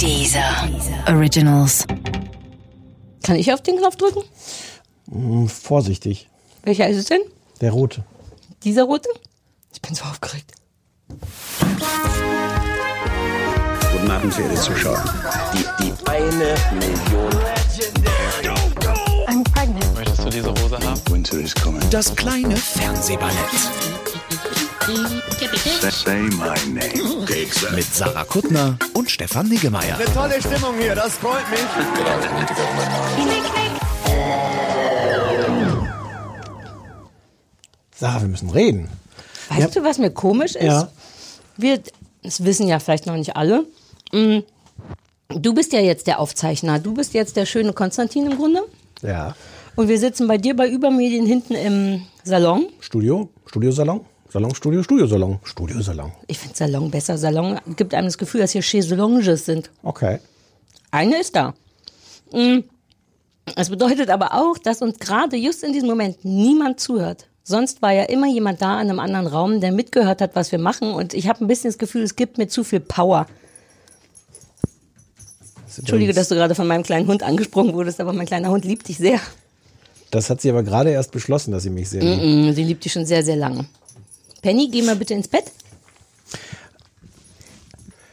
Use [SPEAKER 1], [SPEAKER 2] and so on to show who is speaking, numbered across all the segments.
[SPEAKER 1] Dieser Originals.
[SPEAKER 2] Kann ich auf den Knopf drücken?
[SPEAKER 3] Hm, vorsichtig.
[SPEAKER 2] Welcher ist es denn?
[SPEAKER 3] Der rote.
[SPEAKER 2] Dieser rote? Ich bin so aufgeregt.
[SPEAKER 4] Guten Abend, verehrte Zuschauer. Die, die eine Million.
[SPEAKER 5] I'm pregnant.
[SPEAKER 6] Möchtest du diese Hose haben?
[SPEAKER 4] Winter is coming.
[SPEAKER 7] Das kleine Fernsehballett. Mit Sarah Kuttner und Stefan Niggemeier.
[SPEAKER 8] Tolle Stimmung hier, das freut mich.
[SPEAKER 3] Sarah, wir müssen reden.
[SPEAKER 2] Weißt du, was mir komisch ist?
[SPEAKER 3] Ja.
[SPEAKER 2] Wir, das wissen ja vielleicht noch nicht alle. Mm, Du bist ja jetzt der Aufzeichner. Du bist jetzt der schöne Konstantin im Grunde.
[SPEAKER 3] Ja.
[SPEAKER 2] Und wir sitzen bei dir bei Übermedien hinten im Salon.
[SPEAKER 3] Studio, Studiosalon, Salonstudio, Studiosalon, Studiosalon.
[SPEAKER 2] Ich finde Salon besser. Salon gibt einem das Gefühl, dass hier Chaiselonges sind.
[SPEAKER 3] Okay.
[SPEAKER 2] Eine ist da. Mm. Es bedeutet aber auch, dass uns gerade just in diesem Moment niemand zuhört. Sonst war ja immer jemand da in einem anderen Raum, der mitgehört hat, was wir machen. Und ich habe ein bisschen das Gefühl, es gibt mir zu viel Power. Entschuldige, dass du gerade von meinem kleinen Hund angesprochen wurdest, aber mein kleiner Hund liebt dich sehr.
[SPEAKER 3] Das hat sie aber gerade erst beschlossen, dass sie mich sehr liebt.
[SPEAKER 2] Mm, Sie liebt dich schon sehr, sehr lange. Penny, geh mal bitte ins Bett.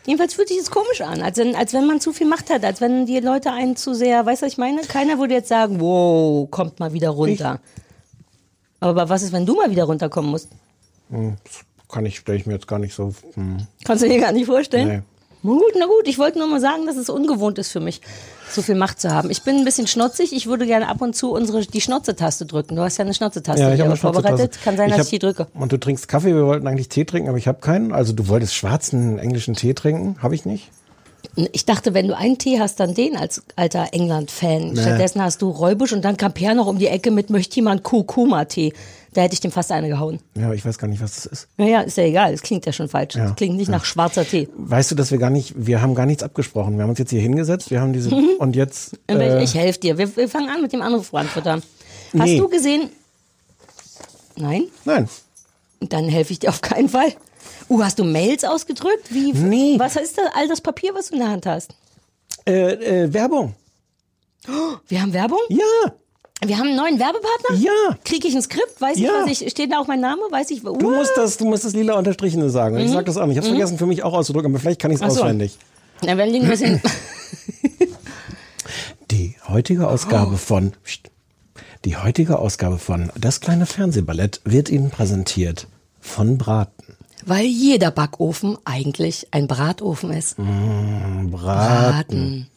[SPEAKER 2] Jedenfalls fühlt sich das komisch an, als wenn, als wenn man zu viel Macht hat, als wenn die Leute einen zu sehr, weißt du, was ich meine? Keiner würde jetzt sagen, wow, kommt mal wieder runter. Aber was ist, wenn du mal wieder runterkommen musst?
[SPEAKER 3] Das kann ich, stelle ich mir jetzt gar nicht so. Hm.
[SPEAKER 2] Kannst du dir gar nicht vorstellen?
[SPEAKER 3] Nee.
[SPEAKER 2] Na gut, na gut, ich wollte nur mal sagen, dass es ungewohnt ist für mich, so viel Macht zu haben. Ich bin ein bisschen schnotzig, ich würde gerne ab und zu unsere, die Schnotzetaste drücken. Du hast ja eine Schnotzetaste
[SPEAKER 3] Ja, ich eine
[SPEAKER 2] vorbereitet.
[SPEAKER 3] Schnauzetasse.
[SPEAKER 2] Kann sein, dass ich,
[SPEAKER 3] hab-
[SPEAKER 2] die drücke.
[SPEAKER 3] Und du trinkst Kaffee, wir wollten eigentlich Tee trinken, aber ich habe keinen. Also du wolltest schwarzen englischen Tee trinken, habe ich nicht.
[SPEAKER 2] Ich dachte, wenn du einen Tee hast, dann den als alter England-Fan. Stattdessen hast du Räubusch und dann kam Per noch um die Ecke mit, möchte jemand Kurkuma-Tee. Da hätte ich dem fast eine gehauen.
[SPEAKER 3] Ja, aber ich weiß gar nicht, was das ist.
[SPEAKER 2] Naja, ist ja egal, es klingt ja schon falsch. Es klingt nicht nach schwarzer Tee.
[SPEAKER 3] Weißt du, dass wir gar nicht, wir haben gar nichts abgesprochen. Wir haben uns jetzt hier hingesetzt, wir haben diese und jetzt. Äh,
[SPEAKER 2] ich helfe dir. Wir, wir fangen an mit dem Anruf beantworten. Hast
[SPEAKER 3] Nee.
[SPEAKER 2] du gesehen? Nein?
[SPEAKER 3] nein,
[SPEAKER 2] Dann helfe ich dir auf keinen Fall. Uh, hast du Mails ausgedrückt? Wie?
[SPEAKER 3] Nee.
[SPEAKER 2] Was ist das, all das Papier, was du in der Hand hast?
[SPEAKER 3] äh, äh, Werbung.
[SPEAKER 2] Wir haben Werbung?
[SPEAKER 3] Ja,
[SPEAKER 2] Wir haben einen neuen Werbepartner?
[SPEAKER 3] ja.
[SPEAKER 2] Kriege ich ein Skript? Weiß
[SPEAKER 3] Ja.
[SPEAKER 2] ich, was ich, steht da auch mein Name? Weiß ich,
[SPEAKER 3] Du musst das, du musst das lila Unterstrichene sagen. Und ich sag das auch nicht. Ich habe vergessen, für mich auch auszudrücken, aber vielleicht kann ich es
[SPEAKER 2] Mhm.
[SPEAKER 3] Auswendig.
[SPEAKER 2] Na, wenn die ein bisschen.
[SPEAKER 3] Die heutige Ausgabe von Psst. Die heutige Ausgabe von Das kleine Fernsehballett wird Ihnen präsentiert von Braten.
[SPEAKER 2] Weil jeder Backofen eigentlich ein Bratofen ist.
[SPEAKER 3] Braten.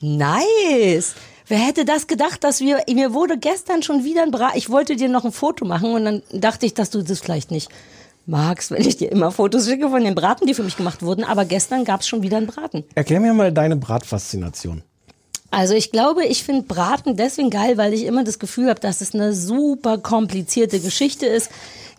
[SPEAKER 2] Nice. Wer hätte das gedacht, dass wir, mir wurde gestern schon wieder ein Brat, ich wollte dir noch ein Foto machen und dann dachte ich, dass du das vielleicht nicht magst, wenn ich dir immer Fotos schicke von den Braten, die für mich gemacht wurden, aber gestern gab es schon wieder einen Braten.
[SPEAKER 3] Erklär mir mal deine Bratfaszination.
[SPEAKER 2] Also ich glaube, ich finde Braten deswegen geil, weil ich immer das Gefühl habe, dass es eine super komplizierte Geschichte ist,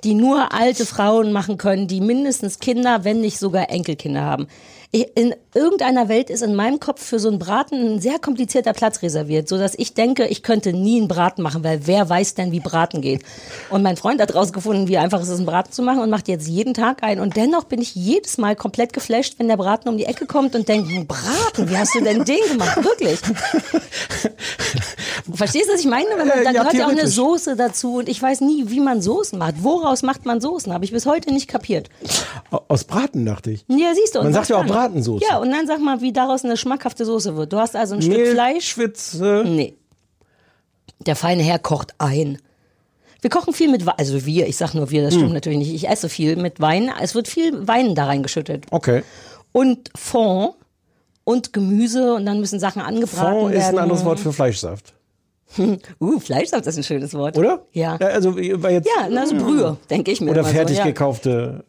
[SPEAKER 2] die nur alte Frauen machen können, die mindestens Kinder, wenn nicht sogar Enkelkinder haben. Ich, in irgendeiner Welt ist in meinem Kopf für so einen Braten ein sehr komplizierter Platz reserviert, so dass ich denke, ich könnte nie einen Braten machen, weil wer weiß denn, wie Braten geht? Und mein Freund hat rausgefunden, wie einfach es ist, einen Braten zu machen und macht jetzt jeden Tag einen. Und dennoch bin ich jedes Mal komplett geflasht, wenn der Braten um die Ecke kommt und denkt, "Hm, Braten, wie hast du denn den gemacht? Wirklich? Verstehst du, was ich meine? Wenn man,
[SPEAKER 3] Äh,
[SPEAKER 2] dann
[SPEAKER 3] ja,
[SPEAKER 2] gehört ja auch eine. Soße dazu und ich weiß nie, wie man Soßen macht. Woraus macht man Soßen? Habe ich bis heute nicht kapiert.
[SPEAKER 3] Au- Aus Braten dachte ich.
[SPEAKER 2] Ja, siehst du.
[SPEAKER 3] Man
[SPEAKER 2] sag
[SPEAKER 3] sagt ja auch
[SPEAKER 2] dann.
[SPEAKER 3] Bratensoße.
[SPEAKER 2] Ja, und dann sag mal, wie daraus eine schmackhafte Soße wird. Du hast also ein Stück Fleisch.
[SPEAKER 3] Schwitze.
[SPEAKER 2] Nee. Der feine Herr kocht ein. Wir kochen viel mit Wein. Also wir, ich sag nur wir, das
[SPEAKER 3] Hm.
[SPEAKER 2] stimmt natürlich nicht. Ich esse viel mit Wein. Es wird viel Wein da reingeschüttet.
[SPEAKER 3] Okay.
[SPEAKER 2] Und Fond und Gemüse und dann müssen Sachen angebraten
[SPEAKER 3] Fond
[SPEAKER 2] werden.
[SPEAKER 3] ist ein anderes Wort für Fleischsaft.
[SPEAKER 2] Uh, Fleischsaft ist ein schönes Wort.
[SPEAKER 3] Oder?
[SPEAKER 2] Ja.
[SPEAKER 3] Also, weil jetzt,
[SPEAKER 2] Ja, na, so Brühe, denke ich mir.
[SPEAKER 3] Oder
[SPEAKER 2] immer so,
[SPEAKER 3] fertig
[SPEAKER 2] ja.
[SPEAKER 3] gekaufte.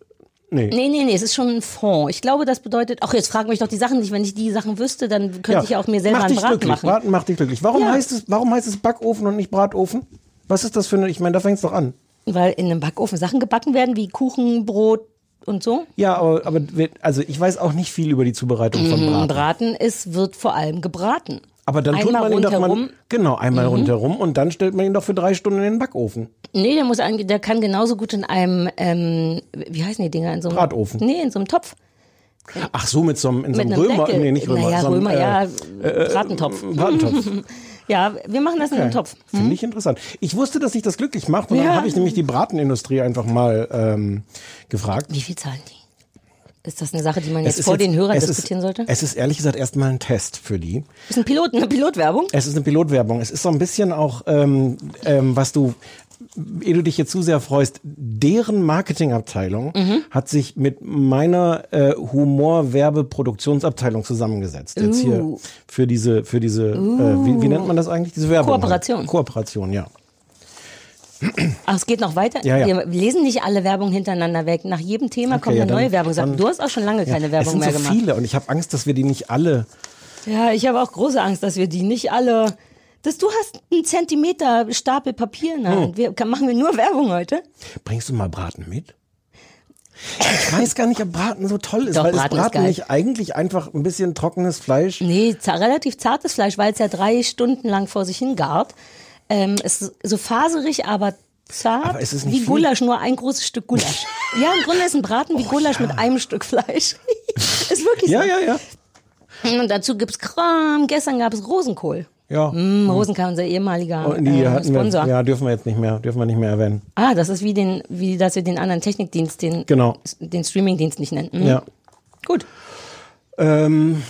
[SPEAKER 3] Nee.
[SPEAKER 2] Nee, nee, nee, es ist schon ein Fond. Ich glaube, das bedeutet, ach, jetzt fragen mich doch die Sachen nicht. Wenn ich die Sachen wüsste, dann könnte ich ja auch mir selber
[SPEAKER 3] mach
[SPEAKER 2] einen Braten
[SPEAKER 3] glücklich.
[SPEAKER 2] machen.
[SPEAKER 3] Braten macht dich glücklich. Warum,
[SPEAKER 2] Ja.
[SPEAKER 3] heißt es, warum heißt es Backofen und nicht Bratofen? Was ist das für eine, ich meine, da fängt es doch an.
[SPEAKER 2] Weil in einem Backofen Sachen gebacken werden, wie Kuchen, Brot und so.
[SPEAKER 3] Ja, aber, aber also ich weiß auch nicht viel über die Zubereitung von
[SPEAKER 2] Ein
[SPEAKER 3] Braten.
[SPEAKER 2] Braten ist, wird vor allem gebraten.
[SPEAKER 3] Aber dann tut
[SPEAKER 2] Einmal
[SPEAKER 3] man ihn doch.
[SPEAKER 2] Mhm.
[SPEAKER 3] mal, genau, einmal rundherum und dann stellt man ihn doch für drei Stunden in den Backofen.
[SPEAKER 2] Nee, der muss der kann genauso gut in einem, ähm, wie heißen die Dinger? In so einem,
[SPEAKER 3] Bratofen.
[SPEAKER 2] Nee, in so einem Topf.
[SPEAKER 3] Ach so, mit so einem, in so einem
[SPEAKER 2] einem
[SPEAKER 3] Römer,
[SPEAKER 2] Deckel.
[SPEAKER 3] nee, nicht Römer,
[SPEAKER 2] naja,
[SPEAKER 3] so einem,
[SPEAKER 2] Römer,
[SPEAKER 3] äh,
[SPEAKER 2] ja, Bratentopf.
[SPEAKER 3] Bratentopf.
[SPEAKER 2] Ja, wir machen das in einem Topf.
[SPEAKER 3] Finde ich interessant. Ich wusste, dass sich das glücklich macht und dann
[SPEAKER 2] Ja.
[SPEAKER 3] habe ich nämlich die Bratenindustrie einfach mal ähm, gefragt.
[SPEAKER 2] Wie viel zahlen die? Ist das eine Sache, die man
[SPEAKER 3] Es
[SPEAKER 2] jetzt vor den Hörern diskutieren
[SPEAKER 3] ist,
[SPEAKER 2] sollte?
[SPEAKER 3] Es ist ehrlich gesagt erstmal ein Test für die.
[SPEAKER 2] Ist ein Pilot, eine Pilotwerbung?
[SPEAKER 3] Es ist eine Pilotwerbung. Es ist so ein bisschen auch, ähm, ähm, was du, ehe du dich jetzt zu sehr freust, deren Marketingabteilung
[SPEAKER 2] Mhm.
[SPEAKER 3] hat sich mit meiner äh, Humor-Werbe-Produktionsabteilung zusammengesetzt. Jetzt hier
[SPEAKER 2] Uh.
[SPEAKER 3] für diese, für diese, äh, wie, wie nennt man das eigentlich? Diese Werbung.
[SPEAKER 2] Kooperation.
[SPEAKER 3] Kooperation, ja.
[SPEAKER 2] Ach, es geht noch weiter?
[SPEAKER 3] Ja, ja.
[SPEAKER 2] Wir lesen nicht alle Werbung hintereinander weg. Nach jedem Thema kommt
[SPEAKER 3] ja,
[SPEAKER 2] eine
[SPEAKER 3] dann-
[SPEAKER 2] neue Werbung. Sag,
[SPEAKER 3] dann-
[SPEAKER 2] Du hast auch schon lange keine
[SPEAKER 3] es
[SPEAKER 2] Werbung
[SPEAKER 3] sind
[SPEAKER 2] mehr
[SPEAKER 3] so
[SPEAKER 2] gemacht.
[SPEAKER 3] viele und ich habe Angst, dass wir die nicht alle.
[SPEAKER 2] Ja, ich habe auch große Angst, dass wir die nicht alle. Dass du hast einen Zentimeter Stapel Papier in der
[SPEAKER 3] Hm.
[SPEAKER 2] Hand. Wir, machen wir nur Werbung heute?
[SPEAKER 3] Bringst du mal Braten mit? Ich weiß gar nicht, ob Braten so toll ist,
[SPEAKER 2] Doch,
[SPEAKER 3] weil
[SPEAKER 2] Braten
[SPEAKER 3] ist
[SPEAKER 2] ist
[SPEAKER 3] Braten
[SPEAKER 2] geil.
[SPEAKER 3] nicht eigentlich einfach ein bisschen trockenes Fleisch?
[SPEAKER 2] Nee, relativ zartes Fleisch, weil es ja drei Stunden lang vor sich hingart. Ähm, es ist so faserig, aber zart.
[SPEAKER 3] Aber ist es nicht
[SPEAKER 2] wie
[SPEAKER 3] viel?
[SPEAKER 2] Gulasch, nur ein großes Stück Gulasch. ja, im Grunde ist ein Braten wie Gulasch mit einem Stück Fleisch. ist wirklich
[SPEAKER 3] Ja,
[SPEAKER 2] so.
[SPEAKER 3] ja, ja.
[SPEAKER 2] Und dazu gibt's Kram. Gestern gab es Rosenkohl.
[SPEAKER 3] Ja.
[SPEAKER 2] Mm, Rosenkohl, unser ehemaliger
[SPEAKER 3] Und die
[SPEAKER 2] äh,
[SPEAKER 3] hatten wir,
[SPEAKER 2] Sponsor.
[SPEAKER 3] ja, dürfen wir jetzt nicht mehr, dürfen wir nicht mehr erwähnen.
[SPEAKER 2] Ah, das ist wie den, wie dass wir den anderen Technikdienst, den,
[SPEAKER 3] Genau.
[SPEAKER 2] den Streamingdienst nicht nennen. Mhm.
[SPEAKER 3] Ja.
[SPEAKER 2] Gut.
[SPEAKER 3] Ähm,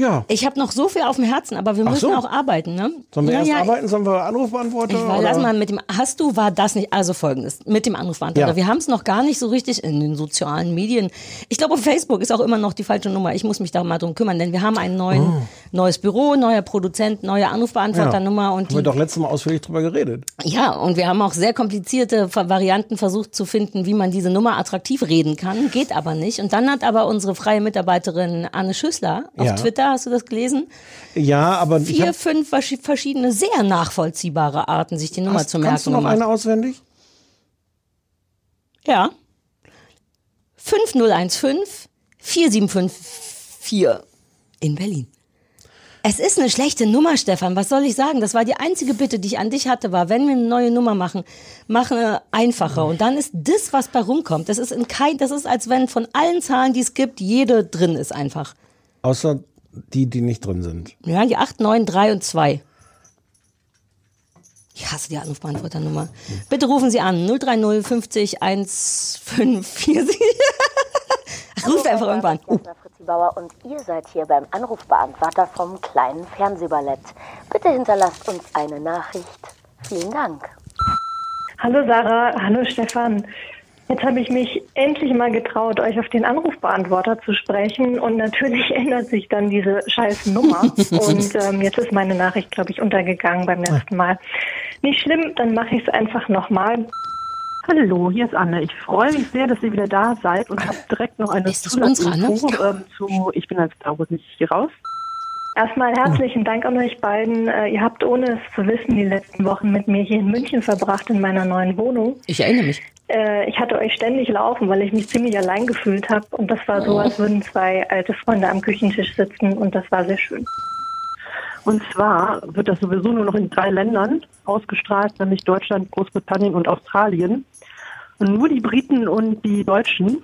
[SPEAKER 3] ja.
[SPEAKER 2] Ich habe noch so viel auf dem Herzen, aber wir
[SPEAKER 3] Ach
[SPEAKER 2] müssen
[SPEAKER 3] so.
[SPEAKER 2] auch arbeiten, ne?
[SPEAKER 3] Sollen wir
[SPEAKER 2] Ja,
[SPEAKER 3] erst
[SPEAKER 2] ja,
[SPEAKER 3] arbeiten? Sollen wir Anrufbeantworter?
[SPEAKER 2] Ich war, lass mal mit dem, hast du, war das nicht, also folgendes, mit dem Anrufbeantworter.
[SPEAKER 3] Ja.
[SPEAKER 2] Wir haben es noch gar nicht so richtig in den sozialen Medien. Ich glaube, Facebook ist auch immer noch die falsche Nummer. Ich muss mich da mal drum kümmern, denn wir haben ein neuen, neues Büro, neuer Produzent, neue Anrufbeantworternummer und
[SPEAKER 3] Oh. Haben wir
[SPEAKER 2] die,
[SPEAKER 3] doch letztes Mal ausführlich drüber geredet.
[SPEAKER 2] ja, und wir haben auch sehr komplizierte Varianten versucht zu finden, wie man diese Nummer attraktiv reden kann, geht aber nicht. Und dann hat aber unsere freie Mitarbeiterin Anne Schüssler auf
[SPEAKER 3] Ja.
[SPEAKER 2] Hast du das gelesen?
[SPEAKER 3] Ja, aber
[SPEAKER 2] Vier,
[SPEAKER 3] hab,
[SPEAKER 2] fünf verschi- verschiedene sehr nachvollziehbare Arten, sich die Nummer
[SPEAKER 3] hast,
[SPEAKER 2] zu merken.
[SPEAKER 3] kannst du noch eine auswendig?
[SPEAKER 2] Ja. 5015 4754 in Berlin. Es ist eine schlechte Nummer, Stefan. Was soll ich sagen? Das war die einzige Bitte, die ich an dich hatte, war, wenn wir eine neue Nummer machen, mach eine einfacher. Und dann ist das, was bei rumkommt. Das ist in kein, das ist, als wenn von allen Zahlen, die es gibt, jede drin ist einfach.
[SPEAKER 3] Außer die, die nicht drin sind.
[SPEAKER 2] Ja, die 8, 9, 3 und 2. Ich hasse die Anrufbeantworternummer. Bitte rufen Sie an 030 50 1547. Ruft einfach irgendwann. Uh.
[SPEAKER 5] Fritzi Bauer und ihr seid hier beim Anrufbeantworter vom kleinen Fernsehballett. Bitte hinterlasst uns eine Nachricht. Vielen Dank.
[SPEAKER 6] Hallo Sarah, hallo Stefan. Jetzt habe ich mich endlich mal getraut, euch auf den Anrufbeantworter zu sprechen und natürlich ändert sich dann diese scheiß Nummer und ähm, jetzt ist meine Nachricht, glaube ich, untergegangen beim letzten Mal. Nicht schlimm, dann mache ich es einfach nochmal.
[SPEAKER 9] Hallo, hier ist Anne. Ich freue mich sehr, dass ihr wieder da seid und habe direkt noch eine? Zusatzinfo ähm, zu Ich bin als Star Wars nicht hier raus.
[SPEAKER 6] Erstmal herzlichen Dank an euch beiden. Äh, ihr habt ohne es zu wissen die letzten Wochen mit mir hier in München verbracht in meiner neuen Wohnung.
[SPEAKER 2] Ich erinnere mich.
[SPEAKER 6] Äh, ich hatte euch ständig laufen, weil ich mich ziemlich allein gefühlt habe. Und das war so, als würden zwei alte Freunde am Küchentisch sitzen. Und das war sehr schön.
[SPEAKER 9] Und zwar wird das sowieso nur noch in drei Ländern ausgestrahlt, nämlich Deutschland, Großbritannien und Australien. Und nur die Briten und die Deutschen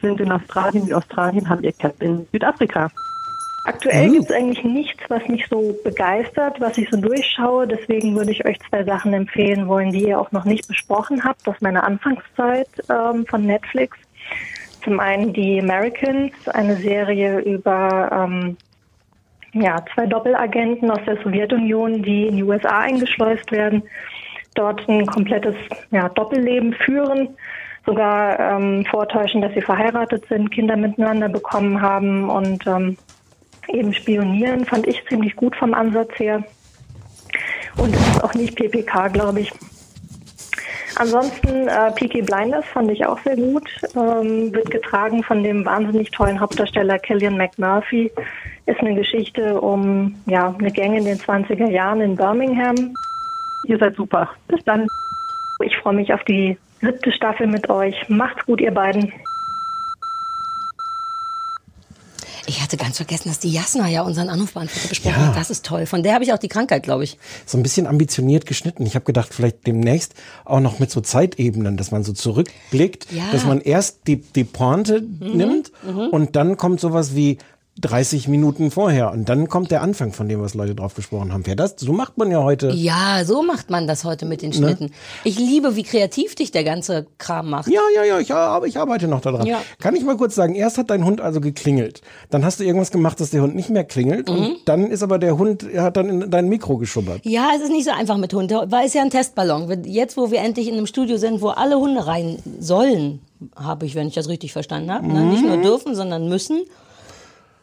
[SPEAKER 9] sind in Australien. Die Australien haben ihr Cap in Südafrika.
[SPEAKER 6] Aktuell gibt es eigentlich nichts, was mich so begeistert, was ich so durchschaue. Deswegen würde ich euch zwei Sachen empfehlen wollen, die ihr auch noch nicht besprochen habt aus meiner Anfangszeit ähm, von Netflix. Zum einen die Americans, eine Serie über ähm, ja, zwei Doppelagenten aus der Sowjetunion, die in die USA eingeschleust werden, dort ein komplettes ja, Doppelleben führen, sogar ähm, vortäuschen, dass sie verheiratet sind, Kinder miteinander bekommen haben und ähm, eben spionieren, fand ich ziemlich gut vom Ansatz her. Und es ist auch nicht PPK, glaube ich. Ansonsten äh, Peaky Blinders fand ich auch sehr gut. Ähm, wird getragen von dem wahnsinnig tollen Hauptdarsteller Killian McMurphy. Ist eine Geschichte um ja, eine Gang in den 20er Jahren in Birmingham.
[SPEAKER 9] Ihr seid super. Bis dann.
[SPEAKER 6] Ich freue mich auf die siebte Staffel mit euch. Macht's gut, ihr beiden.
[SPEAKER 2] Ich hatte ganz vergessen, dass die Jasna ja unseren Anrufbeantworter besprochen
[SPEAKER 3] Ja.
[SPEAKER 2] hat. Das ist toll. Von der habe ich auch die Krankheit, glaube ich.
[SPEAKER 3] So ein bisschen ambitioniert geschnitten. Ich habe gedacht, vielleicht demnächst auch noch mit so Zeitebenen, dass man so zurückblickt,
[SPEAKER 2] Ja.
[SPEAKER 3] dass man erst die, die Pointe nimmt und dann kommt sowas wie 30 Minuten vorher und dann kommt der Anfang von dem, was Leute drauf gesprochen haben. Ja, das, so macht man ja heute.
[SPEAKER 2] Ja, so macht man das heute mit den
[SPEAKER 3] Ne?
[SPEAKER 2] Schnitten. Ich liebe, wie kreativ dich der ganze Kram macht.
[SPEAKER 3] Ja, ja, ja, ich, ar- ich arbeite noch daran.
[SPEAKER 2] Ja.
[SPEAKER 3] Kann ich mal kurz sagen, erst hat dein Hund also geklingelt. Dann hast du irgendwas gemacht, dass der Hund nicht mehr klingelt.
[SPEAKER 2] Mhm.
[SPEAKER 3] Und dann ist aber der Hund, er hat dann in dein Mikro geschubbert.
[SPEAKER 2] Ja, es ist nicht so einfach mit Hunden, weil es ja ein Testballon. Jetzt, wo wir endlich in einem Studio sind, wo alle Hunde rein sollen, habe ich, wenn ich das richtig verstanden habe, ne? nicht nur dürfen, sondern müssen,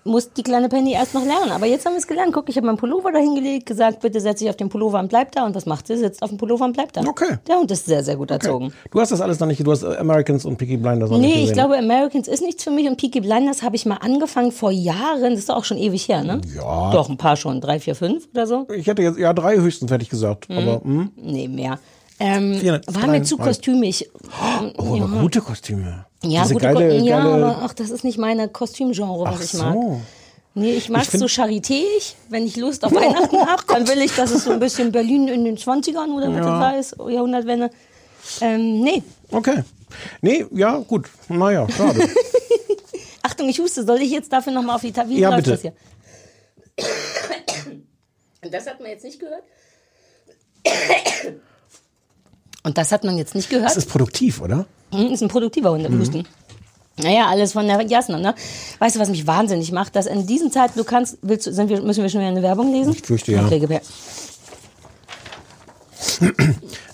[SPEAKER 2] muss die kleine Penny erst noch lernen. Aber jetzt haben wir es gelernt. Guck, ich habe meinen Pullover da hingelegt, gesagt, bitte setz dich auf den Pullover und bleib da. Und was macht sie? Sitzt auf dem Pullover und bleibt da.
[SPEAKER 3] Okay.
[SPEAKER 2] Der Hund ist sehr, sehr gut erzogen.
[SPEAKER 3] Du hast das alles noch nicht, du hast äh, Americans und Peaky Blinders noch nicht
[SPEAKER 2] Nee, ich glaube, Americans ist nichts für mich und Peaky Blinders habe ich mal angefangen vor Jahren. Das ist doch auch schon ewig her, ne?
[SPEAKER 3] Ja.
[SPEAKER 2] Doch, ein paar schon. Drei, vier, fünf oder so?
[SPEAKER 3] Ich hätte jetzt, ja, drei höchstens, hätte ich gesagt. Aber, hm.
[SPEAKER 2] Nee, mehr. Ähm, war mir zu kostümig.
[SPEAKER 3] Oh, aber gute Kostüme.
[SPEAKER 2] Ja,
[SPEAKER 3] Diese
[SPEAKER 2] gute
[SPEAKER 3] geile,
[SPEAKER 2] Ko- ja,
[SPEAKER 3] geile,
[SPEAKER 2] aber ach, das ist nicht meine Kostümgenre, was
[SPEAKER 3] Ach
[SPEAKER 2] ich mag.
[SPEAKER 3] so.
[SPEAKER 2] Nee, ich mag
[SPEAKER 3] find-
[SPEAKER 2] so charitéig. Wenn ich Lust auf Weihnachten habe, dann will ich, dass es so ein bisschen Berlin in den 20ern oder was
[SPEAKER 3] Ja.
[SPEAKER 2] das heißt, Jahrhundertwende. Ähm, nee.
[SPEAKER 3] Okay. Nee, ja, gut. Naja, schade.
[SPEAKER 2] Achtung, ich huste. Soll ich jetzt dafür nochmal auf die? Wie
[SPEAKER 3] Ja, bitte.
[SPEAKER 2] das hier? Und das hat man jetzt nicht gehört? Und das hat man jetzt nicht gehört?
[SPEAKER 3] Das ist produktiv, oder?
[SPEAKER 2] Hm, ist ein produktiver Hund,
[SPEAKER 3] Mhm.
[SPEAKER 2] Naja, alles von der Jasna, ne? Weißt du, was mich wahnsinnig macht? Dass in diesen Zeiten, du kannst, willst sind wir, müssen wir schon wieder eine Werbung lesen?
[SPEAKER 3] Ich fürchte, ja.
[SPEAKER 2] Okay, gib her.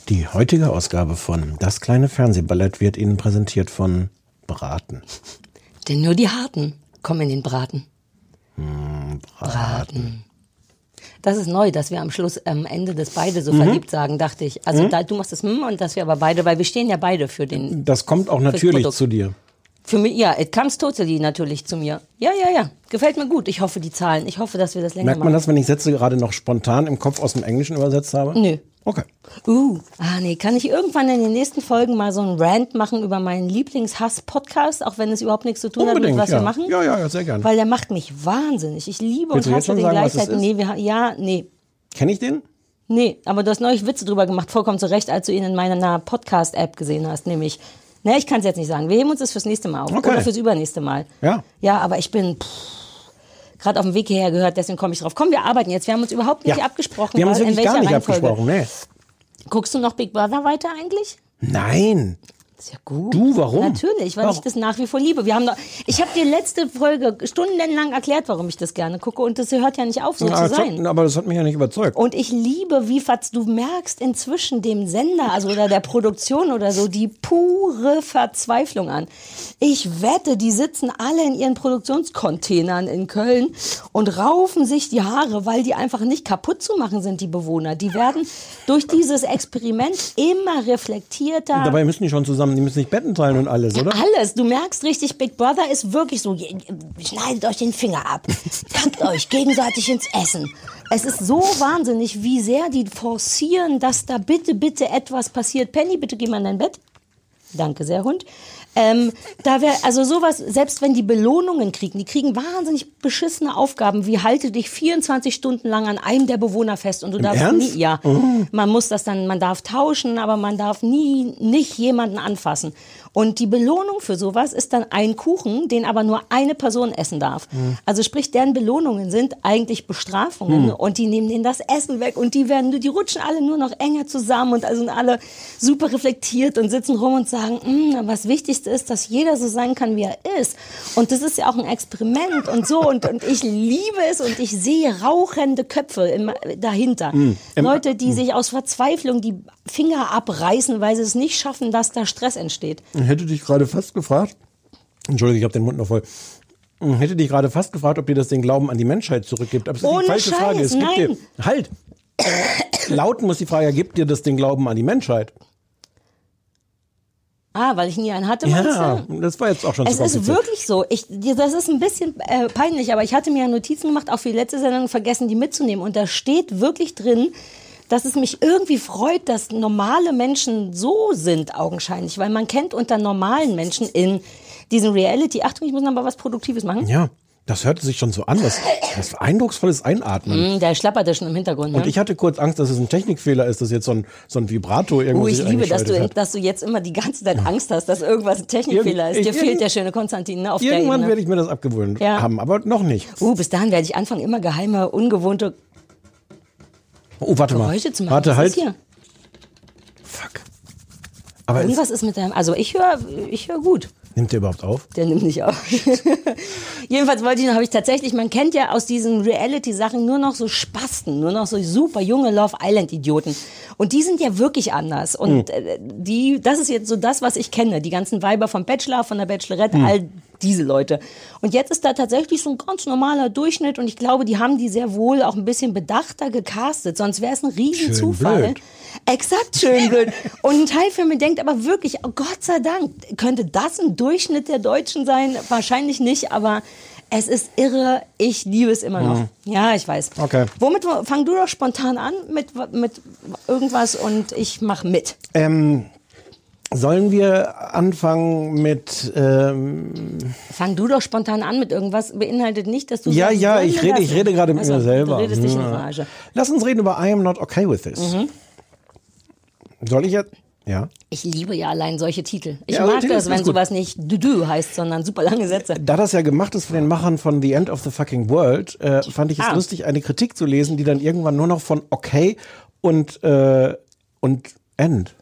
[SPEAKER 3] Die heutige Ausgabe von Das kleine Fernsehballett wird Ihnen präsentiert von Braten.
[SPEAKER 2] Denn nur die Harten kommen in den Braten.
[SPEAKER 3] Hm,
[SPEAKER 2] Braten. Das ist neu, dass wir am Schluss, am Ende des beide
[SPEAKER 3] Mhm.
[SPEAKER 2] so verliebt sagen, dachte ich. Also da, du machst das und dass wir aber beide, weil wir stehen ja beide für den,
[SPEAKER 3] Das kommt auch natürlich zu dir.
[SPEAKER 2] Für mich, ja, it comes totally natürlich zu mir. Ja, ja, ja. Gefällt mir gut. Ich hoffe, die Zahlen. Ich hoffe, dass wir das länger
[SPEAKER 3] Merkt man
[SPEAKER 2] machen.
[SPEAKER 3] das, wenn ich Sätze gerade noch spontan im Kopf aus dem Englischen übersetzt habe?
[SPEAKER 2] Nö.
[SPEAKER 3] Okay.
[SPEAKER 2] Uh, ah nee, kann ich irgendwann in den nächsten Folgen mal so einen Rant machen über meinen Lieblingshass-Podcast, auch wenn es überhaupt nichts zu tun hat mit
[SPEAKER 3] Unbedingt,
[SPEAKER 2] was
[SPEAKER 3] ja.
[SPEAKER 2] wir machen?
[SPEAKER 3] Ja, ja, ja, sehr gerne.
[SPEAKER 2] Weil der macht mich wahnsinnig. Ich liebe
[SPEAKER 3] Willst
[SPEAKER 2] und hasse den
[SPEAKER 3] sagen,
[SPEAKER 2] gleichzeitig. Nee, wir, ja, nee.
[SPEAKER 3] Kenne ich den?
[SPEAKER 2] Nee, aber du hast neulich Witze drüber gemacht, vollkommen zu Recht, als du ihn in meiner Podcast-App gesehen hast, nämlich, ne, ich kann es jetzt nicht sagen. Wir heben uns das fürs nächste Mal auf
[SPEAKER 3] Okay.
[SPEAKER 2] oder fürs übernächste Mal.
[SPEAKER 3] Ja.
[SPEAKER 2] Ja, aber ich bin gerade auf dem Weg hierher gehört, deswegen komme ich drauf. Komm, wir arbeiten jetzt. Wir haben uns überhaupt nicht
[SPEAKER 3] ja.
[SPEAKER 2] abgesprochen.
[SPEAKER 3] Wir haben uns
[SPEAKER 2] weil- in
[SPEAKER 3] wirklich gar
[SPEAKER 2] welcher
[SPEAKER 3] nicht
[SPEAKER 2] Reihenfolge.
[SPEAKER 3] abgesprochen. Nee.
[SPEAKER 2] Guckst du noch Big Brother weiter eigentlich?
[SPEAKER 3] Nein.
[SPEAKER 2] Ist ja gut.
[SPEAKER 3] Du, warum?
[SPEAKER 2] Natürlich, weil ich
[SPEAKER 3] Warum?
[SPEAKER 2] das nach wie vor liebe. Wir haben doch, ich habe dir letzte Folge stundenlang erklärt, warum ich das gerne gucke und das hört ja nicht auf, so
[SPEAKER 3] Ja,
[SPEAKER 2] zu
[SPEAKER 3] das hat-
[SPEAKER 2] sein.
[SPEAKER 3] aber das hat mich ja nicht überzeugt.
[SPEAKER 2] Und ich liebe, wie Fatz, du merkst inzwischen dem Sender, also oder der Produktion oder so, die pure Verzweiflung an. Ich wette, die sitzen alle in ihren Produktionscontainern in Köln und raufen sich die Haare, weil die einfach nicht kaputt zu machen sind, die Bewohner. Die werden durch dieses Experiment immer reflektierter.
[SPEAKER 3] Dabei müssen die schon zusammen, die müssen sich Betten teilen und alles, oder?
[SPEAKER 2] Alles. Du merkst richtig, Big Brother ist wirklich so, schneidet euch den Finger ab, packt euch gegenseitig ins Essen. Es ist so wahnsinnig, wie sehr die forcieren, dass da bitte, bitte etwas passiert. Penny, bitte geh mal in dein Bett. Danke sehr, Hund. Ähm, da wäre, also sowas, selbst wenn die Belohnungen kriegen, die kriegen wahnsinnig beschissene Aufgaben, wie halte dich 24 Stunden lang an einem der Bewohner fest und du darfst
[SPEAKER 3] Ernst?
[SPEAKER 2] nie, ja, man muss das dann, man darf tauschen, aber man darf nie, nicht jemanden anfassen. Und die Belohnung für sowas ist dann ein Kuchen, den aber nur eine Person essen darf. Also sprich, deren Belohnungen sind eigentlich Bestrafungen und die nehmen denen das Essen weg und die werden, die rutschen alle nur noch enger zusammen und also sind alle super reflektiert und sitzen rum und sagen, "Mm, was Wichtigste ist, dass jeder so sein kann, wie er ist. Und das ist ja auch ein Experiment und so und, und ich liebe es und ich sehe rauchende Köpfe im, dahinter. Leute, die sich aus Verzweiflung die Finger abreißen, weil sie es nicht schaffen, dass da Stress entsteht.
[SPEAKER 3] Ich hätte dich gerade fast gefragt, Entschuldige, ich habe den Mund noch voll. Ich hätte dich gerade fast gefragt, ob dir das den Glauben an die Menschheit zurückgibt. Aber es ist
[SPEAKER 2] Ohne
[SPEAKER 3] die falsche
[SPEAKER 2] Scheiß,
[SPEAKER 3] Frage. Es gibt dir, halt! Lauten muss die Frage, gibt dir das den Glauben an die Menschheit?
[SPEAKER 2] Ah, weil ich nie einen hatte, meinst
[SPEAKER 3] Ja,
[SPEAKER 2] du?
[SPEAKER 3] das war jetzt auch schon
[SPEAKER 2] Es ist wirklich so. Ich, das ist ein bisschen äh, peinlich, aber ich hatte mir ja Notizen gemacht, auch für die letzte Sendung vergessen, die mitzunehmen. Und da steht wirklich drin, dass es mich irgendwie freut, dass normale Menschen so sind, augenscheinlich. Weil man kennt unter normalen Menschen in diesen Reality, Achtung, ich muss noch mal was Produktives machen.
[SPEAKER 3] Ja, Das hörte sich schon so an. Das, das eindrucksvolles Einatmen.
[SPEAKER 2] Mm, Der schlapperte schon im Hintergrund.
[SPEAKER 3] Und
[SPEAKER 2] Ne?
[SPEAKER 3] ich hatte kurz Angst, dass es ein Technikfehler ist, dass jetzt so ein, so ein Vibrato irgendwo
[SPEAKER 2] Oh, ich liebe, dass du,
[SPEAKER 3] hat.
[SPEAKER 2] dass du jetzt immer die ganze Zeit Angst hast, dass irgendwas ein Technikfehler ist.
[SPEAKER 3] Irgend-
[SPEAKER 2] Dir
[SPEAKER 3] ich-
[SPEAKER 2] fehlt der schöne Konstantin ne, auf
[SPEAKER 3] Irgendwann werde ich mir das abgewöhnt
[SPEAKER 2] Ja.
[SPEAKER 3] haben, aber noch nicht.
[SPEAKER 2] Uh, bis dahin werde ich anfangen, immer geheime, ungewohnte
[SPEAKER 3] Oh, warte mal.
[SPEAKER 2] Geräusche zu machen.
[SPEAKER 3] Warte, halt. Fuck. Aber
[SPEAKER 2] Irgendwas ist mit deinem. Also ich höre ich höre gut.
[SPEAKER 3] nimmt der überhaupt auf?
[SPEAKER 2] Der nimmt nicht auf. Jedenfalls wollte ich noch, habe ich tatsächlich, man kennt ja aus diesen Reality-Sachen nur noch so Spasten, nur noch so super junge Love Island-Idioten. Und die sind ja wirklich anders. Und äh, die, das ist jetzt so das, was ich kenne. Die ganzen Weiber vom Bachelor, von der Bachelorette, all diese Leute. Und jetzt ist da tatsächlich so ein ganz normaler Durchschnitt und ich glaube, die haben die sehr wohl auch ein bisschen bedachter gecastet. Sonst wäre es ein Riesenzufall.
[SPEAKER 3] blöd.
[SPEAKER 2] Exakt, schön blöd. Und ein Teil von mir denkt aber wirklich, oh Gott sei Dank, könnte das ein Durchschnitt der Deutschen sein? Wahrscheinlich nicht, aber es ist irre. Ich liebe es immer noch. Ja, ich weiß.
[SPEAKER 3] Okay.
[SPEAKER 2] Womit fang du doch spontan an mit, mit irgendwas und ich mach mit.
[SPEAKER 3] Ähm, sollen wir anfangen mit. Ähm,
[SPEAKER 2] Fang du doch spontan an mit irgendwas. Beinhaltet nicht, dass du.
[SPEAKER 3] ja,
[SPEAKER 2] sagst,
[SPEAKER 3] ja, ich rede, ich rede gerade mit
[SPEAKER 2] Also,
[SPEAKER 3] mir selber.
[SPEAKER 2] Du redest dich in. Rage.
[SPEAKER 3] Lass uns reden über I am not okay with this.
[SPEAKER 2] Mhm.
[SPEAKER 3] Soll ich jetzt? Ja.
[SPEAKER 2] Ich liebe ja allein solche Titel. Ich
[SPEAKER 3] Ja,
[SPEAKER 2] mag das, wenn sowas nicht du heißt, sondern super lange Sätze.
[SPEAKER 3] Da das ja gemacht ist von den Machern von The End of the Fucking World, äh, fand ich es
[SPEAKER 2] Ah.
[SPEAKER 3] lustig, eine Kritik zu lesen, die dann irgendwann nur noch von okay und, äh, und end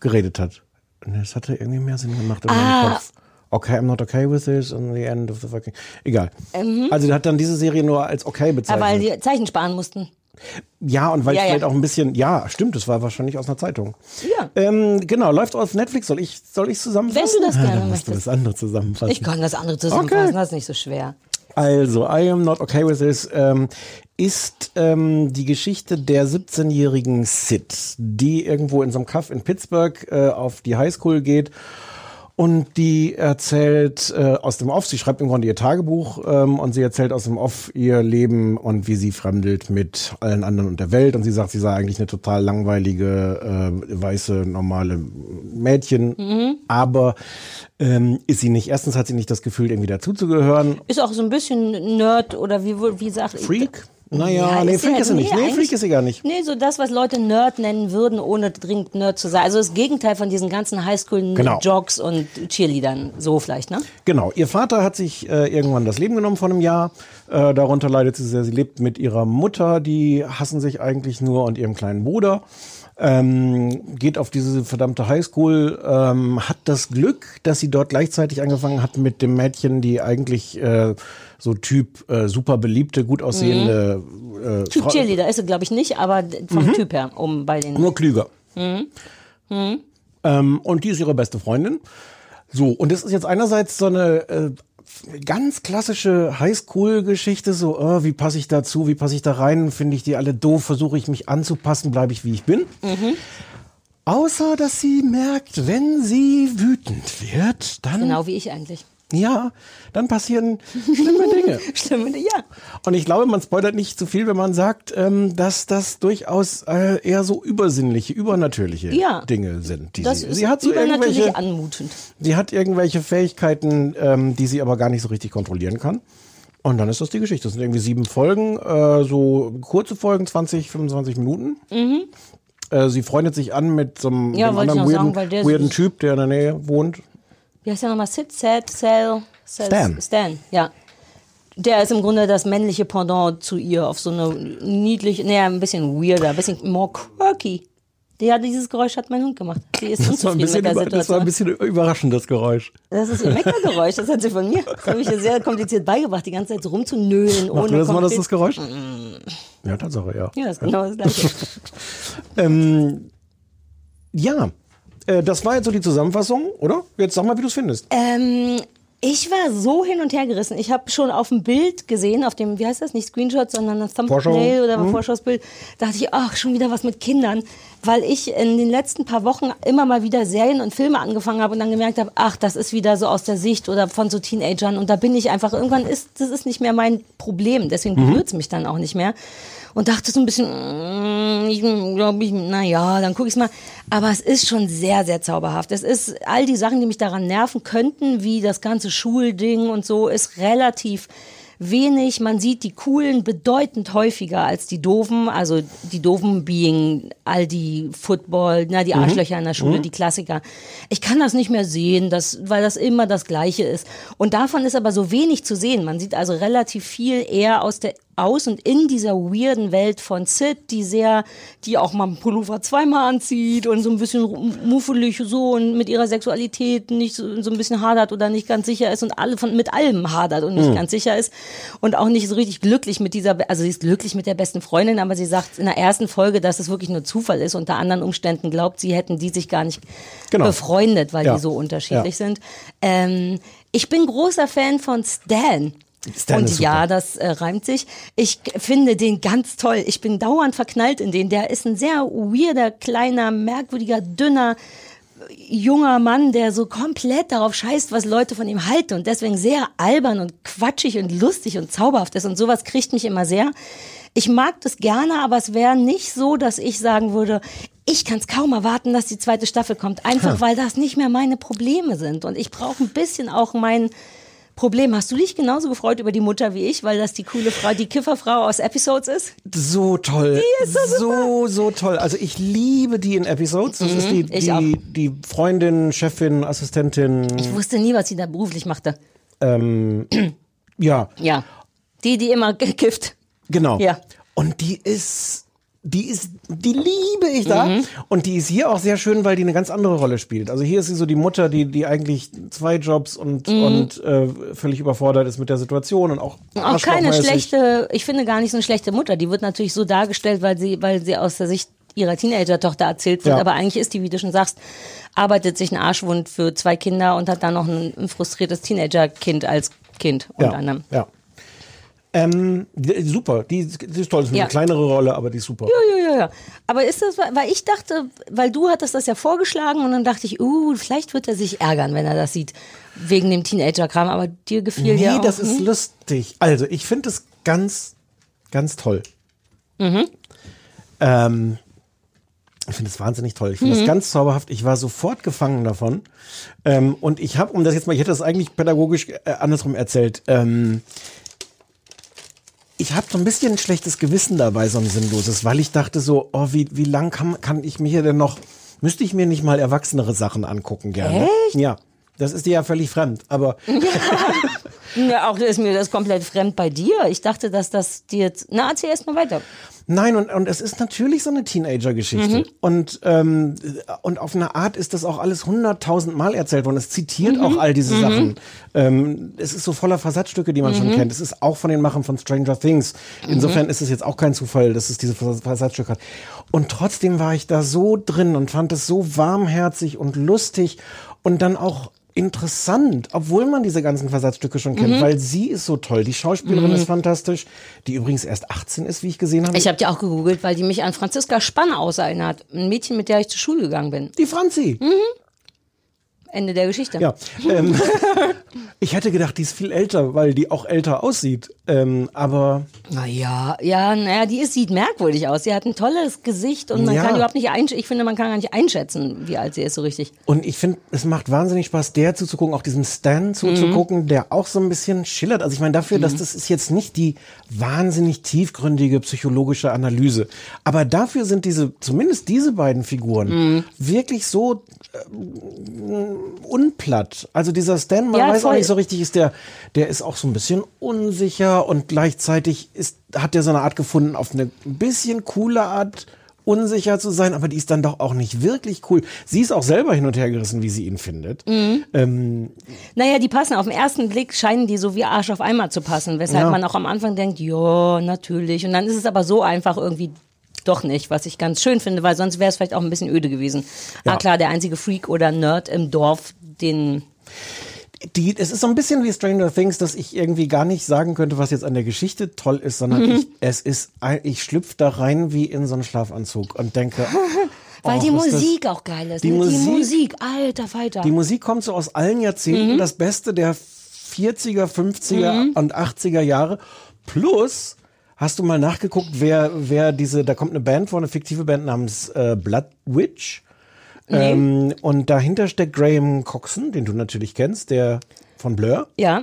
[SPEAKER 3] geredet hat. Das hatte irgendwie mehr Sinn gemacht in
[SPEAKER 2] Ah.
[SPEAKER 3] meinem Kopf. Okay, I'm not okay with this and the end of the fucking. Egal. Also, der hat dann diese Serie nur als okay
[SPEAKER 2] Ja,
[SPEAKER 3] bezeichnet.
[SPEAKER 2] weil die Zeichen sparen mussten.
[SPEAKER 3] Ja, und weil
[SPEAKER 2] Ja,
[SPEAKER 3] ich
[SPEAKER 2] ja.
[SPEAKER 3] vielleicht auch ein bisschen, ja, stimmt, das war wahrscheinlich aus einer Zeitung.
[SPEAKER 2] Ja.
[SPEAKER 3] Ähm, genau, läuft auf Netflix. Soll ich, soll ich zusammenfassen?
[SPEAKER 2] Wenn du das gerne
[SPEAKER 3] dann musst du
[SPEAKER 2] möchtest.
[SPEAKER 3] das andere zusammenfassen.
[SPEAKER 2] Ich kann das andere zusammenfassen,
[SPEAKER 3] Okay.
[SPEAKER 2] das ist nicht so schwer.
[SPEAKER 3] Also, I am not okay with this ähm, ist ähm, die Geschichte der 17-jährigen Sid, die irgendwo in so einem Kaff in Pittsburgh äh, auf die Highschool geht und die erzählt äh, aus dem Off, sie schreibt im Grunde ihr Tagebuch ähm, und sie erzählt aus dem Off ihr Leben und wie sie fremdelt mit allen anderen und der Welt und sie sagt, sie sei eigentlich eine total langweilige, äh, weiße, normale Mädchen, aber ähm, ist sie nicht. Erstens hat sie nicht das Gefühl, irgendwie dazuzugehören
[SPEAKER 2] Ist auch so ein bisschen Nerd oder wie, wie sagt
[SPEAKER 3] Freak? Naja, nee,
[SPEAKER 2] ist
[SPEAKER 3] Freak
[SPEAKER 2] ja-
[SPEAKER 3] ist sie nicht. Nee, Freak ist sie gar nicht.
[SPEAKER 2] Nee, so das, was Leute Nerd nennen würden, ohne dringend Nerd zu sein. Also das Gegenteil von diesen ganzen
[SPEAKER 3] Genau.
[SPEAKER 2] Highschool-Jogs und Cheerleadern. So vielleicht, ne?
[SPEAKER 3] Genau. Ihr Vater hat sich äh, irgendwann das Leben genommen vor einem Jahr. Äh, darunter leidet sie sehr. Sie lebt mit ihrer Mutter, die hassen sich eigentlich nur, und ihrem kleinen Bruder. Ähm, geht auf diese verdammte Highschool, ähm, hat das Glück, dass sie dort gleichzeitig angefangen hat mit dem Mädchen, die eigentlich äh, so Typ äh, super beliebte, gut aussehende äh,
[SPEAKER 2] Typ
[SPEAKER 3] Frau-
[SPEAKER 2] Cheerleader ist sie, glaube ich, nicht, aber vom Typ her, um bei den.
[SPEAKER 3] Nur klüger. Ähm, und die ist ihre beste Freundin. So, und das ist jetzt einerseits so eine äh, ganz klassische Highschool-Geschichte, so, äh, wie passe ich dazu, wie passe ich da rein, finde ich die alle doof, versuche ich mich anzupassen, bleibe ich wie ich bin. Außer, dass sie merkt, wenn sie wütend wird, dann,
[SPEAKER 2] Genau wie ich eigentlich.
[SPEAKER 3] Ja, dann passieren schlimme Dinge.
[SPEAKER 2] Stimmt, ja.
[SPEAKER 3] Und ich glaube, man spoilert nicht zu viel, wenn man sagt, ähm, dass das durchaus äh, eher so übersinnliche, übernatürliche
[SPEAKER 2] Ja.
[SPEAKER 3] Dinge sind. Die
[SPEAKER 2] Das
[SPEAKER 3] sie,
[SPEAKER 2] ist
[SPEAKER 3] sie hat so irgendwelche,
[SPEAKER 2] anmutend.
[SPEAKER 3] sie hat irgendwelche Fähigkeiten, ähm, die sie aber gar nicht so richtig kontrollieren kann. Und dann ist das die Geschichte. Das sind irgendwie sieben Folgen, äh, so kurze Folgen, 20, 25 Minuten. Äh, sie freundet sich an mit so einem
[SPEAKER 2] Mhm. Ja, ich
[SPEAKER 3] anderen weirden,
[SPEAKER 2] sagen,
[SPEAKER 3] weirden
[SPEAKER 2] ist-
[SPEAKER 3] Typ, der in der Nähe wohnt.
[SPEAKER 2] Wie heißt der nochmal? Sid, Sad, Sal, Sal,
[SPEAKER 3] Stan.
[SPEAKER 2] Stan, ja. Der ist im Grunde das männliche Pendant zu ihr auf so eine niedliche, naja, ein bisschen weirder, ein bisschen more quirky. Ja, dieses Geräusch hat mein Hund gemacht. Die ist
[SPEAKER 3] Das war, ein bisschen
[SPEAKER 2] mit der
[SPEAKER 3] über, das war ein bisschen überraschend, das Geräusch.
[SPEAKER 2] Das ist ihr Meckergeräusch, das hat sie von mir. Das habe ich ihr sehr kompliziert beigebracht, die ganze Zeit so rumzunölen.
[SPEAKER 3] Macht
[SPEAKER 2] ohne
[SPEAKER 3] das mal das, das Geräusch? Ja, Tatsache, ja.
[SPEAKER 2] Ja, das ist genau das Gleiche.
[SPEAKER 3] Ähm, ja, äh, das war jetzt so die Zusammenfassung, oder? Jetzt sag mal, wie du es findest.
[SPEAKER 2] Ähm, ich war so hin und her gerissen. Ich habe schon auf dem Bild gesehen, auf dem, wie heißt das, nicht Screenshot, sondern das Thumbnail
[SPEAKER 3] Vorschau.
[SPEAKER 2] oder
[SPEAKER 3] Mhm.
[SPEAKER 2] Vorschaubild, dachte ich, ach, schon wieder was mit Kindern, weil ich in den letzten paar Wochen immer mal wieder Serien und Filme angefangen habe und dann gemerkt habe, ach, das ist wieder so aus der Sicht oder von so Teenagern und da bin ich einfach, irgendwann ist, das ist nicht mehr mein Problem, deswegen berührt es mich dann auch nicht mehr. Und dachte so ein bisschen, mm, ich glaube ich, naja, dann gucke ich mal. Aber es ist schon sehr, sehr zauberhaft. Es ist all die Sachen, die mich daran nerven könnten, wie das ganze Schulding und so, ist relativ wenig. Man sieht die coolen bedeutend häufiger als die doofen. Also die doofen being all die Football, na, die Arschlöcher in der Schule, die Klassiker. Ich kann das nicht mehr sehen, das, weil das immer das Gleiche ist. Und davon ist aber so wenig zu sehen. Man sieht also relativ viel eher aus der aus und in dieser weirden Welt von Sid, die sehr, die auch mal einen Pullover zweimal anzieht und so ein bisschen muffelig so und mit ihrer Sexualität nicht so, so ein bisschen hadert oder nicht ganz sicher ist und alle von mit allem hadert und nicht ganz sicher ist und auch nicht so richtig glücklich mit dieser, also sie ist glücklich mit der besten Freundin, aber sie sagt in der ersten Folge, dass es wirklich nur Zufall ist. Unter anderen Umständen glaubt sie, hätten die sich gar nicht
[SPEAKER 3] Genau.
[SPEAKER 2] befreundet, weil
[SPEAKER 3] Ja.
[SPEAKER 2] die so unterschiedlich
[SPEAKER 3] Ja.
[SPEAKER 2] sind. Ähm, ich bin großer Fan von Stan. Und
[SPEAKER 3] super.
[SPEAKER 2] ja, das äh, reimt sich. Ich finde den ganz toll. Ich bin dauernd verknallt in den. Der ist ein sehr weirder, kleiner, merkwürdiger, dünner, junger Mann, der so komplett darauf scheißt, was Leute von ihm halten und deswegen sehr albern und quatschig und lustig und zauberhaft ist und sowas kriegt mich immer sehr. Ich mag das gerne, aber es wäre nicht so, dass ich sagen würde, ich kann es kaum erwarten, dass die zweite Staffel kommt, einfach weil das nicht mehr meine Probleme sind und ich brauche ein bisschen auch mein Problem. Hast du dich genauso gefreut über die Mutter wie ich, weil das die coole Frau, die Kifferfrau aus Episodes ist?
[SPEAKER 3] So toll.
[SPEAKER 2] Die ist so
[SPEAKER 3] so, so toll. Also ich liebe die in Episodes. Das ist die,
[SPEAKER 2] Mhm, ich auch.
[SPEAKER 3] die, die Freundin, Chefin, Assistentin.
[SPEAKER 2] Ich wusste nie, was sie da beruflich machte.
[SPEAKER 3] Ähm, ja,
[SPEAKER 2] Ja. Die, die immer gekifft.
[SPEAKER 3] genau.
[SPEAKER 2] Ja.
[SPEAKER 3] Und die ist, die ist, die liebe ich da.
[SPEAKER 2] Mhm.
[SPEAKER 3] Und die ist hier auch sehr schön, weil die eine ganz andere Rolle spielt. Also hier ist sie so die Mutter, die, die eigentlich zwei Jobs und, und äh, völlig überfordert ist mit der Situation und auch,
[SPEAKER 2] Mhm. Auch keine schlechte, ich finde gar nicht so eine schlechte Mutter. Die wird natürlich so dargestellt, weil sie, weil sie aus der Sicht ihrer Teenager-Tochter erzählt wird.
[SPEAKER 3] Ja.
[SPEAKER 2] Aber eigentlich ist die, wie du schon sagst, arbeitet sich einen Arschwund für zwei Kinder und hat dann noch ein, ein frustriertes Teenager-Kind als Kind unter
[SPEAKER 3] Ja,
[SPEAKER 2] anderem.
[SPEAKER 3] ja. Ähm, super, die, die ist toll, das ist
[SPEAKER 2] Ja.
[SPEAKER 3] eine kleinere Rolle, aber die ist super.
[SPEAKER 2] Ja, ja, ja, ja. Aber ist das, weil ich dachte, weil du hattest das ja vorgeschlagen und dann dachte ich, uh, vielleicht wird er sich ärgern, wenn er das sieht, wegen dem Teenager-Kram, aber dir gefiel
[SPEAKER 3] Nee,
[SPEAKER 2] ja auch.
[SPEAKER 3] das ist lustig. Also, ich finde es ganz, ganz toll.
[SPEAKER 2] Mhm.
[SPEAKER 3] Ähm, ich finde es wahnsinnig toll. Ich finde
[SPEAKER 2] Mhm.
[SPEAKER 3] es ganz zauberhaft. Ich war sofort gefangen davon. Ähm, und ich habe, um das jetzt mal, ich hätte das eigentlich pädagogisch äh, andersrum erzählt. Ähm, ich habe so ein bisschen ein schlechtes Gewissen dabei, so ein sinnloses, weil ich dachte so, oh, wie, wie lang kann, kann ich mir hier denn noch, müsste ich mir nicht mal erwachsenere Sachen angucken gerne?
[SPEAKER 2] Echt?
[SPEAKER 3] Ja. Das ist dir ja völlig fremd, aber
[SPEAKER 2] Ja, auch ist mir das komplett fremd bei dir. Ich dachte, dass das dir jetzt. Na, erzähl erst mal weiter.
[SPEAKER 3] Nein, und, und es ist natürlich so eine Teenager-Geschichte. Und, ähm, und auf eine Art ist das auch alles hunderttausend Mal erzählt worden. Es zitiert auch all diese Sachen. Ähm, es ist so voller Versatzstücke, die man schon kennt. Es ist auch von den Machern von Stranger Things. Insofern ist es jetzt auch kein Zufall, dass es diese Vers- Versatzstücke hat. Und trotzdem war ich da so drin und fand es so warmherzig und lustig und dann auch interessant, obwohl man diese ganzen Versatzstücke schon kennt, weil sie ist so toll. Die Schauspielerin ist fantastisch, die übrigens erst 18 ist, wie ich gesehen habe.
[SPEAKER 2] Ich habe die auch gegoogelt, weil die mich an Franziska Spann auserinnert. Ein Mädchen, mit der ich zur Schule gegangen bin.
[SPEAKER 3] Die Franzi.
[SPEAKER 2] Ende der Geschichte.
[SPEAKER 3] Ja. Ähm, ich hätte gedacht, die ist viel älter, weil die auch älter aussieht. Ähm, aber
[SPEAKER 2] Naja, ja, naja, die ist, sieht merkwürdig aus. Sie hat ein tolles Gesicht und man
[SPEAKER 3] Ja.
[SPEAKER 2] kann überhaupt nicht einschätzen. Ich finde, man kann gar nicht einschätzen, wie alt sie ist so richtig.
[SPEAKER 3] und ich finde, es macht wahnsinnig Spaß, der zuzugucken, auch diesem Stan zuzugucken, der auch so ein bisschen schillert. Also ich meine, dafür, dass das ist jetzt nicht die wahnsinnig tiefgründige psychologische Analyse. Aber dafür sind diese, zumindest diese beiden Figuren, wirklich so unplatt. Also dieser Stan, man
[SPEAKER 2] Ja,
[SPEAKER 3] weiß auch nicht so richtig, ist der, der ist auch so ein bisschen unsicher und gleichzeitig ist, hat er so eine Art gefunden, auf eine bisschen coole Art unsicher zu sein, aber die ist dann doch auch nicht wirklich cool. Sie ist auch selber hin und her gerissen, wie sie ihn findet.
[SPEAKER 2] Mhm.
[SPEAKER 3] Ähm,
[SPEAKER 2] Naja, die passen auf den ersten Blick, scheinen die so wie Arsch auf einmal zu passen, weshalb
[SPEAKER 3] Ja.
[SPEAKER 2] man auch am Anfang denkt, ja, natürlich. Und dann ist es aber so einfach irgendwie doch nicht, was ich ganz schön finde, weil sonst wäre es vielleicht auch ein bisschen öde gewesen.
[SPEAKER 3] Ja.
[SPEAKER 2] Ah klar, der einzige Freak oder Nerd im Dorf, den
[SPEAKER 3] die, es ist so ein bisschen wie Stranger Things, dass ich irgendwie gar nicht sagen könnte, was jetzt an der Geschichte toll ist, sondern
[SPEAKER 2] Mhm.
[SPEAKER 3] ich, es ist, ich schlüpfe da rein wie in so einen Schlafanzug und denke,
[SPEAKER 2] Weil
[SPEAKER 3] Och,
[SPEAKER 2] die
[SPEAKER 3] ist das-
[SPEAKER 2] Musik auch geil ist.
[SPEAKER 3] Die
[SPEAKER 2] ne?
[SPEAKER 3] Musik-
[SPEAKER 2] die Musik, alter Falter.
[SPEAKER 3] Die Musik kommt so aus allen Jahrzehnten,
[SPEAKER 2] Mhm.
[SPEAKER 3] das Beste der 40er, 50er und 80er Jahre. Plus Hast du mal nachgeguckt, wer, wer diese, da kommt eine Band vor, eine fiktive Band namens äh, Blood Witch.
[SPEAKER 2] Nee.
[SPEAKER 3] Ähm, und dahinter steckt Graham Coxon, den du natürlich kennst, der von Blur.
[SPEAKER 2] Ja,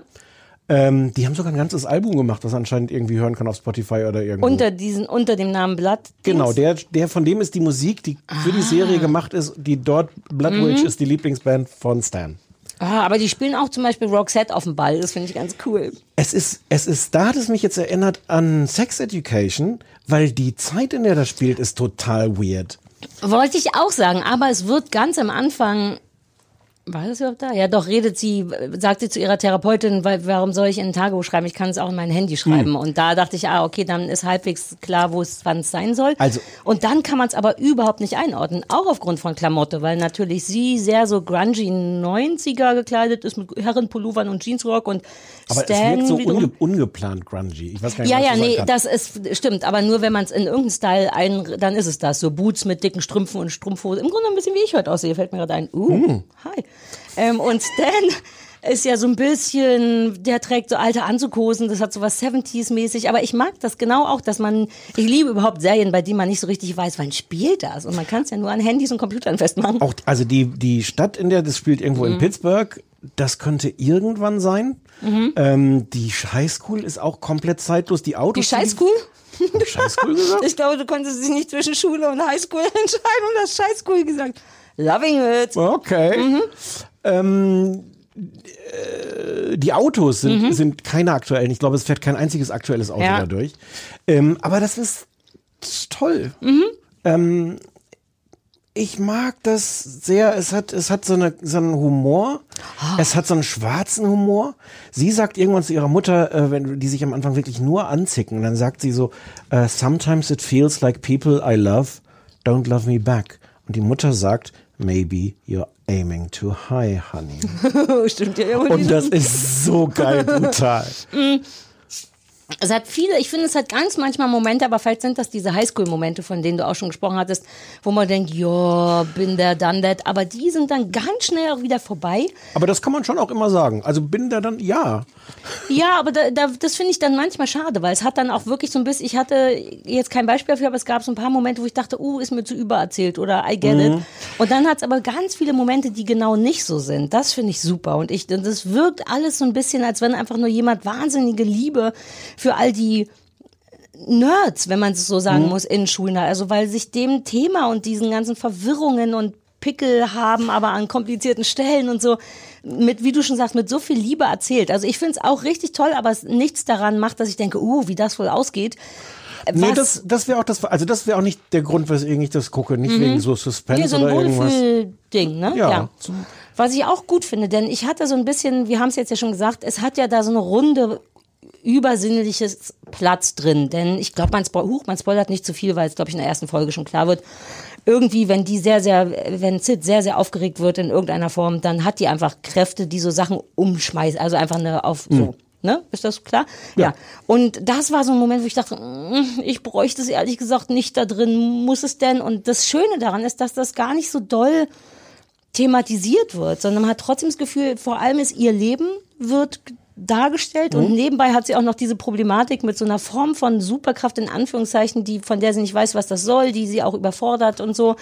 [SPEAKER 3] Ähm, die haben sogar ein ganzes Album gemacht, was anscheinend irgendwie hören kann auf Spotify oder irgendwo.
[SPEAKER 2] unter diesen, unter dem Namen Blood.
[SPEAKER 3] Genau, der, der von dem ist die Musik, die für die
[SPEAKER 2] Ah.
[SPEAKER 3] Serie gemacht ist, die dort Blood
[SPEAKER 2] Mhm.
[SPEAKER 3] Witch ist die Lieblingsband von Stan.
[SPEAKER 2] Ah, aber die spielen auch zum Beispiel Roxette auf dem Ball. Das finde ich ganz cool.
[SPEAKER 3] Es ist, es ist, da hat es mich jetzt erinnert an Sex Education, weil die Zeit, in der das spielt, ist total weird.
[SPEAKER 2] Wollte ich auch sagen, aber es wird ganz am Anfang. War das überhaupt da? Ja, doch, redet sie, sagt sie zu ihrer Therapeutin, weil, warum soll ich in ein Tagebuch schreiben? Ich kann es auch in mein Handy schreiben.
[SPEAKER 3] Hm.
[SPEAKER 2] Und da dachte ich, ah, okay, dann ist halbwegs klar, wo es, wann es sein soll.
[SPEAKER 3] Also-
[SPEAKER 2] und dann kann man es aber überhaupt nicht einordnen, auch aufgrund von Klamotte, weil natürlich sie sehr so grungy 90er gekleidet ist mit Herrenpullovern und Jeansrock und
[SPEAKER 3] Aber
[SPEAKER 2] Stan
[SPEAKER 3] es wirkt so unge ungeplant grungy. Ich weiß gar nicht,
[SPEAKER 2] ja,
[SPEAKER 3] was
[SPEAKER 2] ja, nee,
[SPEAKER 3] sagen
[SPEAKER 2] das ist stimmt, aber nur wenn man es in irgendeinen Style ein, dann ist es das. So Boots mit dicken Strümpfen und Strumpfhose. Im Grunde ein bisschen wie ich heute aussehe, fällt mir gerade ein. Uh,
[SPEAKER 3] Hm.
[SPEAKER 2] hi. Ähm, und Stan ist ja so ein bisschen, der trägt so alte Anzughosen, das hat so was 70s-mäßig, aber ich mag das genau auch, dass man, ich liebe überhaupt Serien, bei denen man nicht so richtig weiß, wann spielt das und man kann es ja nur an Handys und Computern festmachen.
[SPEAKER 3] Auch, also die, die Stadt, in der das spielt, irgendwo
[SPEAKER 2] Mhm.
[SPEAKER 3] in Pittsburgh, das könnte irgendwann sein.
[SPEAKER 2] Mhm.
[SPEAKER 3] Ähm, die Highschool ist auch komplett zeitlos. Die Autos.
[SPEAKER 2] Die
[SPEAKER 3] ich Scheißschool gesagt?
[SPEAKER 2] Ich glaube, du konntest dich nicht zwischen Schule und Highschool entscheiden und hast Scheißschool gesagt. Loving it.
[SPEAKER 3] Okay.
[SPEAKER 2] Mhm.
[SPEAKER 3] Ähm, äh, die Autos sind,
[SPEAKER 2] Mhm.
[SPEAKER 3] sind keine aktuellen. Ich glaube, es fährt kein einziges aktuelles Auto
[SPEAKER 2] Ja.
[SPEAKER 3] da durch. Ähm, aber das ist, toll.
[SPEAKER 2] Mhm.
[SPEAKER 3] Ähm, ich mag das sehr. Es hat, es hat so, eine, so einen Humor.
[SPEAKER 2] Ah.
[SPEAKER 3] Es hat so einen schwarzen Humor. Sie sagt irgendwann zu ihrer Mutter, äh, wenn die sich am Anfang wirklich nur anzicken, dann sagt sie so: äh, Sometimes it feels like people I love don't love me back. Und die Mutter sagt: Maybe you're aiming too high, honey.
[SPEAKER 2] Stimmt ja.
[SPEAKER 3] Und das ist so geil brutal.
[SPEAKER 2] Es hat viele, ich finde, es hat ganz manchmal Momente, aber vielleicht sind das diese Highschool-Momente, von denen du auch schon gesprochen hattest, wo man denkt, ja, bin der, done that, aber die sind dann ganz schnell auch wieder vorbei.
[SPEAKER 3] Aber das kann man schon auch immer sagen. Also bin da dann, ja.
[SPEAKER 2] Ja, aber da, da, das finde ich dann manchmal schade, weil es hat dann auch wirklich so ein bisschen, ich hatte jetzt kein Beispiel dafür, aber es gab so ein paar Momente, wo ich dachte, uh, ist mir zu übererzählt oder I get it.
[SPEAKER 3] Mhm.
[SPEAKER 2] Und dann hat es aber ganz viele Momente, die genau nicht so sind. Das finde ich super. Und ich, das wirkt alles so ein bisschen, als wenn einfach nur jemand wahnsinnige Liebe für all die Nerds, wenn man es so sagen
[SPEAKER 10] Mhm.
[SPEAKER 2] muss, in Schulen. Also weil sich dem Thema und diesen ganzen Verwirrungen und Pickel haben, aber an komplizierten Stellen und so, mit, wie du schon sagst, mit so viel Liebe erzählt. Also ich finde es auch richtig toll, aber es nichts daran macht, dass ich denke, uh, wie das wohl ausgeht.
[SPEAKER 3] Nee,
[SPEAKER 2] Was-
[SPEAKER 3] das, das wäre auch das, also das wäre auch nicht der Grund, weswegen ich das gucke. Nicht
[SPEAKER 2] Mhm.
[SPEAKER 3] wegen so Suspense
[SPEAKER 2] Nee, so ein
[SPEAKER 3] oder irgendwas.
[SPEAKER 2] Wohlfühlding, ne?
[SPEAKER 3] Ja.
[SPEAKER 2] Was ich auch gut finde, denn ich hatte so ein bisschen, wir haben es jetzt ja schon gesagt, es hat ja da so eine runde übersinnliches Platz drin. Denn ich glaube, man, spo man spoilert nicht zu viel, weil es, glaube ich, in der ersten Folge schon klar wird. Irgendwie, wenn die sehr, sehr, wenn Sid sehr, sehr aufgeregt wird in irgendeiner Form, dann hat die einfach Kräfte, die so Sachen umschmeißen. Also einfach eine auf so.
[SPEAKER 3] Mhm.
[SPEAKER 2] Ne? Ist das klar? Ja. Und das war so ein Moment, wo ich dachte, mm, ich bräuchte es ehrlich gesagt nicht da drin. Muss es denn? Und das Schöne daran ist, dass das gar nicht so doll thematisiert wird, sondern man hat trotzdem das Gefühl, vor allem ist ihr Leben wird dargestellt und
[SPEAKER 10] Mhm.
[SPEAKER 2] nebenbei hat sie auch noch diese Problematik mit so einer Form von Superkraft in Anführungszeichen, die von der sie nicht weiß, was das soll, die sie auch überfordert und so.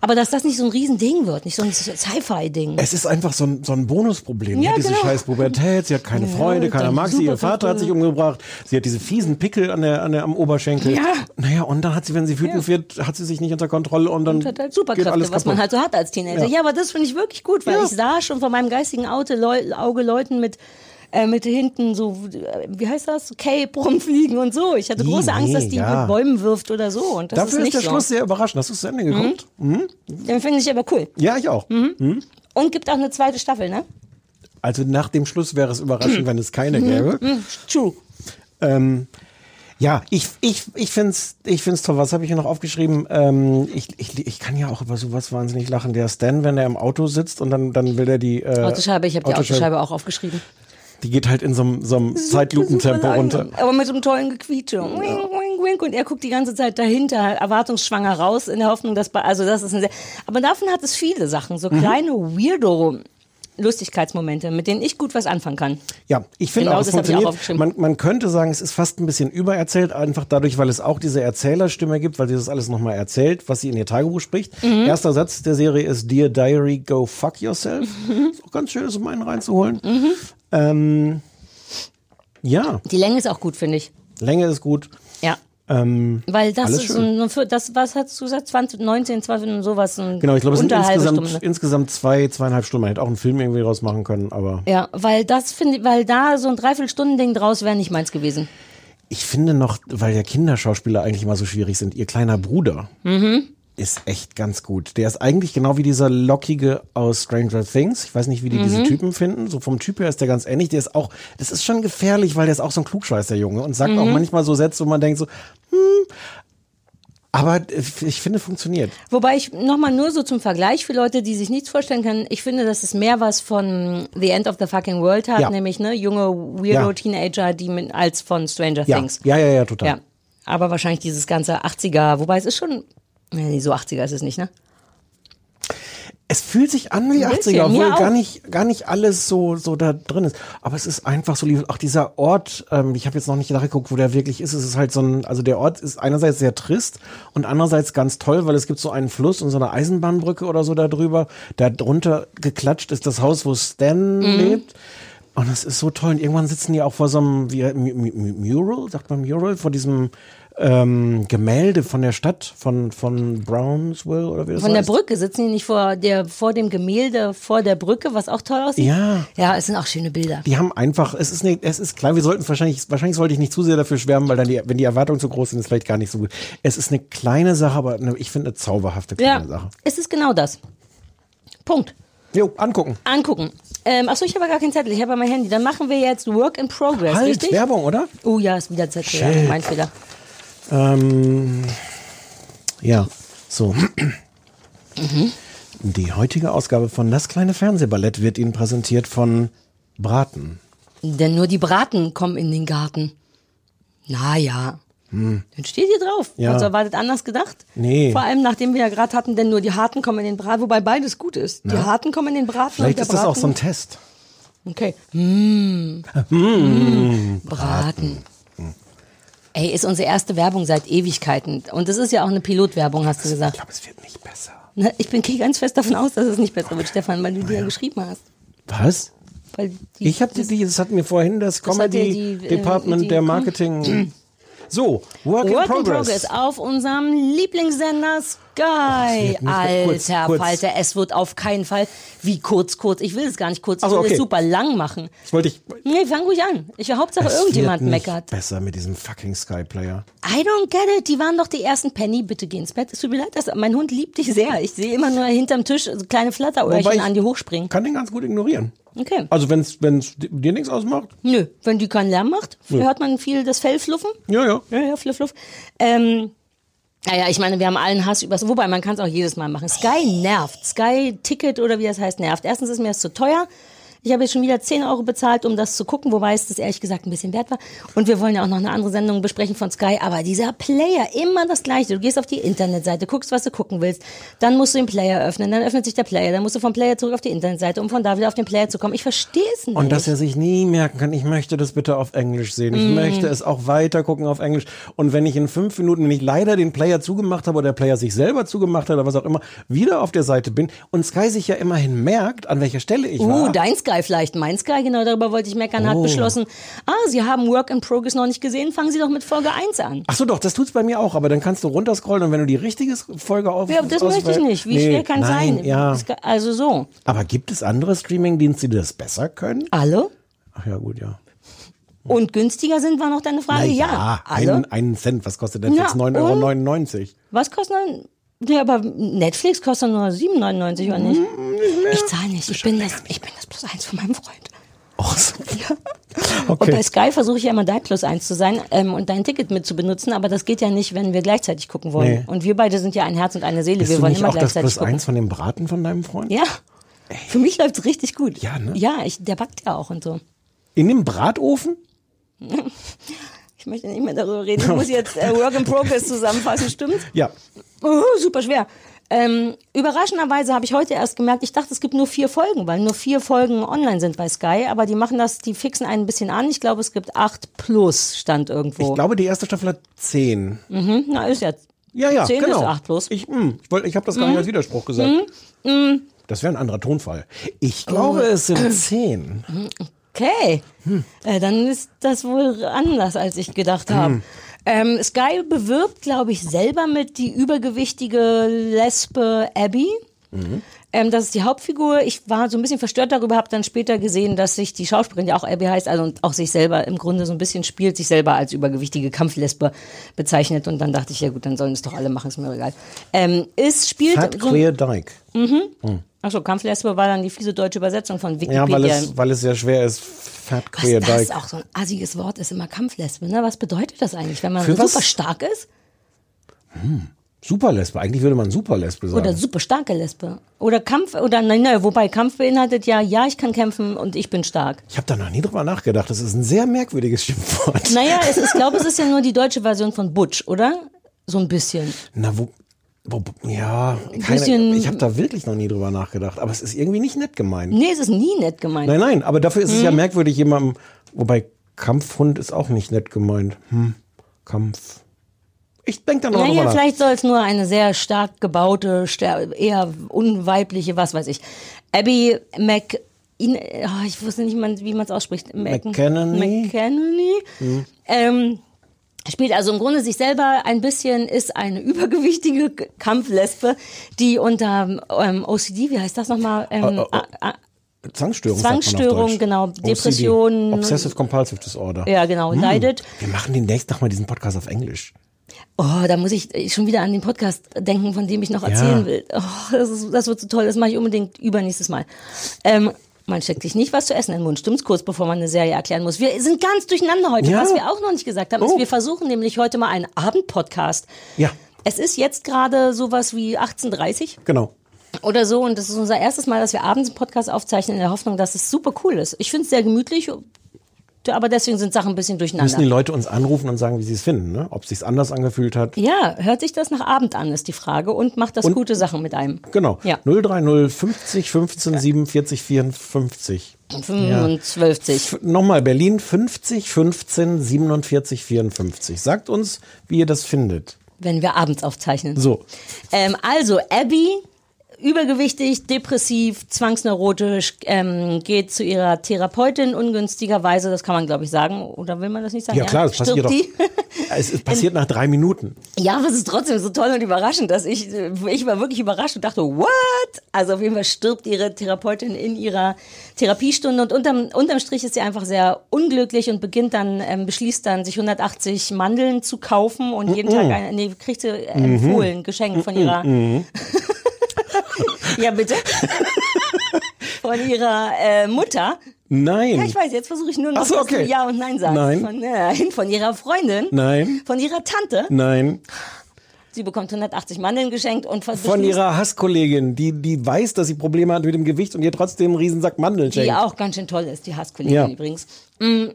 [SPEAKER 2] Aber dass das nicht so ein Riesending wird, nicht so ein Sci-Fi-Ding.
[SPEAKER 3] Es ist einfach so ein, so ein Bonusproblem.
[SPEAKER 2] Ja,
[SPEAKER 3] Ja, diese
[SPEAKER 2] genau.
[SPEAKER 3] scheiß Pubertät, sie hat keine
[SPEAKER 2] Ja,
[SPEAKER 3] Freunde, keiner mag sie, ihr. Vater hat sich umgebracht, sie hat diese fiesen Pickel an der, an der, am Oberschenkel.
[SPEAKER 2] Ja.
[SPEAKER 3] Naja, und dann hat sie, wenn sie wütend wird, hat sie sich nicht unter Kontrolle und dann
[SPEAKER 2] und hat halt
[SPEAKER 3] geht
[SPEAKER 2] Superkräfte,
[SPEAKER 3] alles
[SPEAKER 2] was man halt so hat als Teenager. Ja,
[SPEAKER 3] Ja.
[SPEAKER 2] aber das finde ich wirklich gut, weil
[SPEAKER 3] Ja.
[SPEAKER 2] ich sah schon von meinem geistigen Auge Leuten mit äh, mit hinten so, äh, wie heißt das, Cape rumfliegen und so. Ich hatte große Angst,
[SPEAKER 3] nee,
[SPEAKER 2] dass die
[SPEAKER 3] ja.
[SPEAKER 2] mit Bäumen wirft oder so. Und das
[SPEAKER 3] Dafür
[SPEAKER 2] ist
[SPEAKER 3] ist, der
[SPEAKER 2] so.
[SPEAKER 3] Schluss sehr überraschend. Hast du es zu Ende geguckt? Mhm.
[SPEAKER 2] Den finde ich aber cool.
[SPEAKER 3] Ja, ich auch. Mhm.
[SPEAKER 2] Und gibt auch eine zweite Staffel, ne?
[SPEAKER 3] Also nach dem Schluss wäre es überraschend, wenn es keine gäbe.
[SPEAKER 2] Mhm. True.
[SPEAKER 3] Ähm, ja, ich, ich, ich finde es ich find's toll. Was habe ich hier noch aufgeschrieben? Ähm, ich, ich, ich kann ja auch über sowas wahnsinnig lachen. Der Stan, wenn er im Auto sitzt und dann, dann will er die äh,
[SPEAKER 2] Autoscheibe, ich habe die Autoscheibe auch aufgeschrieben.
[SPEAKER 3] Die geht halt in so einem, so einem Zeitlupentempo runter.
[SPEAKER 2] Aber mit so einem tollen Gequietsche. Wink, wink, wink. Und er guckt die ganze Zeit dahinter, erwartungsschwanger raus, in der Hoffnung, dass bei, also das ist ein sehr, aber davon hat es viele Sachen, so
[SPEAKER 3] Mhm.
[SPEAKER 2] kleine Weirdo Lustigkeitsmomente, mit denen ich gut was anfangen kann.
[SPEAKER 3] Ja, ich finde
[SPEAKER 2] Genau
[SPEAKER 3] auch, es
[SPEAKER 2] das auch
[SPEAKER 3] funktioniert.
[SPEAKER 2] aufgeschrieben.
[SPEAKER 3] Man, man könnte sagen, es ist fast ein bisschen übererzählt, einfach dadurch, weil es auch diese Erzählerstimme gibt, weil sie das alles nochmal erzählt, was sie in ihr Tagebuch spricht.
[SPEAKER 2] Mhm.
[SPEAKER 3] Erster Satz der Serie ist Dear Diary, go fuck yourself.
[SPEAKER 2] Mhm.
[SPEAKER 3] Ist auch ganz schön, das um einen reinzuholen. Ähm, ja,
[SPEAKER 2] Die Länge ist auch gut, finde ich.
[SPEAKER 3] Länge ist gut.
[SPEAKER 2] Ja.
[SPEAKER 3] Ähm,
[SPEAKER 2] Weil das ist
[SPEAKER 3] schön.
[SPEAKER 2] ein, für das, was hast du gesagt, 20, 19, 20 und sowas. Ein
[SPEAKER 3] genau, ich glaube, es sind insgesamt,
[SPEAKER 2] Stunde.
[SPEAKER 3] insgesamt zwei, zweieinhalb Stunden. Man hätte auch einen Film irgendwie raus machen können, aber
[SPEAKER 2] Ja, weil das finde ich, weil da so ein Dreiviertelstunden-Ding draus wäre nicht meins gewesen.
[SPEAKER 3] Ich finde noch, weil ja Kinderschauspieler eigentlich immer so schwierig sind, ihr kleiner Bruder ist echt ganz gut. Der ist eigentlich genau wie dieser Lockige aus Stranger Things. Ich weiß nicht, wie die diese Typen finden. So vom Typ her ist der ganz ähnlich. Der ist auch, das ist schon gefährlich, weil der ist auch so ein Klugscheißer Junge und sagt auch manchmal so Sätze, wo man denkt so, hm, aber ich finde, funktioniert.
[SPEAKER 2] Wobei ich nochmal nur so zum Vergleich für Leute, die sich nichts vorstellen können, ich finde, dass es mehr was von The End of the Fucking World hat,
[SPEAKER 3] Ja.
[SPEAKER 2] nämlich ne, junge Weirdo
[SPEAKER 3] Ja.
[SPEAKER 2] Teenager, die mit, als von Stranger
[SPEAKER 3] Ja,
[SPEAKER 2] Things.
[SPEAKER 3] ja, ja, ja, total.
[SPEAKER 2] Aber wahrscheinlich dieses ganze 80er, wobei es ist schon, nee, so 80er ist es nicht, ne?
[SPEAKER 3] Es fühlt sich an wie
[SPEAKER 2] Ein
[SPEAKER 3] 80er,
[SPEAKER 2] bisschen,
[SPEAKER 3] obwohl gar nicht, gar nicht alles so, so da drin ist. Aber es ist einfach so lieb. Auch dieser Ort, ähm, ich habe jetzt noch nicht nachgeguckt, wo der wirklich ist. Es ist halt so ein, also der Ort ist einerseits sehr trist und andererseits ganz toll, weil es gibt so einen Fluss und so eine Eisenbahnbrücke oder so da drüber. Da drunter geklatscht ist das Haus, wo Stan
[SPEAKER 2] Mhm.
[SPEAKER 3] lebt. Und es ist so toll. Und irgendwann sitzen die auch vor so einem wie, Mural, sagt man Mural, vor diesem ähm, Gemälde von der Stadt, von, von Brownsville oder wie das
[SPEAKER 2] Von der
[SPEAKER 3] heißt.
[SPEAKER 2] Brücke sitzen die nicht vor der, vor dem Gemälde, vor der Brücke, was auch toll aussieht.
[SPEAKER 3] Ja.
[SPEAKER 2] Ja, es sind auch schöne Bilder.
[SPEAKER 3] Die haben einfach, es ist, ne, es ist klar, wir sollten wahrscheinlich, wahrscheinlich sollte ich nicht zu sehr dafür schwärmen, weil dann die, wenn die Erwartungen zu groß sind, ist es vielleicht gar nicht so gut. Es ist eine kleine Sache, aber eine, ich finde eine zauberhafte kleine
[SPEAKER 2] Ja,
[SPEAKER 3] Sache.
[SPEAKER 2] es ist genau das. Punkt.
[SPEAKER 3] Jo, angucken.
[SPEAKER 2] Angucken. Ähm, achso, ich habe gar keinen Zettel, ich habe mein Handy. Dann machen wir jetzt Work in Progress,
[SPEAKER 3] Halt,
[SPEAKER 2] richtig?
[SPEAKER 3] Werbung, oder?
[SPEAKER 2] Oh ja, ist wieder Zettel, ja, mein Fehler.
[SPEAKER 3] Ähm, ja, so.
[SPEAKER 2] Mhm.
[SPEAKER 3] Die heutige Ausgabe von Das kleine Fernsehballett wird Ihnen präsentiert von Braten.
[SPEAKER 2] Denn nur die Braten kommen in den Garten. Naja. Dann steht hier drauf.
[SPEAKER 3] Hm. Ja.
[SPEAKER 2] Also erwartet anders gedacht.
[SPEAKER 3] Nee.
[SPEAKER 2] Vor allem, nachdem wir ja gerade hatten, denn nur die Harten kommen in den Braten, wobei beides gut ist. Die Harten kommen in den Braten
[SPEAKER 3] Vielleicht ist das
[SPEAKER 2] Braten.
[SPEAKER 3] auch so ein Test.
[SPEAKER 2] Okay. Mm. Mm. Braten. Ey, ist unsere erste Werbung seit Ewigkeiten. Und das ist ja auch eine Pilotwerbung, hast du
[SPEAKER 3] Ich
[SPEAKER 2] gesagt.
[SPEAKER 3] glaube, es wird nicht besser.
[SPEAKER 2] Na, Ich bin gehe ganz fest davon aus, dass es nicht besser wird, Stefan, weil du die ja geschrieben hast.
[SPEAKER 3] Was?
[SPEAKER 2] Die,
[SPEAKER 3] Ich habe die, das hatten wir vorhin das
[SPEAKER 2] hat ja
[SPEAKER 3] Comedy
[SPEAKER 2] die, äh,
[SPEAKER 3] Department der Marketing. So, Work, in
[SPEAKER 2] Work in
[SPEAKER 3] Progress.
[SPEAKER 2] Progress auf unserem Lieblingssender Sky.
[SPEAKER 3] wird nicht- kurz,
[SPEAKER 2] Alter
[SPEAKER 3] kurz.
[SPEAKER 2] Falter, es wird auf keinen Fall wie kurz, kurz. Ich will es gar nicht kurz, ich
[SPEAKER 3] Ach so,
[SPEAKER 2] will
[SPEAKER 3] okay.
[SPEAKER 2] es super lang machen.
[SPEAKER 3] Ich wollte dich.
[SPEAKER 2] Nee, fang ruhig an. Ich Hauptsache
[SPEAKER 3] Es
[SPEAKER 2] irgendjemand
[SPEAKER 3] wird nicht
[SPEAKER 2] meckert.
[SPEAKER 3] Besser mit diesem fucking Sky Player.
[SPEAKER 2] I don't get it. Die waren doch die ersten Penny. Bitte geh ins Bett. Es tut mir leid, dass, mein Hund liebt dich sehr. Ich sehe immer nur hinterm Tisch so kleine Flatteröhrchen
[SPEAKER 3] ich-
[SPEAKER 2] an die hochspringen.
[SPEAKER 3] Kann den ganz gut ignorieren.
[SPEAKER 2] Okay.
[SPEAKER 3] Also wenn es dir nichts ausmacht.
[SPEAKER 2] Nö, wenn die keinen Lärm macht, hört man viel das Fell fluffen.
[SPEAKER 3] Ja, ja.
[SPEAKER 2] Ja, ja, fluff, fluff. Ähm, naja, ich meine, wir haben allen Hass über Wobei, man kann es auch jedes Mal machen. Sky nervt. Sky Ticket oder wie das heißt, nervt. Erstens ist mir das zu teuer. Ich habe jetzt schon wieder 10 Euro bezahlt, um das zu gucken, wobei es das ehrlich gesagt ein bisschen wert war. Und wir wollen ja auch noch eine andere Sendung besprechen von Sky. Aber dieser Player, immer das Gleiche. Du gehst auf die Internetseite, guckst, was du gucken willst. Dann musst du den Player öffnen, dann öffnet sich der Player. Dann musst du vom Player zurück auf die Internetseite, um von da wieder auf den Player zu kommen. Ich verstehe es nicht.
[SPEAKER 3] Und dass er sich nie merken kann, ich möchte das bitte auf Englisch sehen. Ich möchte es auch weiter gucken auf Englisch. Und wenn ich in fünf Minuten, wenn ich leider den Player zugemacht habe oder der Player sich selber zugemacht hat oder was auch immer, wieder auf der Seite bin und Sky sich ja immerhin merkt, an welcher Stelle ich
[SPEAKER 2] Uh,
[SPEAKER 3] war.
[SPEAKER 2] dein Sky vielleicht, mein Sky, genau darüber wollte ich meckern, hat
[SPEAKER 3] Oh.
[SPEAKER 2] beschlossen, ah, Sie haben Work in Progress noch nicht gesehen, fangen Sie doch mit Folge 1 an.
[SPEAKER 3] Ach so, doch, das tut's bei mir auch, aber dann kannst du runterscrollen und wenn du die richtige Folge auf
[SPEAKER 2] Ja, das möchte ich nicht. Wie
[SPEAKER 3] Nee,
[SPEAKER 2] schwer kann
[SPEAKER 3] nein,
[SPEAKER 2] sein?
[SPEAKER 3] Ja.
[SPEAKER 2] Sky- Also so.
[SPEAKER 3] Aber gibt es andere Streamingdienste, die das besser können?
[SPEAKER 2] Alle?
[SPEAKER 3] Ach ja, gut, ja.
[SPEAKER 2] Und günstiger sind, war noch deine Frage?
[SPEAKER 3] Na
[SPEAKER 2] ja. Alle?
[SPEAKER 3] einen, einen Cent, was kostet Netflix?
[SPEAKER 2] Na,
[SPEAKER 3] 9,99 Euro.
[SPEAKER 2] Was kostet dann? Ja, aber Netflix kostet nur 7,99 oder nicht? Ich zahle nicht. Ich bin, das, ich bin das Plus eins von meinem Freund.
[SPEAKER 3] Ach so.
[SPEAKER 2] Und bei
[SPEAKER 3] Okay.
[SPEAKER 2] Sky versuche ich ja immer dein Plus eins zu sein ähm, und dein Ticket mit zu benutzen, aber das geht ja nicht, wenn wir gleichzeitig gucken wollen.
[SPEAKER 3] Nee.
[SPEAKER 2] Und wir beide sind ja ein Herz und eine Seele.
[SPEAKER 3] Bist
[SPEAKER 2] wir
[SPEAKER 3] du
[SPEAKER 2] wollen
[SPEAKER 3] nicht
[SPEAKER 2] immer
[SPEAKER 3] auch das
[SPEAKER 2] gleichzeitig
[SPEAKER 3] Plus
[SPEAKER 2] gucken.
[SPEAKER 3] eins von dem Braten von deinem Freund?
[SPEAKER 2] Ja. Für mich läuft's richtig gut.
[SPEAKER 3] Ja, ne?
[SPEAKER 2] Ja, ich, der backt ja auch und so.
[SPEAKER 3] In dem Bratofen?
[SPEAKER 2] Ich möchte nicht mehr darüber reden. Ich muss jetzt äh, Work in Progress zusammenfassen, stimmt's?
[SPEAKER 3] Ja.
[SPEAKER 2] Oh, super schwer. Ähm, überraschenderweise habe ich heute erst gemerkt, ich dachte, es gibt nur vier Folgen, weil nur vier Folgen online sind bei Sky, aber die machen das, die fixen einen ein bisschen an. Ich glaube, es gibt acht plus, stand irgendwo.
[SPEAKER 3] Ich glaube, die erste Staffel hat zehn.
[SPEAKER 2] Mhm, na, ist ja.
[SPEAKER 3] Ja, ja,
[SPEAKER 2] 10
[SPEAKER 3] genau.
[SPEAKER 2] ist 8 plus.
[SPEAKER 3] Ich, mh, ich, wollt- ich habe das gar nicht als Widerspruch gesagt. Das wäre ein anderer Tonfall. Ich glaube, es sind zehn.
[SPEAKER 2] Okay, äh, dann ist das wohl anders, als ich gedacht habe. Ähm, Sky bewirbt, glaube ich, selber mit die übergewichtige Lesbe Abby. Ähm, das ist die Hauptfigur. Ich war so ein bisschen verstört darüber, habe dann später gesehen, dass sich die Schauspielerin, die auch Abby heißt, also und auch sich selber im Grunde so ein bisschen spielt, sich selber als übergewichtige Kampflesbe bezeichnet. Und dann dachte ich, ja gut, dann sollen es doch alle machen, ist mir egal. Ähm, es spielt
[SPEAKER 3] Fat
[SPEAKER 2] so,
[SPEAKER 3] Queer Dyke.
[SPEAKER 2] Achso, Kampflesbe war dann die fiese deutsche Übersetzung von
[SPEAKER 3] Ja,
[SPEAKER 2] Wikipedia.
[SPEAKER 3] weil es, weil es sehr schwer ist. Fat Queer
[SPEAKER 2] das
[SPEAKER 3] Dyke.
[SPEAKER 2] auch so ein assiges Wort ist, immer Kampflesbe. Ne? Was bedeutet das eigentlich, wenn man
[SPEAKER 3] Für
[SPEAKER 2] super
[SPEAKER 3] was?
[SPEAKER 2] stark ist?
[SPEAKER 3] Superlesbe. Eigentlich würde man Superlesbe sagen.
[SPEAKER 2] Oder super starke Lesbe? Oder Kampf, oder nein, nein, wobei Kampf beinhaltet ja, ja, ich kann kämpfen und ich bin stark.
[SPEAKER 3] ich habe da noch nie drüber nachgedacht. Das ist ein sehr merkwürdiges Schimpfwort.
[SPEAKER 2] Naja, es, ist- ich glaube, es ist ja nur die deutsche Version von Butch, oder? So ein bisschen.
[SPEAKER 3] Na, wo. Ja, keine, ich habe da wirklich noch nie drüber nachgedacht. Aber es ist irgendwie nicht nett gemeint.
[SPEAKER 2] Nee, es ist nie nett gemeint.
[SPEAKER 3] Nein, nein, aber dafür ist es
[SPEAKER 2] Mhm.
[SPEAKER 3] ja merkwürdig, jemandem. Wobei Kampfhund ist auch nicht nett gemeint. Hm, Kampf. Ich denke da noch drüber
[SPEAKER 2] Naja,
[SPEAKER 3] nach.
[SPEAKER 2] vielleicht soll es nur eine sehr stark gebaute, eher unweibliche, was weiß ich. Abby Mc... In, oh, ich wusste nicht, mal, wie man es ausspricht. Mac-
[SPEAKER 3] McCannany?
[SPEAKER 2] McCannany. Ähm, spielt also im Grunde sich selber ein bisschen, ist eine übergewichtige K- Kampflesbe, die unter ähm, OCD, wie heißt das nochmal? Ähm,
[SPEAKER 3] Äh, äh,
[SPEAKER 2] ah,
[SPEAKER 3] Zwangsstörung.
[SPEAKER 2] Zwangsstörung, genau. Depressionen.
[SPEAKER 3] Obsessive Compulsive Disorder.
[SPEAKER 2] ja, genau,
[SPEAKER 3] Hm.
[SPEAKER 2] leidet.
[SPEAKER 3] Wir machen demnächst nochmal diesen Podcast auf Englisch.
[SPEAKER 2] Oh, da muss ich schon wieder an den Podcast denken, von dem ich noch erzählen
[SPEAKER 3] Ja.
[SPEAKER 2] will. Oh, das, ist, das wird so toll, das mache ich unbedingt übernächstes Mal. Ähm, man steckt sich nicht was zu essen in den Mund, stimmt's kurz, bevor man eine Serie erklären muss. Wir sind ganz durcheinander heute.
[SPEAKER 3] Ja.
[SPEAKER 2] Was wir auch noch nicht gesagt haben, ist,
[SPEAKER 3] Oh.
[SPEAKER 2] wir versuchen nämlich heute mal einen Abendpodcast.
[SPEAKER 3] Ja,
[SPEAKER 2] Es ist jetzt gerade sowas wie 18.30
[SPEAKER 3] genau.
[SPEAKER 2] oder so und das ist unser erstes Mal, dass wir abends einen Podcast aufzeichnen in der Hoffnung, dass es super cool ist. Ich finde es sehr gemütlich, aber deswegen sind Sachen ein bisschen durcheinander.
[SPEAKER 3] Müssen die Leute uns anrufen und sagen, wie sie es finden, ne? Ob es sich anders angefühlt hat.
[SPEAKER 2] Ja, hört sich das nach Abend an, ist die Frage. Und macht das
[SPEAKER 3] Und-
[SPEAKER 2] gute Sachen mit einem.
[SPEAKER 3] Genau.
[SPEAKER 2] Ja.
[SPEAKER 3] 030 50 15 47 54.
[SPEAKER 2] 55.
[SPEAKER 3] F nochmal Berlin 50 15 47 54. Sagt uns, wie ihr das findet.
[SPEAKER 2] Wenn wir abends aufzeichnen.
[SPEAKER 3] So.
[SPEAKER 2] Ähm, also, Abby, übergewichtig, depressiv, zwangsneurotisch, ähm, geht zu ihrer Therapeutin ungünstigerweise, das kann man glaube ich sagen, oder will man das nicht sagen?
[SPEAKER 3] Ja, klar, das passiert
[SPEAKER 2] Stirbt
[SPEAKER 3] doch.
[SPEAKER 2] die?
[SPEAKER 3] Es ist passiert nach drei Minuten.
[SPEAKER 2] Ja, aber es ist trotzdem so toll und überraschend, dass ich, äh, ich war wirklich überrascht und dachte, what? Also auf jeden Fall stirbt ihre Therapeutin in ihrer Therapiestunde und unterm, unterm Strich ist sie einfach sehr unglücklich und beginnt dann, ähm, beschließt dann, sich 180 Mandeln zu kaufen und jeden Tag eine, nee, kriegt sie äh, empfohlen, geschenkt von ihrer, ja bitte, von ihrer äh, Mutter.
[SPEAKER 3] Nein.
[SPEAKER 2] Ja, ich weiß, jetzt versuche ich nur noch,
[SPEAKER 3] Ach so,
[SPEAKER 2] dass du
[SPEAKER 3] okay.
[SPEAKER 2] Ja und Nein sagst.
[SPEAKER 3] Nein.
[SPEAKER 2] Von, äh, von ihrer Freundin.
[SPEAKER 3] Nein.
[SPEAKER 2] Von ihrer Tante.
[SPEAKER 3] Nein.
[SPEAKER 2] Sie bekommt 180 Mandeln geschenkt und
[SPEAKER 3] Von
[SPEAKER 2] beschließt-
[SPEAKER 3] ihrer Hasskollegin, die, die weiß, dass sie Probleme hat mit dem Gewicht und ihr trotzdem einen Riesensack Mandeln schenkt.
[SPEAKER 2] die auch ganz schön toll ist, die Hasskollegin
[SPEAKER 3] Ja.
[SPEAKER 2] übrigens. Mm,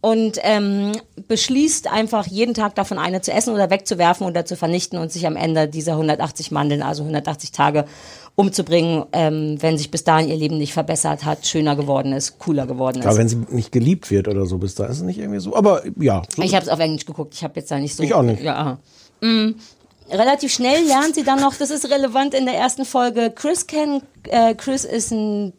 [SPEAKER 2] Und ähm, beschließt einfach jeden Tag davon eine zu essen oder wegzuwerfen oder zu vernichten und sich am Ende dieser 180 Mandeln, also 180 Tage, umzubringen, ähm, wenn sich bis dahin ihr Leben nicht verbessert hat, schöner geworden ist, cooler geworden ist.
[SPEAKER 3] Aber wenn sie nicht geliebt wird oder so, bis da ist es nicht irgendwie so. Aber ja, so,
[SPEAKER 2] Ich habe es auf Englisch geguckt. Ich habe jetzt da nicht so.
[SPEAKER 3] Ich auch nicht.
[SPEAKER 2] Ja. Mm, relativ schnell lernt sie dann noch. Das ist relevant in der ersten Folge. Chris kennen. Äh, Chris ist ein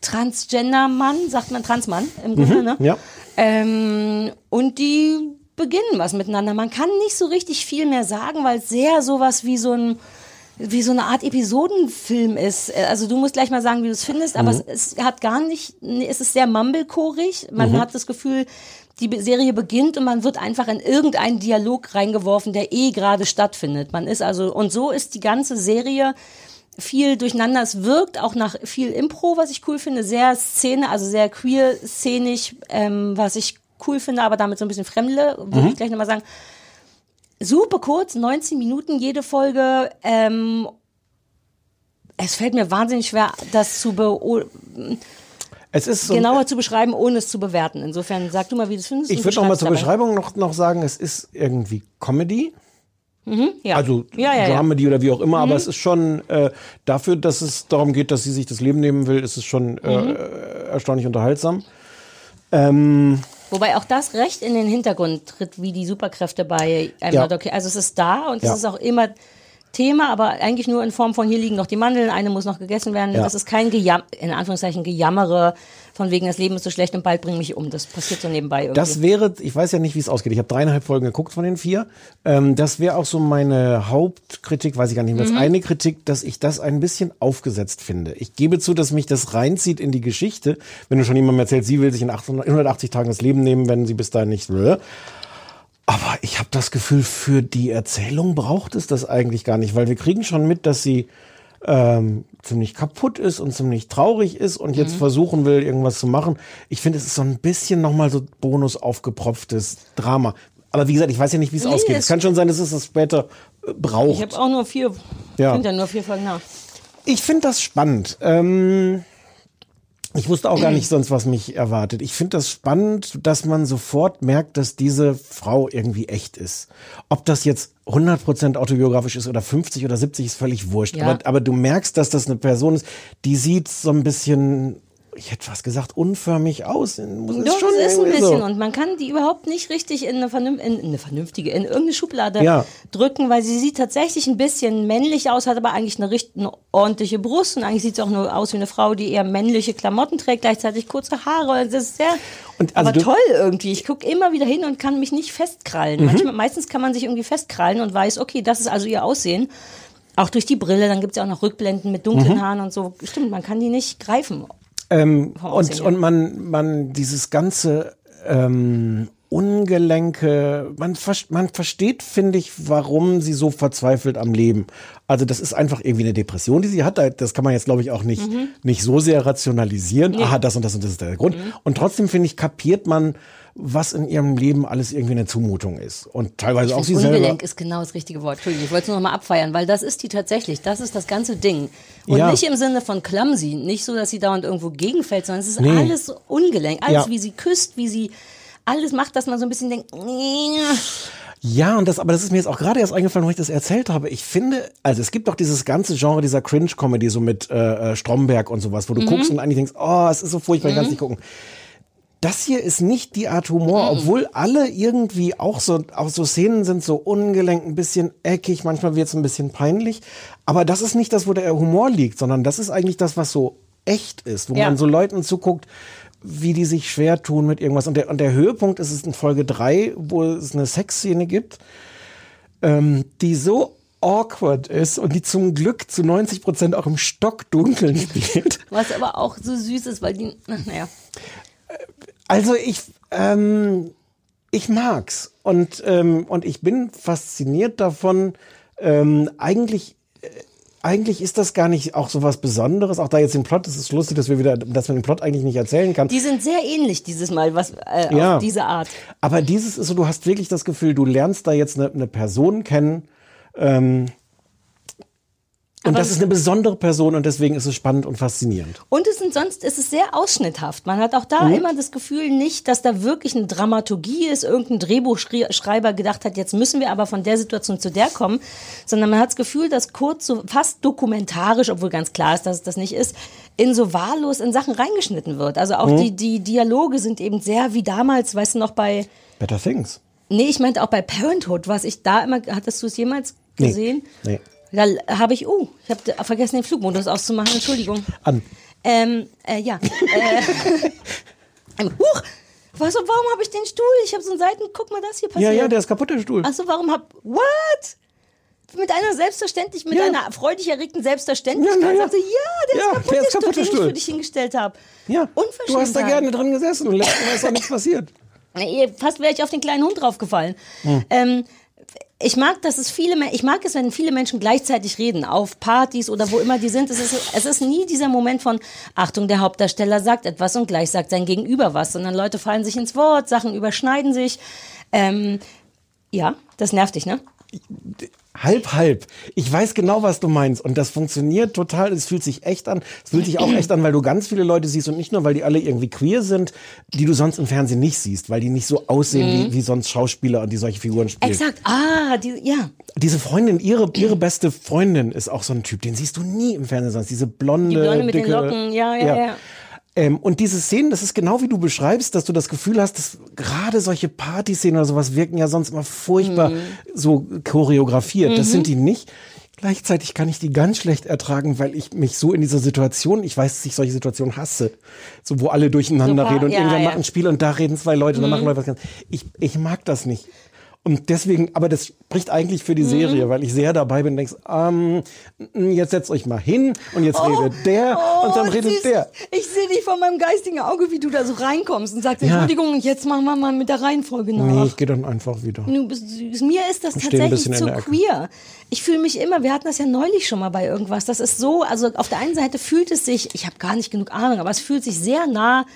[SPEAKER 2] Transgender-Mann, sagt man Transmann im Grunde. ne?
[SPEAKER 3] Mhm, ja.
[SPEAKER 2] Ähm, und die beginnen was miteinander. Man kann nicht so richtig viel mehr sagen, weil es sehr sowas wie so ein wie so eine Art Episodenfilm ist. Also du musst gleich mal sagen, wie du es findest, aber
[SPEAKER 3] Mhm.
[SPEAKER 2] es, es hat gar nicht, es ist sehr mumblechorig. Man
[SPEAKER 3] Mhm.
[SPEAKER 2] hat das Gefühl, die Serie beginnt und man wird einfach in irgendeinen Dialog reingeworfen, der eh gerade stattfindet. Man ist also, und so ist die ganze Serie viel durcheinander. Es wirkt auch nach viel Impro, was ich cool finde, sehr Szene, also sehr queer szenisch, ähm, was ich cool finde, aber damit so ein bisschen fremdle, würde
[SPEAKER 3] Mhm.
[SPEAKER 2] ich gleich nochmal sagen. Super kurz, 19 Minuten jede Folge. Ähm, es fällt mir wahnsinnig schwer, das zu
[SPEAKER 3] es ist so.
[SPEAKER 2] genauer zu beschreiben, ohne es zu bewerten. Insofern sag du mal, wie du es findest.
[SPEAKER 3] ich würde noch mal zur
[SPEAKER 2] dabei.
[SPEAKER 3] Beschreibung noch, noch sagen, es ist irgendwie Comedy.
[SPEAKER 2] ja.
[SPEAKER 3] Also
[SPEAKER 2] Ja, ja, ja.
[SPEAKER 3] Dramedy oder wie auch immer, aber es ist schon äh, dafür, dass es darum geht, dass sie sich das Leben nehmen will, ist es schon äh,
[SPEAKER 2] Mhm.
[SPEAKER 3] erstaunlich unterhaltsam. Ähm,
[SPEAKER 2] Wobei auch das recht in den Hintergrund tritt, wie die Superkräfte bei I'm
[SPEAKER 3] Ja.
[SPEAKER 2] Okay. Also es ist da und
[SPEAKER 3] Ja.
[SPEAKER 2] es ist auch immer Thema, aber eigentlich nur in Form von hier liegen noch die Mandeln, eine muss noch gegessen werden.
[SPEAKER 3] Ja.
[SPEAKER 2] Das ist kein Gejam in Anführungszeichen Gejammere von wegen das Leben ist so schlecht und bald bring mich um. Das passiert so nebenbei irgendwie.
[SPEAKER 3] Das wäre, ich weiß ja nicht, wie es ausgeht. Ich habe dreieinhalb Folgen geguckt von den vier. Ähm, das wäre auch so meine Hauptkritik, weiß ich gar nicht mehr.
[SPEAKER 2] Mhm.
[SPEAKER 3] Das eine Kritik, dass ich das ein bisschen aufgesetzt finde. Ich gebe zu, dass mich das reinzieht in die Geschichte. Wenn du schon jemandem erzählst, sie will sich in 800, 180 Tagen das Leben nehmen, wenn sie bis dahin nicht will. Aber ich habe das Gefühl, für die Erzählung braucht es das eigentlich gar nicht, weil wir kriegen schon mit, dass sie ähm, ziemlich kaputt ist und ziemlich traurig ist und jetzt versuchen will, irgendwas zu machen. Ich finde, es ist so ein bisschen nochmal so Bonus aufgepropftes Drama. Aber wie gesagt, ich weiß ja nicht, wie es
[SPEAKER 2] Nee,
[SPEAKER 3] ausgeht.
[SPEAKER 2] es-
[SPEAKER 3] Es kann schon sein, dass es das später äh, braucht.
[SPEAKER 2] ich habe auch nur vier,
[SPEAKER 3] Ja.
[SPEAKER 2] sind ja nur vier Folgen nach.
[SPEAKER 3] Ich finde das spannend. Ähm, ich wusste auch gar nicht sonst, was mich erwartet. Ich finde das spannend, dass man sofort merkt, dass diese Frau irgendwie echt ist. Ob das jetzt 100% autobiografisch ist oder 50 oder 70 ist völlig wurscht.
[SPEAKER 2] Ja.
[SPEAKER 3] Aber, aber du merkst, dass das eine Person ist, die sieht so ein bisschen, ich hätte was gesagt, unförmig aus. Muss
[SPEAKER 2] Doch,
[SPEAKER 3] schon
[SPEAKER 2] es ist ein bisschen
[SPEAKER 3] so.
[SPEAKER 2] und man kann die überhaupt nicht richtig in eine, vernünf in eine vernünftige, in irgendeine Schublade
[SPEAKER 3] Ja.
[SPEAKER 2] drücken, weil sie sieht tatsächlich ein bisschen männlich aus, hat aber eigentlich eine, richt- eine ordentliche Brust und eigentlich sieht sie auch nur aus wie eine Frau, die eher männliche Klamotten trägt, gleichzeitig kurze Haare. Das ist sehr,
[SPEAKER 3] Und also
[SPEAKER 2] aber toll irgendwie. Ich gucke immer wieder hin und kann mich nicht festkrallen.
[SPEAKER 3] Mhm.
[SPEAKER 2] Manchmal, meistens kann man sich irgendwie festkrallen und weiß, okay, das ist also ihr Aussehen. Auch durch die Brille, dann gibt es ja auch noch Rückblenden mit dunklen
[SPEAKER 3] Mhm.
[SPEAKER 2] Haaren und so. Stimmt, man kann die nicht greifen.
[SPEAKER 3] Ähm, und, und man, man dieses ganze ähm, Ungelenke, man, man versteht, finde ich, warum sie so verzweifelt am Leben. Also das ist einfach irgendwie eine Depression, die sie hat. Da- Das kann man jetzt, glaube ich, auch nicht,
[SPEAKER 2] Mhm.
[SPEAKER 3] nicht so sehr rationalisieren. Aha, das und das und das ist der Grund.
[SPEAKER 2] Mhm.
[SPEAKER 3] Und trotzdem, finde ich, kapiert man, was in ihrem Leben alles irgendwie eine Zumutung ist. Und teilweise auch sie selber.
[SPEAKER 2] Ungelenk ist genau das richtige Wort. Entschuldigung, ich wollte es nur noch mal abfeiern, weil das ist die tatsächlich. Das ist das ganze Ding. Und
[SPEAKER 3] Ja.
[SPEAKER 2] nicht im Sinne von clumsy, nicht so, dass sie dauernd irgendwo gegenfällt, sondern es ist
[SPEAKER 3] Nee.
[SPEAKER 2] alles ungelenk. Alles,
[SPEAKER 3] Ja.
[SPEAKER 2] wie sie küsst, wie sie alles macht, dass man so ein bisschen denkt,
[SPEAKER 3] Ja, und das, aber das ist mir jetzt auch gerade erst eingefallen, wo ich das erzählt habe. Ich finde, also es gibt doch dieses ganze Genre dieser Cringe-Comedy, so mit äh, äh, Stromberg und sowas, wo du guckst und eigentlich denkst, oh, es ist so furchtbar, ich kann nicht gucken. Das hier ist nicht die Art Humor, obwohl alle irgendwie auch so, auch so Szenen sind so ungelenk, ein bisschen eckig, manchmal wird es ein bisschen peinlich. Aber das ist nicht das, wo der Humor liegt, sondern das ist eigentlich das, was so echt ist, wo
[SPEAKER 2] Ja.
[SPEAKER 3] man so Leuten zuguckt, wie die sich schwer tun mit irgendwas. Und der, und der Höhepunkt ist es in Folge drei, wo es eine Sexszene gibt, ähm, die so awkward ist und die zum Glück zu 90 Prozent auch im Stockdunkeln spielt.
[SPEAKER 2] was aber auch so süß ist, weil die, naja.
[SPEAKER 3] Also ich, ähm, ich mag's und ähm, und ich bin fasziniert davon. Ähm, eigentlich, äh, eigentlich ist das gar nicht auch so was Besonderes. Auch da jetzt den Plot, es ist lustig, dass wir wieder, dass man den Plot eigentlich nicht erzählen kann.
[SPEAKER 2] Die sind sehr ähnlich dieses Mal, was äh,
[SPEAKER 3] Ja.
[SPEAKER 2] auf diese Art.
[SPEAKER 3] Aber dieses ist so, du hast wirklich das Gefühl, du lernst da jetzt eine, eine Person kennen. Ähm, und
[SPEAKER 2] Aber-
[SPEAKER 3] das ist eine besondere Person und deswegen ist es spannend und faszinierend.
[SPEAKER 2] Und es sind sonst, es ist sehr ausschnitthaft. Man hat auch da
[SPEAKER 3] Mhm.
[SPEAKER 2] immer das Gefühl nicht, dass da wirklich eine Dramaturgie ist, irgendein Drehbuchschreiber gedacht hat, jetzt müssen wir aber von der Situation zu der kommen, sondern man hat das Gefühl, dass kurz so fast dokumentarisch, obwohl ganz klar ist, dass es das nicht ist, in so wahllos in Sachen reingeschnitten wird. Also auch
[SPEAKER 3] Mhm.
[SPEAKER 2] die, die Dialoge sind eben sehr wie damals, weißt du noch, bei,
[SPEAKER 3] Better Things.
[SPEAKER 2] nee, ich meinte auch bei Parenthood, was ich da immer, hattest du es jemals
[SPEAKER 3] Nee.
[SPEAKER 2] gesehen?
[SPEAKER 3] Nee.
[SPEAKER 2] Da habe ich, oh, ich habe vergessen, den Flugmodus auszumachen, Entschuldigung.
[SPEAKER 3] An.
[SPEAKER 2] Ähm, äh, ja. äh, huch, was, warum habe ich den Stuhl? Ich habe so einen Seiten, guck mal, das hier
[SPEAKER 3] Ja,
[SPEAKER 2] passiert.
[SPEAKER 3] ja, der ist kaputt, der Stuhl.
[SPEAKER 2] Achso, warum hab, what? Mit einer selbstverständlich, mit
[SPEAKER 3] Ja.
[SPEAKER 2] einer freudig erregten Selbstverständlichkeit.
[SPEAKER 3] Ja, na ja.
[SPEAKER 2] Sagte, ja, der
[SPEAKER 3] Ja,
[SPEAKER 2] ist kaputt,
[SPEAKER 3] der ist
[SPEAKER 2] Stuhl,
[SPEAKER 3] kaputt, der
[SPEAKER 2] den ich
[SPEAKER 3] Stuhl.
[SPEAKER 2] für dich hingestellt habe.
[SPEAKER 3] Ja, du hast da gerne drin gesessen und letztes Mal ist auch nichts passiert.
[SPEAKER 2] Fast wäre ich auf den kleinen Hund draufgefallen.
[SPEAKER 3] Hm.
[SPEAKER 2] Ähm, ich mag, dass es viele, ich mag es, wenn viele Menschen gleichzeitig reden, auf Partys oder wo immer die sind. Es ist, es ist nie dieser Moment von, Achtung, der Hauptdarsteller sagt etwas und gleich sagt sein Gegenüber was, sondern Leute fallen sich ins Wort, Sachen überschneiden sich. Ähm, ja, das nervt dich, ne?
[SPEAKER 3] Halb, halb. Ich weiß genau, was du meinst. Und das funktioniert total. Es fühlt sich echt an. Es fühlt sich auch echt an, weil du ganz viele Leute siehst und nicht nur, weil die alle irgendwie queer sind, die du sonst im Fernsehen nicht siehst, weil die nicht so aussehen wie, wie sonst Schauspieler und die solche Figuren spielen.
[SPEAKER 2] Exakt. Ah, die, ja.
[SPEAKER 3] Diese Freundin, ihre, ihre beste Freundin ist auch so ein Typ, den siehst du nie im Fernsehen sonst. Diese blonde,
[SPEAKER 2] Die Blonde mit den
[SPEAKER 3] dicke,
[SPEAKER 2] Locken. Ja, ja, ja.
[SPEAKER 3] Ähm, und diese Szenen, das ist genau wie du beschreibst, dass du das Gefühl hast, dass gerade solche Partyszenen oder sowas wirken ja sonst immer furchtbar
[SPEAKER 2] Mhm.
[SPEAKER 3] so choreografiert. Das sind die nicht. Gleichzeitig kann ich die ganz schlecht ertragen, weil ich mich so in dieser Situation, ich weiß, dass ich solche Situationen hasse, so wo alle durcheinander
[SPEAKER 2] So paar-
[SPEAKER 3] reden und
[SPEAKER 2] ja,
[SPEAKER 3] irgendwann
[SPEAKER 2] ja.
[SPEAKER 3] macht ein Spiel und da reden zwei Leute und dann
[SPEAKER 2] Mhm.
[SPEAKER 3] machen Leute was ganz. Ich, ich mag das nicht. Und deswegen, aber das spricht eigentlich für die
[SPEAKER 2] Mhm.
[SPEAKER 3] Serie, weil ich sehr dabei bin und denkst, ähm, jetzt setzt euch mal hin und jetzt redet der und dann redet
[SPEAKER 2] Oh, siehst,
[SPEAKER 3] der.
[SPEAKER 2] Ich sehe dich vor meinem geistigen Auge, wie du da so reinkommst und sagst,
[SPEAKER 3] Ja.
[SPEAKER 2] Entschuldigung, jetzt machen wir mal mit der Reihenfolge nach.
[SPEAKER 3] Nee, ich gehe dann einfach wieder.
[SPEAKER 2] Du bist. Mir ist das tatsächlich zu queer. Ich fühle mich immer, wir hatten das ja neulich schon mal bei irgendwas. Das ist so, also auf der einen Seite fühlt es sich, ich habe gar nicht genug Ahnung, aber es fühlt sich sehr nah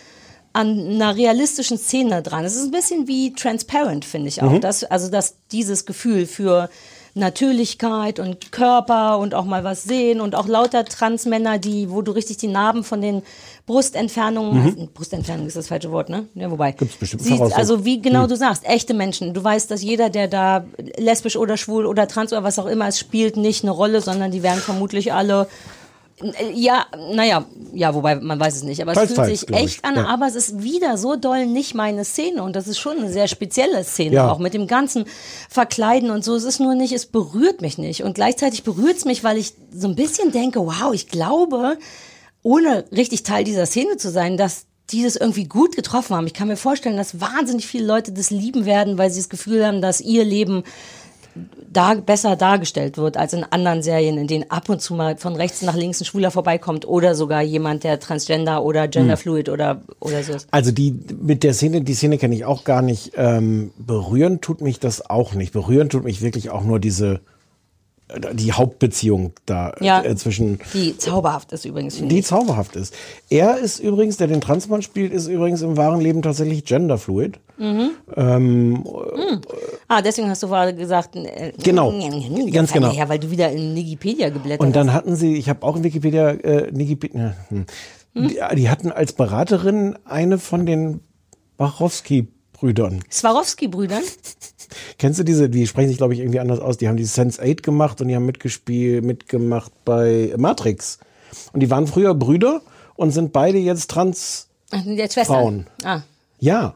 [SPEAKER 2] an einer realistischen Szene dran. Es ist ein bisschen wie Transparent, finde ich auch.
[SPEAKER 10] Mhm.
[SPEAKER 2] Das, also dass dieses Gefühl für Natürlichkeit und Körper und auch mal was sehen und auch lauter Transmänner, die, wo du richtig die Narben von den Brustentfernungen,
[SPEAKER 3] Mhm.
[SPEAKER 2] also, Brustentfernung ist das falsche Wort, ne? Ja, wobei.
[SPEAKER 3] Gibt's bestimmt Voraussetzungen.
[SPEAKER 2] also wie genau
[SPEAKER 3] Hm.
[SPEAKER 2] du sagst, echte Menschen. Du weißt, dass jeder, der da lesbisch oder schwul oder trans oder was auch immer ist, spielt nicht eine Rolle, sondern die werden vermutlich alle ja, naja, ja, wobei man weiß es nicht, aber es
[SPEAKER 3] Teils,
[SPEAKER 2] fühlt
[SPEAKER 3] teils,
[SPEAKER 2] sich
[SPEAKER 3] glaub ich,
[SPEAKER 2] echt an,
[SPEAKER 3] ja.
[SPEAKER 2] aber es ist wieder so doll nicht meine Szene und das ist schon eine sehr spezielle Szene
[SPEAKER 3] Ja.
[SPEAKER 2] auch mit dem ganzen Verkleiden und so. Es ist nur nicht, es berührt mich nicht und gleichzeitig berührt es mich, weil ich so ein bisschen denke, wow, ich glaube, ohne richtig Teil dieser Szene zu sein, dass die das irgendwie gut getroffen haben. Ich kann mir vorstellen, dass wahnsinnig viele Leute das lieben werden, weil sie das Gefühl haben, dass ihr Leben da besser dargestellt wird als in anderen Serien, in denen ab und zu mal von rechts nach links ein Schwuler vorbeikommt oder sogar jemand, der Transgender oder Genderfluid oder, oder so ist.
[SPEAKER 3] Also die mit der Szene, die Szene kenne ich auch gar nicht. Ähm, berühren tut mich das auch nicht. Berühren tut mich wirklich auch nur diese die Hauptbeziehung da
[SPEAKER 2] Ja.
[SPEAKER 3] äh, zwischen
[SPEAKER 2] Die zauberhaft ist übrigens.
[SPEAKER 3] die
[SPEAKER 2] ich.
[SPEAKER 3] zauberhaft ist. Er ist übrigens, der den Transmann spielt, ist übrigens im wahren Leben tatsächlich genderfluid.
[SPEAKER 2] Mhm.
[SPEAKER 3] Ähm,
[SPEAKER 2] Hm. Ah, deswegen hast du gerade gesagt, äh,
[SPEAKER 3] Genau. Ganz genau.
[SPEAKER 2] Ja, weil du wieder in Wikipedia geblättert
[SPEAKER 3] Und dann
[SPEAKER 2] hast.
[SPEAKER 3] hatten sie, ich habe auch in Wikipedia, äh, Wikipedia hm, die, die hatten als Beraterin eine von den Wachowski-Brüdern.
[SPEAKER 2] Swarovski-Brüdern?
[SPEAKER 3] Kennst du diese, die sprechen sich, glaube ich, irgendwie anders aus. Die haben die Sense 8 gemacht und die haben mitgespielt, mitgemacht bei Matrix. Und die waren früher Brüder und sind beide jetzt trans.
[SPEAKER 2] Ach.
[SPEAKER 3] Frauen.
[SPEAKER 2] Ah,
[SPEAKER 3] Ja.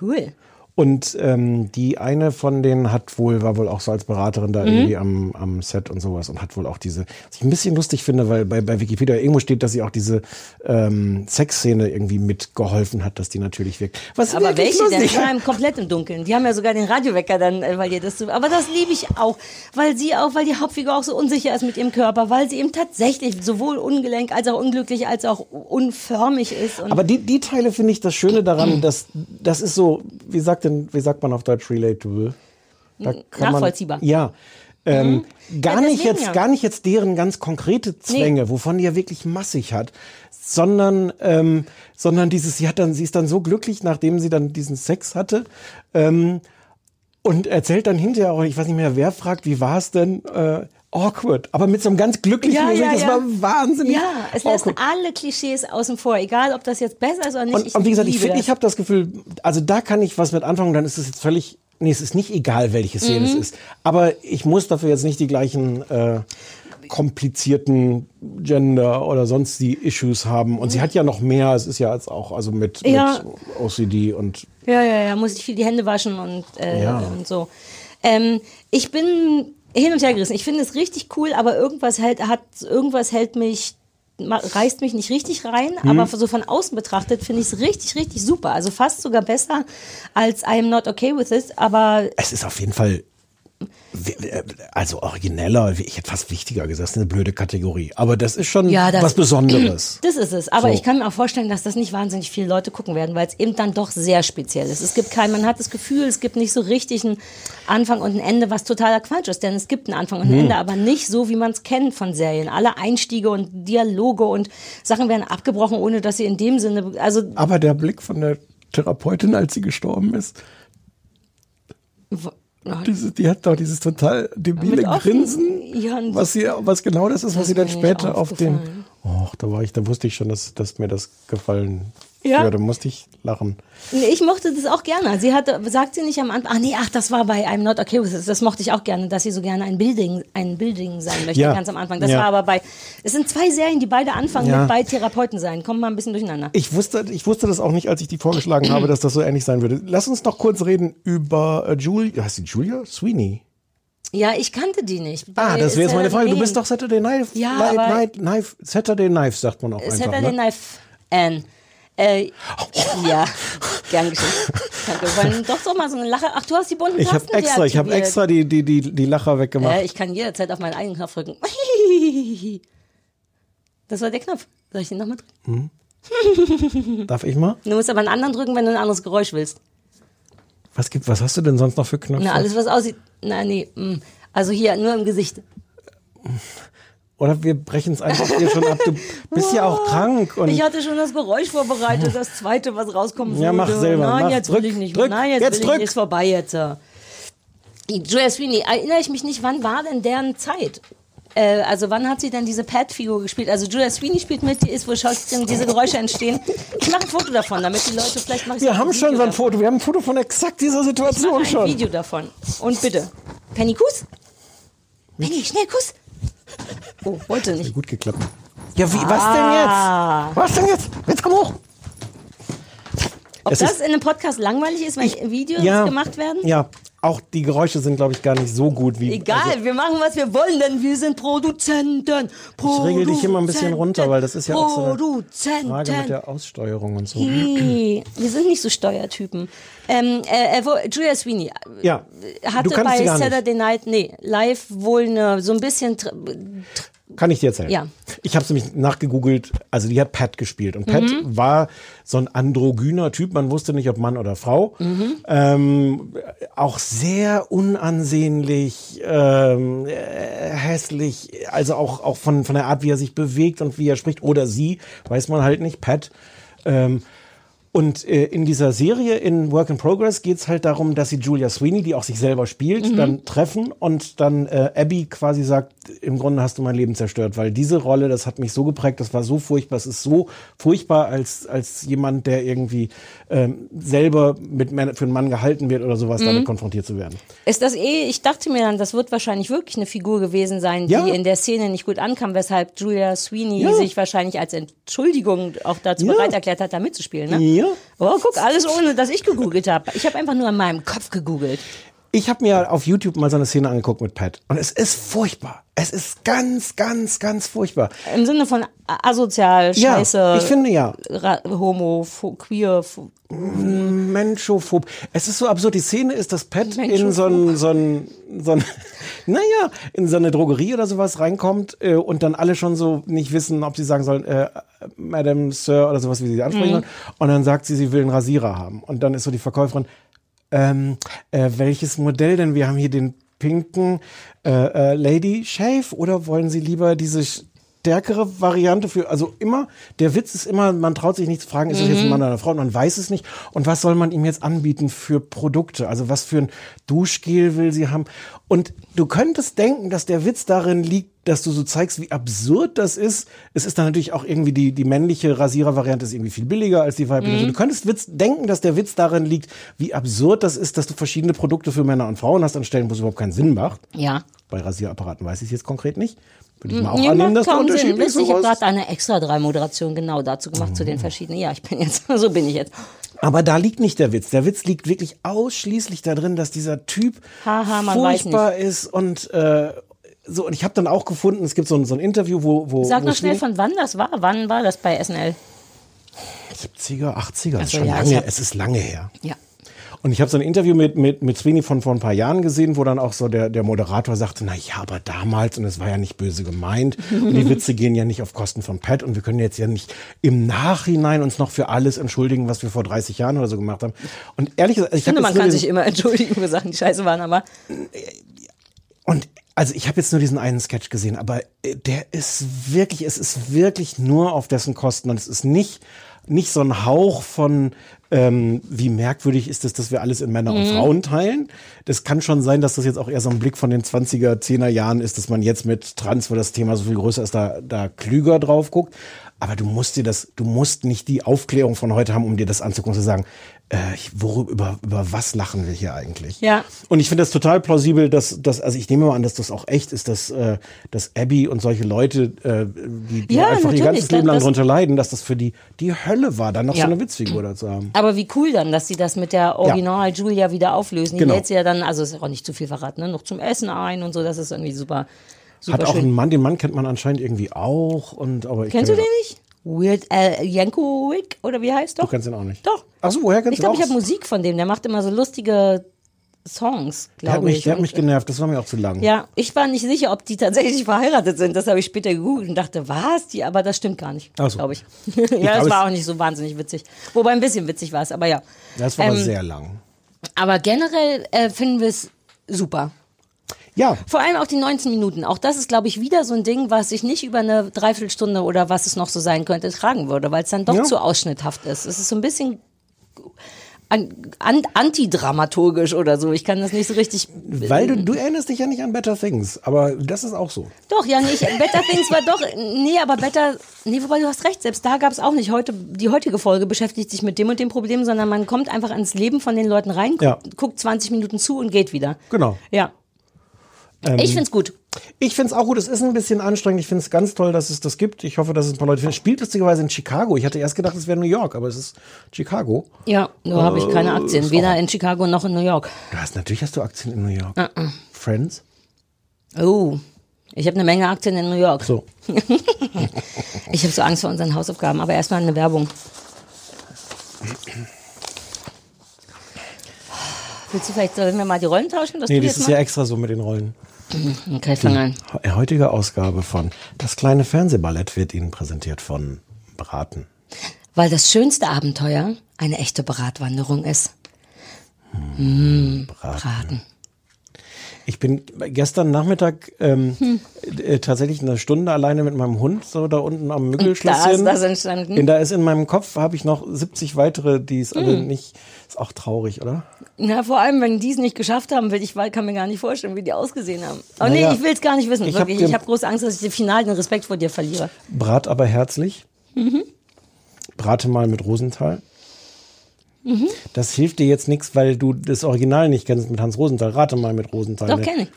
[SPEAKER 2] cool.
[SPEAKER 3] Und ähm, die eine von denen hat wohl, war wohl auch so als Beraterin da
[SPEAKER 2] Mhm.
[SPEAKER 3] irgendwie am, am Set und sowas und hat wohl auch diese, was ich ein bisschen lustig finde, weil bei, bei Wikipedia irgendwo steht, dass sie auch diese ähm, Sexszene irgendwie mitgeholfen hat, dass die natürlich wirkt. Was
[SPEAKER 2] aber welche denn? Die waren komplett im Dunkeln. Die haben ja sogar den Radiowecker dann, äh, weil ihr das so. Aber das liebe ich auch, weil sie auch, weil die Hauptfigur auch so unsicher ist mit ihrem Körper, weil sie eben tatsächlich sowohl ungelenk als auch unglücklich als auch unförmig ist. Und
[SPEAKER 3] Aber die, die Teile finde ich das Schöne daran, dass das ist so, wie sagt denn, wie sagt man auf Deutsch relatable? Da kann
[SPEAKER 2] Nachvollziehbar.
[SPEAKER 3] Man, ja. Ähm, gar
[SPEAKER 2] Ja,
[SPEAKER 3] nicht jetzt,
[SPEAKER 2] ja.
[SPEAKER 3] gar nicht jetzt deren ganz konkrete Zwänge, wovon die ja wirklich massig hat, sondern, ähm, sondern dieses, sie hat dann, sie ist dann so glücklich, nachdem sie dann diesen Sex hatte, ähm, und erzählt dann hinterher auch, ich weiß nicht mehr, wer fragt, wie war es denn? Äh, awkward, aber mit so einem ganz glücklichen
[SPEAKER 2] Ja,
[SPEAKER 3] Gesicht.
[SPEAKER 2] ja,
[SPEAKER 3] das
[SPEAKER 2] ja.
[SPEAKER 3] war wahnsinnig.
[SPEAKER 2] Ja, es
[SPEAKER 3] awkward.
[SPEAKER 2] alle Klischees außen vor, egal ob das jetzt besser ist oder nicht.
[SPEAKER 3] Und, und wie gesagt, ich finde, ich habe das Gefühl, also da kann ich was mit anfangen, dann ist es jetzt völlig, nee, es ist nicht egal, welche Szene es
[SPEAKER 2] Mhm.
[SPEAKER 3] ist. Aber ich muss dafür jetzt nicht die gleichen äh, komplizierten Gender oder sonst die Issues haben. Und sie hat ja noch mehr, es ist ja jetzt auch also mit,
[SPEAKER 2] Ja.
[SPEAKER 3] mit OCD und
[SPEAKER 2] Ja, ja, ja, muss ich viel die Hände waschen und, äh,
[SPEAKER 3] Ja.
[SPEAKER 2] und so. Ähm, ich bin hin und her gerissen. Ich finde es richtig cool, aber irgendwas hält, hat, irgendwas hält mich, reißt mich nicht richtig rein,
[SPEAKER 3] Hm.
[SPEAKER 2] aber so von außen betrachtet finde ich es richtig, richtig super. Also fast sogar besser als I'm not okay with this, aber
[SPEAKER 3] es ist auf jeden Fall also origineller, ich hätte fast wichtiger gesagt, das ist eine blöde Kategorie. Aber das ist schon
[SPEAKER 2] Ja, das-
[SPEAKER 3] was Besonderes.
[SPEAKER 2] Das ist es. Aber
[SPEAKER 3] So.
[SPEAKER 2] ich kann mir auch vorstellen, dass das nicht wahnsinnig viele Leute gucken werden, weil es eben dann doch sehr speziell ist. Es gibt kein, man hat das Gefühl, es gibt nicht so richtig einen Anfang und ein Ende, was totaler Quatsch ist. Denn es gibt einen Anfang und ein
[SPEAKER 3] Hm.
[SPEAKER 2] Ende, aber nicht so, wie man es kennt von Serien. Alle Einstiege und Dialoge und Sachen werden abgebrochen, ohne dass sie in dem Sinne, also
[SPEAKER 3] Aber der Blick von der Therapeutin, als sie gestorben ist, Diese, die hat doch dieses total debile Grinsen, was, sie, was genau das ist, was
[SPEAKER 2] Das
[SPEAKER 3] sie dann später auf dem. Och, da war ich, da wusste ich schon, dass, dass mir das gefallen
[SPEAKER 2] Ja.
[SPEAKER 3] würde. musste ich lachen.
[SPEAKER 2] Nee, Ich mochte das auch gerne. Sie hatte, sagt sie nicht am Anfang, ah nee, ach, das war bei I'm Not Okay with This. Das mochte ich auch gerne, dass sie so gerne ein Building, ein Building sein möchte,
[SPEAKER 3] Ja.
[SPEAKER 2] ganz am Anfang. Das
[SPEAKER 3] Ja.
[SPEAKER 2] war aber bei, es sind zwei Serien, die beide anfangen
[SPEAKER 3] Ja.
[SPEAKER 2] mit bei Therapeuten sein. Kommen mal ein bisschen durcheinander.
[SPEAKER 3] Ich wusste, ich wusste das auch nicht, als ich die vorgeschlagen habe, dass das so ähnlich sein würde. Lass uns noch kurz reden über äh, Julia. Heißt sie Julia? Sweeney.
[SPEAKER 2] Ja, ich kannte die nicht.
[SPEAKER 3] Ah, das wäre jetzt meine Frage. Du bist doch Saturday Night,
[SPEAKER 2] Ja,
[SPEAKER 3] Night,
[SPEAKER 2] aber-
[SPEAKER 3] Night, Knife, Saturday Knife, sagt man auch einfach.
[SPEAKER 2] Saturday
[SPEAKER 3] ne?
[SPEAKER 2] Night Anne. Äh, ja, gern geschehen. Danke. Wir wollen doch so mal so eine Lache. Ach, du hast die bunten
[SPEAKER 3] Ich habe extra, ich habe extra die, die, die, die Lacher weggemacht.
[SPEAKER 2] Äh, ich kann jederzeit auf meinen eigenen Knopf drücken. Das war der Knopf. Soll ich den nochmal drücken?
[SPEAKER 3] Darf ich mal?
[SPEAKER 2] Du musst aber einen anderen drücken, wenn du ein anderes Geräusch willst.
[SPEAKER 3] Was gibt, was hast du denn sonst noch für Knöpfe?
[SPEAKER 2] Na, alles, was aussieht. Na, nee. mm. Also hier, nur im Gesicht.
[SPEAKER 3] Oder wir brechen es einfach hier schon ab. Du bist ja auch krank. Und
[SPEAKER 2] Ich hatte schon das Geräusch vorbereitet, das zweite, was rauskommen würde.
[SPEAKER 3] Ja, mach selber,
[SPEAKER 2] Nein,
[SPEAKER 3] mach.
[SPEAKER 2] jetzt
[SPEAKER 3] Drück,
[SPEAKER 2] will ich nicht.
[SPEAKER 3] drück,
[SPEAKER 2] Nein, jetzt,
[SPEAKER 3] jetzt
[SPEAKER 2] will
[SPEAKER 3] drück.
[SPEAKER 2] ich. Ist vorbei jetzt. äh. Julia Sweeney, erinnere ich mich nicht, wann war denn deren Zeit? Äh, also wann hat sie denn diese Pat-Figur gespielt? Also Julia Sweeney spielt mit, die ist, wo Schauspielerin diese Geräusche entstehen. Ich mache ein Foto davon, damit die Leute vielleicht machen.
[SPEAKER 3] wir haben schon so ein Foto. Wir haben ein Foto von exakt dieser
[SPEAKER 2] Ich
[SPEAKER 3] Situation
[SPEAKER 2] mache ein
[SPEAKER 3] schon.
[SPEAKER 2] Video davon. Und bitte. Penny Kuss? Penny, schnell Kuss. Oh, wollte nicht.
[SPEAKER 3] Gut geklappt. Ja, wie, was
[SPEAKER 2] Ah.
[SPEAKER 3] denn jetzt? Was denn jetzt? Jetzt komm hoch.
[SPEAKER 2] Ob
[SPEAKER 3] Es
[SPEAKER 2] das
[SPEAKER 3] ist-
[SPEAKER 2] in einem Podcast langweilig ist, wenn Videos
[SPEAKER 3] Ja,
[SPEAKER 2] gemacht werden?
[SPEAKER 3] Ja, auch die Geräusche sind, glaube ich, gar nicht so gut wie.
[SPEAKER 2] Egal,
[SPEAKER 3] Also,
[SPEAKER 2] wir machen, was wir wollen, denn wir sind Produzenten.
[SPEAKER 3] ich regel dich immer ein bisschen runter, weil das ist ja auch so eine
[SPEAKER 2] Produzenten.
[SPEAKER 3] Frage mit der Aussteuerung und so.
[SPEAKER 2] Hey, wir sind nicht so Steuertypen. Ähm, äh, äh, Julia Sweeney
[SPEAKER 3] Ja,
[SPEAKER 2] hatte bei. Saturday Night, nee, live wohl eine, so ein bisschen, tr-
[SPEAKER 3] Kann ich dir erzählen?
[SPEAKER 2] Ja.
[SPEAKER 3] Ich habe es nämlich nachgegoogelt. Also die hat Pat gespielt und Pat
[SPEAKER 2] Mhm.
[SPEAKER 3] war so ein androgyner Typ. Man wusste nicht, ob Mann oder Frau.
[SPEAKER 2] Mhm.
[SPEAKER 3] Ähm, auch sehr unansehnlich, ähm, äh, hässlich. Also auch auch von von der Art, wie er sich bewegt und wie er spricht oder sie, weiß man halt nicht. Pat. Ähm, und äh, in dieser Serie in Work in Progress geht es halt darum, dass sie Julia Sweeney, die auch sich selber spielt,
[SPEAKER 2] Mhm.
[SPEAKER 3] dann treffen und dann äh, Abby quasi sagt, im Grunde hast du mein Leben zerstört, weil diese Rolle, das hat mich so geprägt, das war so furchtbar, es ist so furchtbar als, als jemand, der irgendwie ähm, selber mit Männer- für einen Mann gehalten wird oder sowas,
[SPEAKER 2] Mhm.
[SPEAKER 3] damit konfrontiert zu werden.
[SPEAKER 2] ist das eh, ich dachte mir dann, das wird wahrscheinlich wirklich eine Figur gewesen sein, die
[SPEAKER 3] Ja.
[SPEAKER 2] in der Szene nicht gut ankam, weshalb Julia Sweeney
[SPEAKER 3] Ja.
[SPEAKER 2] sich wahrscheinlich als Entschuldigung auch dazu
[SPEAKER 3] Ja.
[SPEAKER 2] bereit erklärt hat, da mitzuspielen. Ne?
[SPEAKER 3] Ja.
[SPEAKER 2] Oh, guck, alles ohne, dass ich gegoogelt habe. Ich habe einfach nur in meinem Kopf gegoogelt.
[SPEAKER 3] Ich habe mir auf YouTube mal so eine Szene angeguckt mit Pat und es ist furchtbar. Es ist ganz, ganz, ganz furchtbar.
[SPEAKER 2] Im Sinne von asozial,
[SPEAKER 3] Ja,
[SPEAKER 2] scheiße,
[SPEAKER 3] ich finde ja.
[SPEAKER 2] homo, queer, pho-
[SPEAKER 3] Menschophob. Es ist so absurd. Die Szene ist, dass Pat in so ein, so ein, so ein, naja, in so eine Drogerie oder sowas reinkommt äh, und dann alle schon so nicht wissen, ob sie sagen sollen, äh, Madam, Sir oder sowas, wie sie sie ansprechen
[SPEAKER 2] Mhm.
[SPEAKER 3] sollen. Und dann sagt sie, sie will einen Rasierer haben. Und dann ist so die Verkäuferin, ähm, äh, welches Modell denn? Wir haben hier den pinken äh, äh, Lady Shave oder wollen Sie lieber diese stärkere Variante für, also immer, der Witz ist immer, man traut sich nicht zu fragen, ist es jetzt ein Mann oder eine Frau, man weiß es nicht. Und was soll man ihm jetzt anbieten für Produkte? Also was für ein Duschgel will sie haben? Und du könntest denken, dass der Witz darin liegt, dass du so zeigst, wie absurd das ist. Es ist dann natürlich auch irgendwie die, die männliche Rasierer-Variante ist irgendwie viel billiger als die weibliche. Also du könntest Witz, denken, dass der Witz darin liegt, wie absurd das ist, dass du verschiedene Produkte für Männer und Frauen hast an Stellen, wo es überhaupt keinen Sinn macht.
[SPEAKER 2] ja.
[SPEAKER 3] Bei Rasierapparaten weiß ich es jetzt konkret nicht. Würde ich mal auch
[SPEAKER 2] Nee,
[SPEAKER 3] annehmen, dass
[SPEAKER 2] kaum
[SPEAKER 3] Unterschied
[SPEAKER 2] ihr, Ich habe
[SPEAKER 3] ist.
[SPEAKER 2] gerade eine extra drei Moderation genau dazu gemacht, zu den verschiedenen. Ja, ich bin jetzt, so bin ich jetzt.
[SPEAKER 3] Aber da liegt nicht der Witz. Der Witz liegt wirklich ausschließlich darin, dass dieser Typ
[SPEAKER 2] man weiß
[SPEAKER 3] furchtbar ist und äh, so. Und ich habe dann auch gefunden, es gibt so ein, so ein Interview, wo, wo,
[SPEAKER 2] Sag
[SPEAKER 3] wo
[SPEAKER 2] noch schnell, von wann das war. Wann war das bei SNL?
[SPEAKER 3] 70er, 80er, das ist schon
[SPEAKER 2] ja,
[SPEAKER 3] lange,
[SPEAKER 2] hab-
[SPEAKER 3] es ist lange her.
[SPEAKER 2] Ja.
[SPEAKER 3] Und ich habe so ein Interview mit, mit, mit Sweeney von vor ein paar Jahren gesehen, wo dann auch so der, der Moderator sagte, na ja, aber damals, und es war ja nicht böse gemeint, und die Witze gehen ja nicht auf Kosten von Pat, und wir können jetzt ja nicht im Nachhinein uns noch für alles entschuldigen, was wir vor 30 Jahren oder so gemacht haben. Und ehrlich gesagt, ich,
[SPEAKER 2] Ich finde, man kann sich immer entschuldigen für Sachen, die scheiße waren, aber
[SPEAKER 3] Und Also ich habe jetzt nur diesen einen Sketch gesehen, aber äh, der ist wirklich, es ist wirklich nur auf dessen Kosten und es ist nicht nicht so ein Hauch von ähm, wie merkwürdig ist es, dass wir alles in Männer und Frauen teilen. Das kann schon sein, dass das jetzt auch eher so ein Blick von den 20er, 10er Jahren ist, dass man jetzt mit Trans, wo das Thema so viel größer ist, da, da klüger drauf guckt. Aber du musst dir das, du musst nicht die Aufklärung von heute haben, um dir das anzugucken zu sagen, äh, worüber, über, über was lachen wir hier eigentlich?
[SPEAKER 2] Ja.
[SPEAKER 3] Und ich finde das total plausibel, dass, dass, also ich nehme mal an, dass das auch echt ist, dass, äh, dass Abby und solche Leute, äh, die, die
[SPEAKER 2] Ja,
[SPEAKER 3] einfach ihr ganzes Leben lang drunter leiden, dass das für die die Hölle war, dann noch
[SPEAKER 2] Ja.
[SPEAKER 3] so eine Witzfigur da zu haben.
[SPEAKER 2] Aber wie cool dann, dass sie das mit der Original Julia wieder auflösen. Die
[SPEAKER 3] Genau.
[SPEAKER 2] lädt sie ja dann, also ist auch nicht zu viel verraten, ne? noch zum Essen ein und so. Das ist irgendwie super, super
[SPEAKER 3] Hat auch
[SPEAKER 2] schön.
[SPEAKER 3] einen Mann, den Mann kennt man anscheinend irgendwie auch. Und, aber ich
[SPEAKER 2] Kennst du den nicht? Weird Al Yankovic oder wie heißt
[SPEAKER 3] Du
[SPEAKER 2] doch?
[SPEAKER 3] kennst ihn auch nicht.
[SPEAKER 2] Doch.
[SPEAKER 3] Ach so, woher kennst
[SPEAKER 2] Ich
[SPEAKER 3] du
[SPEAKER 2] glaube,
[SPEAKER 3] ihn
[SPEAKER 2] ich
[SPEAKER 3] auch?
[SPEAKER 2] habe Musik von dem. Der macht immer so lustige Songs, glaube ich.
[SPEAKER 3] der hat mich genervt, das war mir auch zu lang.
[SPEAKER 2] Ja, ich war nicht sicher, ob die tatsächlich verheiratet sind. Das habe ich später gegoogelt und dachte, was? Die, aber das stimmt gar nicht,
[SPEAKER 3] so.
[SPEAKER 2] glaube ich. ja,
[SPEAKER 3] glaub,
[SPEAKER 2] das war auch nicht so wahnsinnig witzig. Wobei ein bisschen witzig war es, aber ja.
[SPEAKER 3] Das war aber
[SPEAKER 2] Ähm,
[SPEAKER 3] sehr lang.
[SPEAKER 2] Aber generell äh, finden wir es super.
[SPEAKER 3] Ja,
[SPEAKER 2] Vor allem auch die 19 Minuten. Auch das ist, glaube ich, wieder so ein Ding, was ich nicht über eine Dreiviertelstunde oder was es noch so sein könnte, tragen würde, weil es dann doch
[SPEAKER 3] Ja.
[SPEAKER 2] zu ausschnitthaft ist. Es ist so ein bisschen an, an, antidramaturgisch oder so. Ich kann das nicht so richtig.
[SPEAKER 3] weil du, du erinnerst dich ja nicht an Better Things, aber das ist auch so.
[SPEAKER 2] Doch, ja, nicht. Better Things war doch. Nee, aber Better. Nee, wobei du hast recht, selbst da gab es auch nicht. Heute, die heutige Folge beschäftigt sich mit dem und dem Problem, sondern man kommt einfach ins Leben von den Leuten rein, guckt,
[SPEAKER 3] Ja.
[SPEAKER 2] guckt 20 Minuten zu und geht wieder.
[SPEAKER 3] Genau.
[SPEAKER 2] Ja. Ich find's gut.
[SPEAKER 3] Ich finde es auch gut, es ist ein bisschen anstrengend. Ich finde es ganz toll, dass es das gibt. Ich hoffe, dass es ein paar Leute finden. Es Spielt lustigerweise in Chicago. Ich hatte erst gedacht, es wäre New York, aber es ist Chicago.
[SPEAKER 2] Ja, nur habe ich keine
[SPEAKER 3] Äh,
[SPEAKER 2] Aktien. Weder in Chicago noch in New York.
[SPEAKER 3] Du hast natürlich hast du Aktien in New York.
[SPEAKER 2] Uh-uh.
[SPEAKER 3] Friends?
[SPEAKER 2] Oh, ich habe eine Menge Aktien in New York.
[SPEAKER 3] So.
[SPEAKER 2] Ich habe so Angst vor unseren Hausaufgaben, aber erstmal eine Werbung. Willst du vielleicht, sollen wir mal die Rollen tauschen? dass
[SPEAKER 3] Nee,
[SPEAKER 2] du
[SPEAKER 3] das
[SPEAKER 2] jetzt
[SPEAKER 3] ist ja extra so mit den Rollen.
[SPEAKER 2] mal? Okay, fang an.
[SPEAKER 3] Die heutige Ausgabe von Das kleine Fernsehballett wird Ihnen präsentiert von Braten.
[SPEAKER 2] Weil das schönste Abenteuer eine echte Bratwanderung ist. Mm, Braten.
[SPEAKER 3] Ich bin gestern Nachmittag ähm,
[SPEAKER 2] Hm.
[SPEAKER 3] äh, tatsächlich eine Stunde alleine mit meinem Hund so da unten am
[SPEAKER 2] Da
[SPEAKER 3] Müggelschlösschen.
[SPEAKER 2] ist das entstanden.
[SPEAKER 3] In, da ist in meinem Kopf habe ich noch 70 weitere, die es
[SPEAKER 2] Hm.
[SPEAKER 3] alle nicht. Ist auch traurig, oder?
[SPEAKER 2] Na, vor allem, wenn die es nicht geschafft haben, will ich weil- kann mir gar nicht vorstellen, wie die ausgesehen haben. Aber
[SPEAKER 3] Naja,
[SPEAKER 2] nee, ich will es gar nicht wissen.
[SPEAKER 3] ich hab
[SPEAKER 2] wirklich.
[SPEAKER 3] dir-
[SPEAKER 2] ich habe große Angst, dass ich final den Respekt vor dir verliere.
[SPEAKER 3] Brat aber herzlich.
[SPEAKER 2] Mhm.
[SPEAKER 3] Brate mal mit Rosenthal.
[SPEAKER 2] Mhm.
[SPEAKER 3] Das hilft dir jetzt nichts, weil du das Original nicht kennst mit Hans Rosenthal. Rate mal mit Rosenthal.
[SPEAKER 2] Doch,
[SPEAKER 3] Ne?
[SPEAKER 2] kenne ich.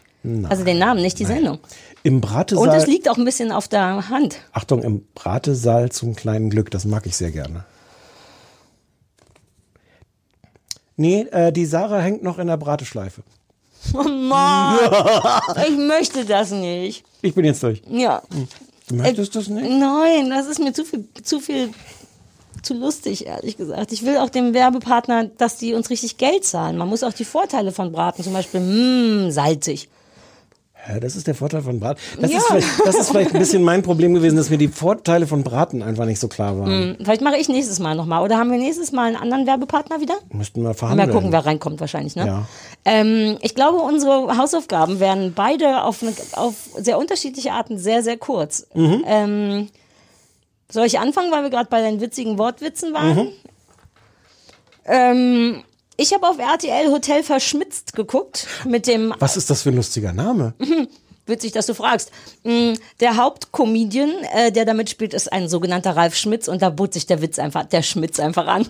[SPEAKER 2] Also den Namen, nicht die Sendung.
[SPEAKER 3] Im
[SPEAKER 2] Und
[SPEAKER 3] Bratesaal.
[SPEAKER 2] es liegt auch ein bisschen auf der Hand.
[SPEAKER 3] Achtung, im Bratesaal zum kleinen Glück. Das mag ich sehr gerne. Nee, äh, die Sarah hängt noch in der Brateschleife.
[SPEAKER 2] Oh Mann, ich möchte das nicht.
[SPEAKER 3] Ich bin jetzt durch.
[SPEAKER 2] Ja.
[SPEAKER 3] Du möchtest das nicht?
[SPEAKER 2] Nein, das ist mir zu viel, zu viel, zu lustig, ehrlich gesagt. Ich will auch dem Werbepartner, dass die uns richtig Geld zahlen. Man muss auch die Vorteile von Braten, zum Beispiel, mh, salzig.
[SPEAKER 3] Ja, das ist der Vorteil von Braten. Das,
[SPEAKER 2] Ja.
[SPEAKER 3] ist vielleicht, das ist vielleicht ein bisschen mein Problem gewesen, dass mir die Vorteile von Braten einfach nicht so klar waren.
[SPEAKER 2] Vielleicht mache ich nächstes Mal nochmal. Oder haben wir nächstes Mal einen anderen Werbepartner wieder?
[SPEAKER 3] Müssten wir
[SPEAKER 2] Mal
[SPEAKER 3] verhandeln.
[SPEAKER 2] gucken, wer reinkommt wahrscheinlich. Ne?
[SPEAKER 3] Ja.
[SPEAKER 2] Ähm, ich glaube, unsere Hausaufgaben werden beide auf, eine, auf sehr unterschiedliche Arten sehr, sehr kurz.
[SPEAKER 3] Mhm.
[SPEAKER 2] Ähm, soll ich anfangen, weil wir gerade bei den witzigen Wortwitzen waren?
[SPEAKER 3] Mhm.
[SPEAKER 2] Ähm, ich habe auf RTL Hotel verschmitzt geguckt mit dem
[SPEAKER 3] Was ist das für ein lustiger Name?
[SPEAKER 2] Witzig, dass du fragst. Mm, Der Hauptcomedian, äh, der da mitspielt, ist ein sogenannter Ralf Schmitz und da bot sich der Witz einfach, der Schmitz einfach an.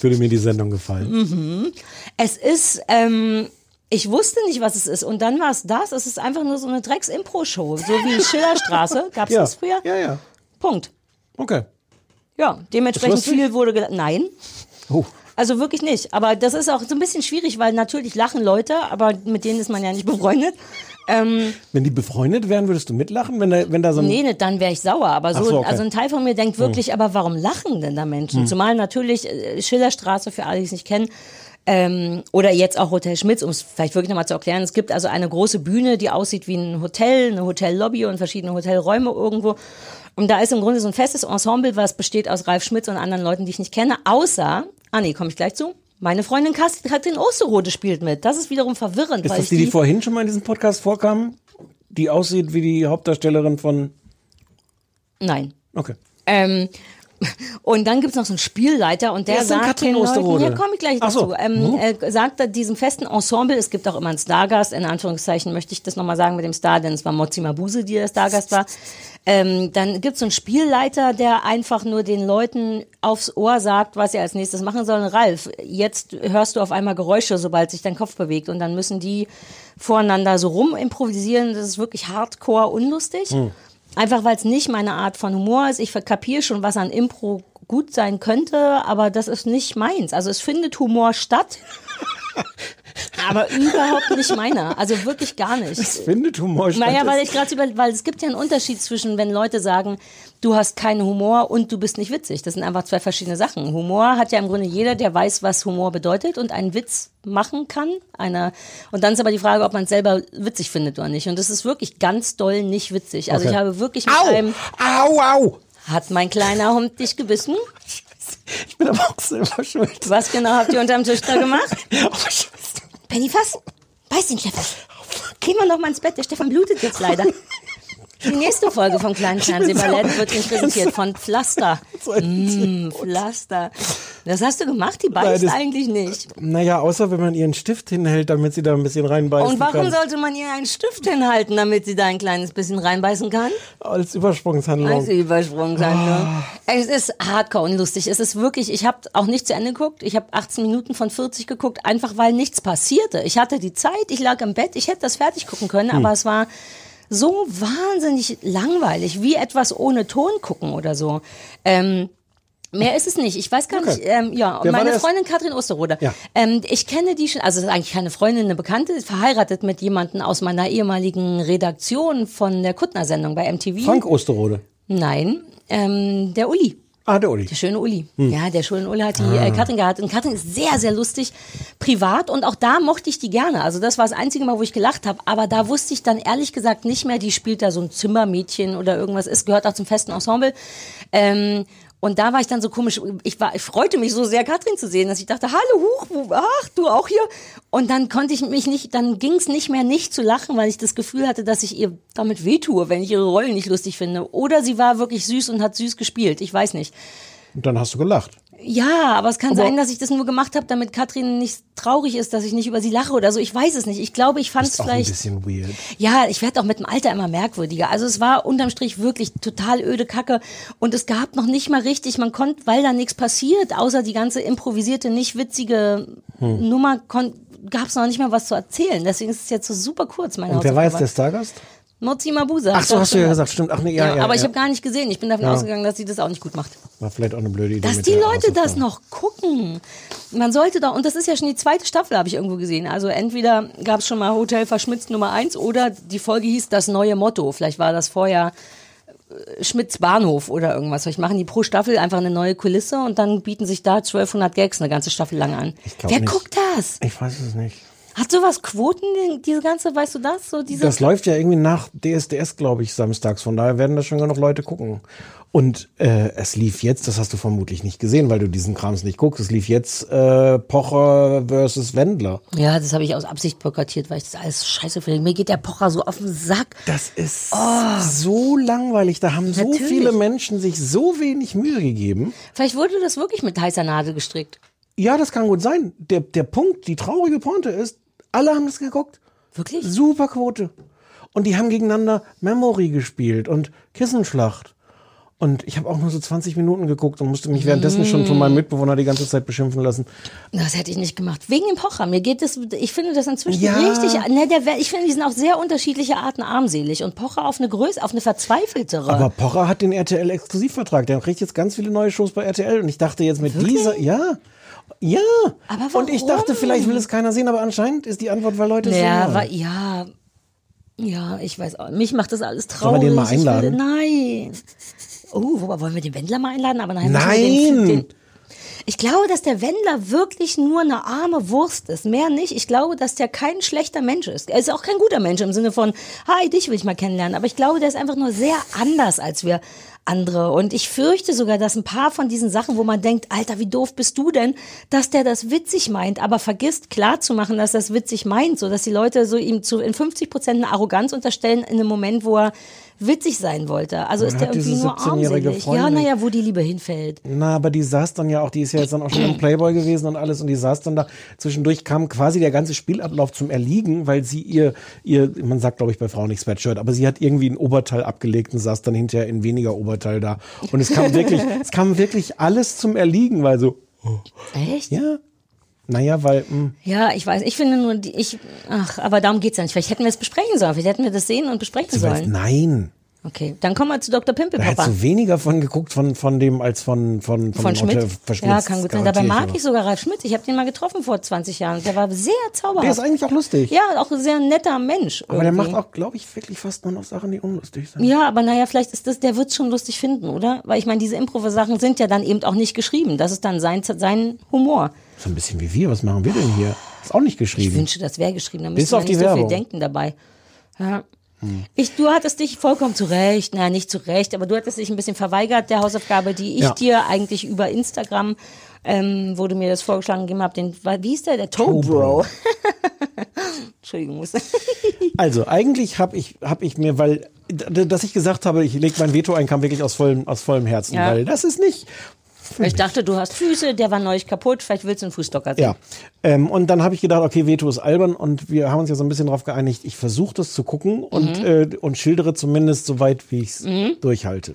[SPEAKER 3] Würde mir die Sendung gefallen.
[SPEAKER 2] Mhm. Es ist, ähm, ich wusste nicht, was es ist. Und dann war es das. Es ist einfach nur so eine Drecks-Impro-Show. So wie Schillerstraße. Gab es
[SPEAKER 3] Ja.
[SPEAKER 2] das früher?
[SPEAKER 3] Ja, ja.
[SPEAKER 2] Punkt.
[SPEAKER 3] Okay.
[SPEAKER 2] Ja, dementsprechend viel wurde gesagt. Nein.
[SPEAKER 3] Oh.
[SPEAKER 2] Also wirklich nicht. Aber das ist auch so ein bisschen schwierig, weil natürlich lachen Leute, aber mit denen ist man ja nicht befreundet. Ähm,
[SPEAKER 3] Wenn die befreundet wären, würdest du mitlachen, wenn da, wenn da so ein.
[SPEAKER 2] Nee, nicht, dann wäre ich sauer. Aber so,
[SPEAKER 3] so, okay. Hm.
[SPEAKER 2] also ein Teil von mir denkt wirklich, aber warum lachen denn da Menschen? Zumal natürlich äh, Schillerstraße, für alle, die es nicht kennen, ähm, oder jetzt auch Hotel Schmitz, um es vielleicht wirklich nochmal zu erklären. Es gibt also eine große Bühne, die aussieht wie ein Hotel, eine Hotellobby und verschiedene Hotelräume irgendwo. Und da ist im Grunde so ein festes Ensemble, was besteht aus Ralf Schmitz und anderen Leuten, die ich nicht kenne, außer, ah nee, komme ich gleich zu, Meine Freundin Katrin Osterode spielt mit. Das ist wiederum verwirrend,
[SPEAKER 3] Ist
[SPEAKER 2] weil
[SPEAKER 3] das die, die
[SPEAKER 2] die,
[SPEAKER 3] vorhin schon mal in diesem Podcast vorkam? Die aussieht wie die Hauptdarstellerin von.
[SPEAKER 2] Nein.
[SPEAKER 3] Okay.
[SPEAKER 2] Ähm, und dann gibt's noch so einen Spielleiter und der
[SPEAKER 3] denn
[SPEAKER 2] sagt den Leuten, ja, komme ich gleich
[SPEAKER 3] Ach so.
[SPEAKER 2] dazu. Ähm, äh, sagt diesem festen Ensemble, es gibt auch immer einen Stargast, in Anführungszeichen möchte ich das nochmal sagen mit dem Star, denn es war Mozi Mabuse, die der Stargast war. Ähm, dann gibt's so einen Spielleiter, der einfach nur den Leuten aufs Ohr sagt, was sie als nächstes machen sollen. Ralf, jetzt hörst du auf einmal Geräusche, sobald sich dein Kopf bewegt und dann müssen die voreinander so rum improvisieren. Das ist wirklich hardcore unlustig. Einfach weil es nicht meine Art von Humor ist. Ich kapiere schon, was an Impro gut sein könnte, aber das ist nicht meins. Also es findet Humor statt, aber überhaupt nicht meiner. Also wirklich gar nicht.
[SPEAKER 3] Findet Humor statt.
[SPEAKER 2] Naja, weil ich gerade über, weil es gibt ja einen Unterschied zwischen, wenn Leute sagen, du hast keinen Humor und du bist nicht witzig. Das sind einfach zwei verschiedene Sachen. Humor hat ja im Grunde jeder, der weiß, was Humor bedeutet und einen Witz machen kann. Einer, und dann ist aber die Frage, ob man es selber witzig findet oder nicht. Und das ist wirklich ganz doll nicht witzig. Also
[SPEAKER 3] Okay.
[SPEAKER 2] ich habe wirklich mit
[SPEAKER 3] Au!
[SPEAKER 2] einem,
[SPEAKER 3] Au, au!
[SPEAKER 2] hat mein kleiner Hund dich gebissen?
[SPEAKER 3] Ich bin aber auch selber schuld.
[SPEAKER 2] Was genau habt ihr unterm Tisch da gemacht?
[SPEAKER 3] Oh, Scheiße.
[SPEAKER 2] Penny, fass! Beiß den Stefan! Geh mal noch mal ins Bett, der Stefan blutet jetzt leider. Die nächste Folge vom kleinen Fernsehballett wird Ihnen präsentiert von Pflaster. Mm, Pflaster. Das hast du gemacht, die beißt
[SPEAKER 3] Nein,
[SPEAKER 2] eigentlich nicht.
[SPEAKER 3] Naja, außer wenn man ihren Stift hinhält, damit sie da ein bisschen reinbeißen
[SPEAKER 2] Und warum
[SPEAKER 3] kann.
[SPEAKER 2] sollte man ihr einen Stift hinhalten, damit sie da ein kleines bisschen reinbeißen kann?
[SPEAKER 3] Als Übersprungshandlung.
[SPEAKER 2] Also Übersprungshandlung.
[SPEAKER 3] Ah.
[SPEAKER 2] Es ist hardcore unlustig. Es ist wirklich, ich habe auch nicht zu Ende geguckt. Ich habe 18 Minuten von 40 geguckt, einfach weil nichts passierte. Ich hatte die Zeit, ich lag im Bett, ich hätte das fertig gucken können,
[SPEAKER 3] Hm.
[SPEAKER 2] aber es war so wahnsinnig langweilig, wie etwas ohne Ton gucken oder so. Ähm, Mehr ist es nicht. Ich weiß gar
[SPEAKER 3] Okay.
[SPEAKER 2] nicht. Ähm, ja, und meine Freundin Katrin Osterode.
[SPEAKER 3] Ja.
[SPEAKER 2] Ähm, ich kenne die schon, also ist eigentlich keine Freundin, eine Bekannte, ist verheiratet mit jemandem aus meiner ehemaligen Redaktion von der Kuttner-Sendung bei MTV.
[SPEAKER 3] Frank Osterode.
[SPEAKER 2] Nein, ähm, der Uli.
[SPEAKER 3] Ah, der Uli.
[SPEAKER 2] Der schöne Uli.
[SPEAKER 3] Hm.
[SPEAKER 2] Ja, der schöne Uli hat die
[SPEAKER 3] Ah.
[SPEAKER 2] äh, Katrin gehabt. Und Katrin ist sehr, sehr lustig privat und auch da mochte ich die gerne. Also das war das einzige Mal, wo ich gelacht habe. Aber da wusste ich dann ehrlich gesagt nicht mehr, die spielt da so ein Zimmermädchen oder irgendwas ist, gehört auch zum festen Ensemble. Ähm, und da war ich dann so komisch, ich, war, ich freute mich so sehr, Katrin zu sehen, dass ich dachte, hallo, huch, ach, du auch hier. Und dann konnte ich mich nicht, dann ging es nicht mehr nicht zu lachen, weil ich das Gefühl hatte, dass ich ihr damit wehtue, wenn ich ihre Rollen nicht lustig finde. Oder sie war wirklich süß und hat süß gespielt, ich weiß nicht.
[SPEAKER 3] Und dann hast du gelacht.
[SPEAKER 2] Ja, aber es kann
[SPEAKER 3] Aber-
[SPEAKER 2] sein, dass ich das nur gemacht habe, damit Katrin nicht traurig ist, dass ich nicht über sie lache oder so. Ich weiß es nicht. Ich glaube, ich fand es
[SPEAKER 3] Ist auch ein
[SPEAKER 2] vielleicht.
[SPEAKER 3] bisschen weird.
[SPEAKER 2] Ja, ich werde auch mit dem Alter immer merkwürdiger. Also es war unterm Strich wirklich total öde Kacke und es gab noch nicht mal richtig, man konnte, weil da nichts passiert, außer die ganze improvisierte, nicht witzige
[SPEAKER 3] Hm.
[SPEAKER 2] Nummer, gab es noch nicht mal was zu erzählen. Deswegen ist es jetzt so super kurz, meine
[SPEAKER 3] Und wer war jetzt der. Stargast?
[SPEAKER 2] Mozi Mabuse.
[SPEAKER 3] Ach so, hast du ja gesagt, stimmt. Ach nee, ja, ja.
[SPEAKER 2] aber ich
[SPEAKER 3] ja.
[SPEAKER 2] habe gar nicht gesehen. Ich bin davon
[SPEAKER 3] Ja.
[SPEAKER 2] ausgegangen, dass sie das auch nicht gut macht.
[SPEAKER 3] War vielleicht auch eine blöde Idee.
[SPEAKER 2] Dass die Leute das noch gucken. Man sollte doch, und das ist ja schon die zweite Staffel, habe ich irgendwo gesehen. Also entweder gab es schon mal Hotel Verschmitzt Nummer eins oder die Folge hieß das neue Motto. Vielleicht war das vorher äh, Schmitz Bahnhof oder irgendwas. Vielleicht machen die pro Staffel einfach eine neue Kulisse und dann bieten sich da 1200 Gags eine ganze Staffel lang an. Wer
[SPEAKER 3] nicht.
[SPEAKER 2] guckt das?
[SPEAKER 3] Ich weiß es nicht.
[SPEAKER 2] Hat sowas Quoten, diese ganze, weißt du das? So diese
[SPEAKER 3] Das läuft ja irgendwie nach DSDS, glaube ich, samstags. Von daher werden das schon genug Leute gucken. Und äh, es lief jetzt, das hast du vermutlich nicht gesehen, weil du diesen Krams nicht guckst. Es lief jetzt äh, Pocher versus Wendler.
[SPEAKER 2] Ja, das habe ich aus Absicht boykottiert, weil ich das alles scheiße finde. Mir geht der Pocher so auf den Sack.
[SPEAKER 3] Das ist so langweilig. Da haben so
[SPEAKER 2] Oh. Natürlich.
[SPEAKER 3] viele Menschen sich so wenig Mühe gegeben.
[SPEAKER 2] Vielleicht wurde das wirklich mit heißer Nadel gestrickt.
[SPEAKER 3] Ja, das kann gut sein. Der, der Punkt, die traurige Pointe ist, alle haben das geguckt.
[SPEAKER 2] Wirklich?
[SPEAKER 3] Super Quote. Und die haben gegeneinander Memory gespielt und Kissenschlacht. Und ich habe auch nur so 20 Minuten geguckt und musste mich währenddessen schon von meinem Mitbewohner die ganze Zeit beschimpfen lassen.
[SPEAKER 2] Das hätte ich nicht gemacht. Wegen dem Pocher. Mir geht das, ich finde das inzwischen
[SPEAKER 3] Ja.
[SPEAKER 2] richtig, ne, der, ich finde, die sind auf sehr unterschiedliche Arten armselig und Pocher auf eine Größe, auf eine verzweifeltere.
[SPEAKER 3] Aber Pocher hat den RTL-Exklusivvertrag. Der kriegt jetzt ganz viele neue Shows bei RTL. Und ich dachte jetzt mit dieser, ja, ja.
[SPEAKER 2] Aber
[SPEAKER 3] Und ich dachte,
[SPEAKER 2] warum?
[SPEAKER 3] vielleicht will es keiner sehen, aber anscheinend ist die Antwort, weil Leute es
[SPEAKER 2] ja,
[SPEAKER 3] sehen.
[SPEAKER 2] wa-
[SPEAKER 3] wollen.
[SPEAKER 2] ja, ja, ich weiß auch. Mich macht das alles
[SPEAKER 3] Sollen wir
[SPEAKER 2] traurig.
[SPEAKER 3] den mal
[SPEAKER 2] Ich will-
[SPEAKER 3] einladen?
[SPEAKER 2] nein. Oh, wo, wollen wir den Wendler mal einladen? Aber wir
[SPEAKER 3] Nein!
[SPEAKER 2] Den, den, ich glaube, dass der Wendler wirklich nur eine arme Wurst ist. Mehr nicht. Ich glaube, dass der kein schlechter Mensch ist. Er ist auch kein guter Mensch im Sinne von, hi, dich will ich mal kennenlernen. Aber ich glaube, der ist einfach nur sehr anders als wir andere. Und ich fürchte sogar, dass ein paar von diesen Sachen, wo man denkt, Alter, wie doof bist du denn, dass der das witzig meint, aber vergisst klar zu machen, dass das witzig meint, so dass die Leute so ihm zu in 50 Prozent eine Arroganz unterstellen in einem Moment, wo er witzig sein wollte. Also ist der irgendwie nur
[SPEAKER 3] 17-jährige
[SPEAKER 2] armselig. Ja, naja, wo die Liebe hinfällt.
[SPEAKER 3] Na, aber die saß dann ja auch, die ist ja jetzt dann auch schon im Playboy gewesen und alles und die saß dann da. Zwischendurch kam quasi der ganze Spielablauf zum Erliegen, weil sie ihr, ihr, man sagt glaube ich bei Frauen nicht Sweatshirt, aber sie hat irgendwie ein Oberteil abgelegt und saß dann hinterher in weniger Oberteil da. Und es kam wirklich, es kam wirklich alles zum Erliegen, weil so,
[SPEAKER 2] Echt?
[SPEAKER 3] ja. Naja, weil, hm, mh,
[SPEAKER 2] Ja, ich weiß. Ich finde nur, die, ich, ach, aber darum geht's ja nicht. Vielleicht hätten wir es besprechen sollen. Vielleicht hätten wir das sehen und besprechen sollen.
[SPEAKER 3] nein.
[SPEAKER 2] Okay, dann kommen wir zu Dr.
[SPEAKER 3] Da
[SPEAKER 2] Pimpelpapa.
[SPEAKER 3] hättest du weniger von geguckt von, von dem als von, von,
[SPEAKER 2] Von Schmidt?
[SPEAKER 3] Hotel Verschmitz,
[SPEAKER 2] Ja, kann gut sein. Dabei mag ich sogar Ralf Schmidt. Ich habe den mal getroffen vor 20 Jahren. Der war sehr zauberhaft.
[SPEAKER 3] Der ist eigentlich auch lustig.
[SPEAKER 2] ja, auch ein sehr netter Mensch.
[SPEAKER 3] aber der
[SPEAKER 2] irgendwie.
[SPEAKER 3] macht auch, glaube ich, wirklich fast nur noch Sachen, die unlustig sind.
[SPEAKER 2] Ja, aber naja, vielleicht ist das, der wird schon lustig finden, oder? Weil ich meine, diese Improv-Sachen sind ja dann eben auch nicht geschrieben. Das ist dann sein, sein Humor.
[SPEAKER 3] So ein bisschen wie wir. Was machen wir denn hier? Ist auch nicht
[SPEAKER 2] Ich
[SPEAKER 3] geschrieben.
[SPEAKER 2] wünsche, das wäre geschrieben. Da man
[SPEAKER 3] auf
[SPEAKER 2] nicht
[SPEAKER 3] die
[SPEAKER 2] so viel denken dabei. Ja. Ich, du hattest dich vollkommen zu Recht, naja, nicht zu Recht, aber du hattest dich ein bisschen verweigert der Hausaufgabe, die ich
[SPEAKER 3] Ja.
[SPEAKER 2] dir eigentlich über Instagram, ähm, wo du mir das vorgeschlagen gegeben hast, den, wie hieß der, der Toe Bro. Entschuldigung, muss.
[SPEAKER 3] Also eigentlich habe ich, hab ich mir, weil, dass ich gesagt habe, ich lege mein Veto ein, kam wirklich aus vollem, aus vollem Herzen,
[SPEAKER 2] Ja.
[SPEAKER 3] weil das ist nicht.
[SPEAKER 2] Ich dachte, du hast Füße, der war neulich kaputt, vielleicht willst du einen Fußstocker sehen.
[SPEAKER 3] Ja. Ähm, und dann habe ich gedacht, okay, Veto ist albern und wir haben uns ja so ein bisschen darauf geeinigt, ich versuche das zu gucken und,
[SPEAKER 2] Mhm.
[SPEAKER 3] äh, und schildere zumindest so weit, wie ich es durchhalte.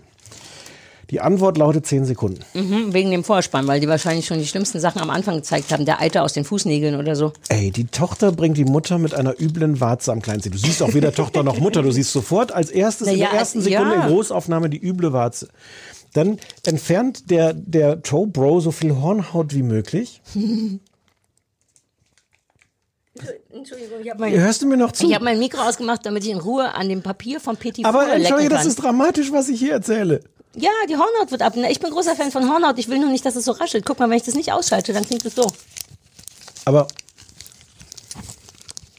[SPEAKER 3] Die Antwort lautet 10 Sekunden.
[SPEAKER 2] Mhm, wegen dem Vorspann, weil die wahrscheinlich schon die schlimmsten Sachen am Anfang gezeigt haben. Der Eiter aus den Fußnägeln oder so.
[SPEAKER 3] Ey, die Tochter bringt die Mutter mit einer üblen Warze am Kleinsten. Du siehst auch weder Tochter noch Mutter. Du siehst sofort als erstes
[SPEAKER 2] Na
[SPEAKER 3] in
[SPEAKER 2] ja,
[SPEAKER 3] der ersten Sekunde
[SPEAKER 2] ja.
[SPEAKER 3] in Großaufnahme die üble Warze. Dann entfernt der, der Toe Bro so viel Hornhaut wie möglich.
[SPEAKER 2] Entschuldigung, ich habe mein,
[SPEAKER 3] Hörst du mir noch zu?
[SPEAKER 2] ich hab mein Mikro ausgemacht, damit ich in Ruhe an dem Papier vom Petit
[SPEAKER 3] Aber entschuldige, das ist dramatisch, was ich hier erzähle.
[SPEAKER 2] Ja, die Hornhaut wird ab. Ich bin großer Fan von Hornhaut. Ich will nur nicht, dass es so raschelt. Guck mal, wenn ich das nicht ausschalte, dann klingt es so.
[SPEAKER 3] Aber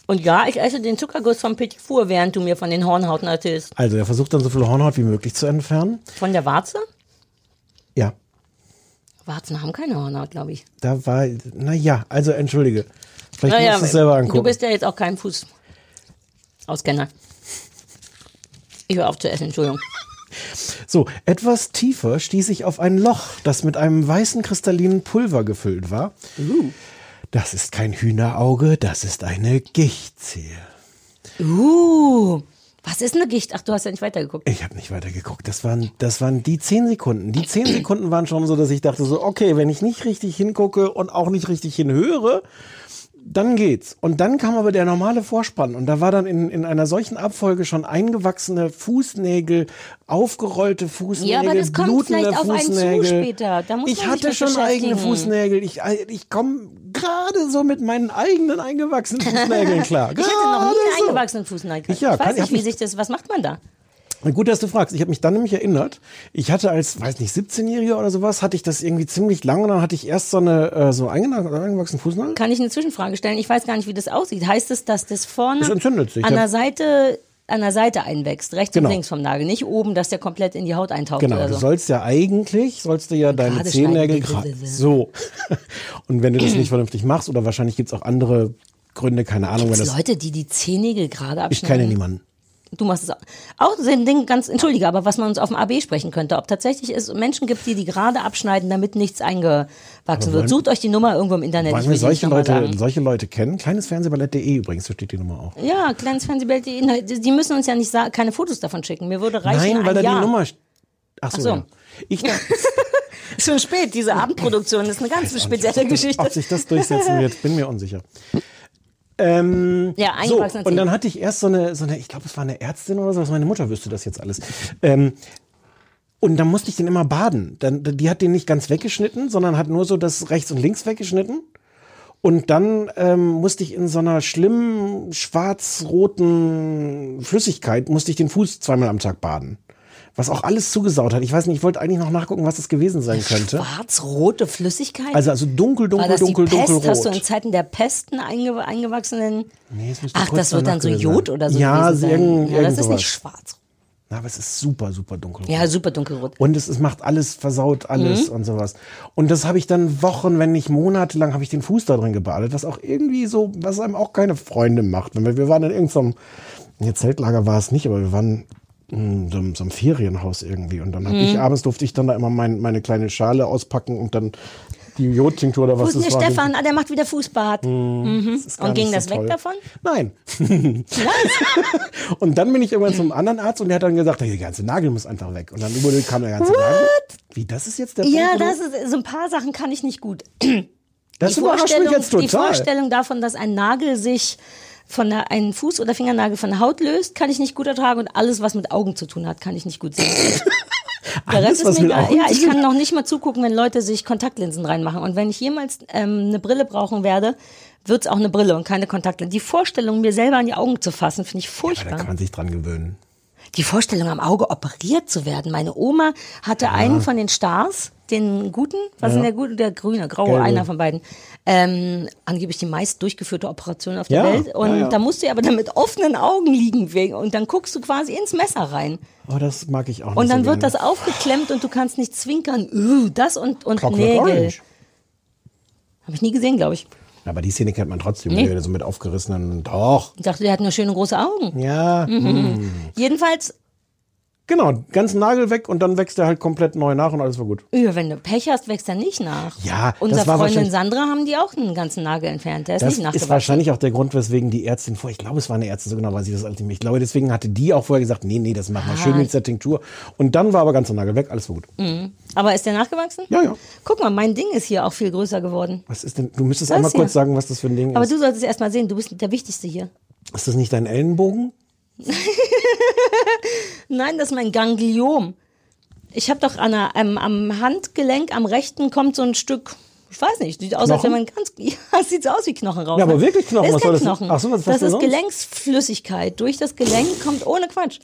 [SPEAKER 2] Und ja, ich esse den Zuckerguss vom Petit Four, während du mir von den Hornhauten erzählst.
[SPEAKER 3] also, er versucht dann so viel Hornhaut wie möglich zu entfernen.
[SPEAKER 2] Von der Warze? Warzen haben keine Hornhaut, glaube ich.
[SPEAKER 3] da war, naja, also entschuldige. Vielleicht
[SPEAKER 2] Naja,
[SPEAKER 3] musst du es selber
[SPEAKER 2] du
[SPEAKER 3] angucken.
[SPEAKER 2] bist ja jetzt auch kein Fußauskenner. Ich höre auf zu essen, Entschuldigung.
[SPEAKER 3] So, etwas tiefer stieß ich auf ein Loch, das mit einem weißen kristallinen Pulver gefüllt war. Das ist kein Hühnerauge, das ist eine Gichtzehe.
[SPEAKER 2] Uh, was ist eine Gicht? Ach, du hast ja nicht weitergeguckt.
[SPEAKER 3] Ich habe nicht weitergeguckt. Das waren, das waren die zehn Sekunden. Die zehn Sekunden waren schon so, dass ich dachte so, okay, wenn ich nicht richtig hingucke und auch nicht richtig hinhöre, dann geht's. Und dann kam aber der normale Vorspann und da war dann in, in einer solchen Abfolge schon eingewachsene Fußnägel, aufgerollte Fußnägel,
[SPEAKER 2] Ja, aber das kommt vielleicht auf einen zu
[SPEAKER 3] Fußnägel.
[SPEAKER 2] später. Da muss
[SPEAKER 3] ich hatte schon eigene. Fußnägel. Ich, ich komme gerade so mit meinen eigenen eingewachsenen Fußnägeln klar.
[SPEAKER 2] Ich hatte noch nie einen
[SPEAKER 3] so.
[SPEAKER 2] eingewachsenen Fußnagel.
[SPEAKER 3] Ich ja,
[SPEAKER 2] ich
[SPEAKER 3] kann-
[SPEAKER 2] weiß
[SPEAKER 3] ich hab
[SPEAKER 2] nicht, wie sich das, was macht man da?
[SPEAKER 3] Gut, dass du fragst. Ich habe mich dann nämlich erinnert. Ich hatte als, weiß nicht, 17-Jähriger oder sowas, hatte ich das irgendwie ziemlich lange. Und dann hatte ich erst so eine äh, so einge- eingewachsenen Fußnagel.
[SPEAKER 2] Kann ich eine Zwischenfrage stellen? Ich weiß gar nicht, wie das aussieht. Heißt es, dass das vorne
[SPEAKER 3] Es entzündet sich,
[SPEAKER 2] an der Seite an der Seite einwächst, rechts
[SPEAKER 3] Genau.
[SPEAKER 2] und links vom Nagel, nicht oben, dass der komplett in die Haut eintaucht
[SPEAKER 3] Genau,
[SPEAKER 2] oder
[SPEAKER 3] du
[SPEAKER 2] so.
[SPEAKER 3] sollst ja eigentlich, sollst du ja deine
[SPEAKER 2] gerade
[SPEAKER 3] Zehennägel gerade so. Und wenn du das nicht vernünftig machst, oder wahrscheinlich gibt's auch andere Gründe, keine Ahnung, wenn
[SPEAKER 2] Gibt's
[SPEAKER 3] das.
[SPEAKER 2] Leute, die die Zehennägel gerade
[SPEAKER 3] Ich
[SPEAKER 2] abschneiden?
[SPEAKER 3] kenne niemanden.
[SPEAKER 2] Du machst es auch. Auch so ein Ding ganz, entschuldige, aber was man uns auf dem AB sprechen könnte, ob tatsächlich es Menschen gibt, die die gerade abschneiden, damit nichts eingewachsen
[SPEAKER 3] wollen-
[SPEAKER 2] wird. Sucht euch die Nummer irgendwo im Internet.
[SPEAKER 3] Wollen wir solche
[SPEAKER 2] nicht
[SPEAKER 3] Leute, solche Leute kennen? Kleinesfernsehballett.de übrigens, da steht die Nummer auch.
[SPEAKER 2] Ja, kleines Fernsehbild, die, müssen uns ja nicht keine Fotos davon schicken. Mir würde reichen
[SPEAKER 3] Nein, weil da
[SPEAKER 2] Jahr.
[SPEAKER 3] die Nummer. Ach so.
[SPEAKER 2] Ach so.
[SPEAKER 3] Ja. Ich dachte,
[SPEAKER 2] schon spät, diese Abendproduktion ist eine ganz spezielle Geschichte.
[SPEAKER 3] ob sich das durchsetzen wird, bin mir unsicher. Ähm,
[SPEAKER 2] Ja,
[SPEAKER 3] so, und dann hatte ich erst so eine, so eine ich glaube, es war eine Ärztin oder so, meine Mutter wüsste das jetzt alles. Ähm, und dann musste ich den immer baden. Dann, die hat den nicht ganz weggeschnitten, sondern hat nur so das rechts und links weggeschnitten. Und dann ähm, musste ich in so einer schlimmen schwarz-roten Flüssigkeit, musste ich den Fuß zweimal am Tag baden. Was auch alles zugesaut hat. Ich weiß nicht, ich wollte eigentlich noch nachgucken, was das gewesen sein könnte.
[SPEAKER 2] Schwarz-rote Flüssigkeit?
[SPEAKER 3] Also, also dunkel,
[SPEAKER 2] War
[SPEAKER 3] dunkel,
[SPEAKER 2] das
[SPEAKER 3] dunkel,
[SPEAKER 2] die Pest?
[SPEAKER 3] dunkelrot.
[SPEAKER 2] Hast du in Zeiten der Pesten einge eingewachsenen?
[SPEAKER 3] Nee, müsste
[SPEAKER 2] Ach, das wird dann so Jod oder so
[SPEAKER 3] Ja,
[SPEAKER 2] gewesen sein. ja, das ist nicht schwarz.
[SPEAKER 3] Na, aber es ist super, super dunkelrot.
[SPEAKER 2] Ja, super dunkelrot.
[SPEAKER 3] Und es, es macht alles, versaut alles
[SPEAKER 2] Mhm.
[SPEAKER 3] und sowas. Und das habe ich dann Wochen, wenn nicht monatelang, habe ich den Fuß da drin gebadet, was auch irgendwie so, was einem auch keine Freunde macht. Wenn Wir, wir waren in irgendeinem, nee, Zeltlager war es nicht, aber wir waren so, einem- so einem Ferienhaus irgendwie. Und dann habe ich
[SPEAKER 2] Mhm.
[SPEAKER 3] abends durfte ich dann da immer mein, meine kleine Schale auspacken und dann die Jodtinktur oder
[SPEAKER 2] Wo
[SPEAKER 3] was
[SPEAKER 2] ist denn
[SPEAKER 3] das
[SPEAKER 2] der
[SPEAKER 3] war.
[SPEAKER 2] Stefan? Ah, der macht wieder Fußbad. Mhm.
[SPEAKER 3] gar
[SPEAKER 2] Und ging
[SPEAKER 3] nicht
[SPEAKER 2] das
[SPEAKER 3] so
[SPEAKER 2] weg
[SPEAKER 3] toll.
[SPEAKER 2] davon?
[SPEAKER 3] Nein. und dann bin ich irgendwann zum anderen Arzt und der hat dann gesagt, der ganze Nagel muss einfach weg. Und dann kam der ganze Nagel. Wie, das ist jetzt der
[SPEAKER 2] Ja,
[SPEAKER 3] Punkt,
[SPEAKER 2] das ist, so ein paar Sachen kann ich nicht gut.
[SPEAKER 3] das
[SPEAKER 2] die
[SPEAKER 3] überrascht mich jetzt total.
[SPEAKER 2] die Vorstellung davon, dass ein Nagel sich von der, ein Fuß- oder Fingernagel von der Haut löst, kann ich nicht gut ertragen und alles, was mit Augen zu tun hat, kann ich nicht gut sehen. Der Rest ist mir egal. Ja, ich kann noch nicht mal zugucken, wenn Leute sich Kontaktlinsen reinmachen. Und wenn ich jemals ähm, eine Brille brauchen werde, wird's auch eine Brille und keine Kontaktlinsen. Die Vorstellung, mir selber an die Augen zu fassen, finde ich
[SPEAKER 3] Da
[SPEAKER 2] furchtbar.
[SPEAKER 3] kann man sich dran gewöhnen.
[SPEAKER 2] Die Vorstellung, am Auge operiert zu werden. Meine Oma hatte einen von den Stars, den guten, was ist denn der gute, der grüne, graue,
[SPEAKER 3] Gelbe.
[SPEAKER 2] einer von beiden. Ähm, angeblich die meist durchgeführte Operation auf der
[SPEAKER 3] Ja,
[SPEAKER 2] Welt. Und
[SPEAKER 3] ja, ja.
[SPEAKER 2] da musst du ja aber dann mit offenen Augen liegen wegen, und dann guckst du quasi ins Messer rein.
[SPEAKER 3] Oh, das mag ich auch nicht
[SPEAKER 2] Und dann
[SPEAKER 3] so
[SPEAKER 2] wird das aufgeklemmt und du kannst nicht zwinkern. Uh, das und, und
[SPEAKER 3] Clockwork
[SPEAKER 2] Nägel. Habe ich nie gesehen, glaube ich.
[SPEAKER 3] Aber die Szene kennt man trotzdem,
[SPEAKER 2] Nee.
[SPEAKER 3] so mit aufgerissenen, doch.
[SPEAKER 2] Ich dachte, der hat nur schöne große Augen.
[SPEAKER 3] Ja,
[SPEAKER 2] Mhm.
[SPEAKER 3] hm.
[SPEAKER 2] Jedenfalls,
[SPEAKER 3] genau, ganzen Nagel weg und dann wächst er halt komplett neu nach und alles war gut.
[SPEAKER 2] ja, wenn du Pech hast, wächst er nicht nach.
[SPEAKER 3] Ja, das war
[SPEAKER 2] Freundin Sandra haben die auch einen ganzen Nagel entfernt. Der ist
[SPEAKER 3] Das
[SPEAKER 2] nicht
[SPEAKER 3] ist
[SPEAKER 2] nachgewachsen.
[SPEAKER 3] wahrscheinlich auch der Grund, weswegen die Ärztin vor, ich glaube, es war eine Ärztin, so genau weiß ich das alles nicht mehr. Ich glaube, deswegen hatte die auch vorher gesagt, nee, nee, das machen wir
[SPEAKER 2] Ah.
[SPEAKER 3] schön mit der Tinktur. Und dann war aber ganz der Nagel weg, alles war gut.
[SPEAKER 2] Mhm. Aber ist der nachgewachsen?
[SPEAKER 3] Ja, ja.
[SPEAKER 2] Guck mal, mein Ding ist hier auch viel größer geworden.
[SPEAKER 3] Was ist denn, du müsstest
[SPEAKER 2] Das
[SPEAKER 3] einmal kurz sagen, was das für ein Ding
[SPEAKER 2] Aber
[SPEAKER 3] ist.
[SPEAKER 2] du solltest erst mal sehen, du bist der Wichtigste hier.
[SPEAKER 3] Ist das nicht dein Ellenbogen?
[SPEAKER 2] Nein, das ist mein Gangliom. Ich habe doch an der, ähm, am Handgelenk, am rechten kommt so ein Stück, ich weiß nicht, sieht aus, als wenn
[SPEAKER 3] Knochen?
[SPEAKER 2] man ganz, ja, sieht so aus wie Knochen raus.
[SPEAKER 3] Ja, aber
[SPEAKER 2] ne?
[SPEAKER 3] wirklich Knochen,
[SPEAKER 2] Das
[SPEAKER 3] was
[SPEAKER 2] ist
[SPEAKER 3] soll
[SPEAKER 2] kein
[SPEAKER 3] das-
[SPEAKER 2] Knochen.
[SPEAKER 3] Ach so, was- was
[SPEAKER 2] das ist
[SPEAKER 3] sonst?
[SPEAKER 2] Gelenksflüssigkeit. Durch das Gelenk kommt ohne Quatsch.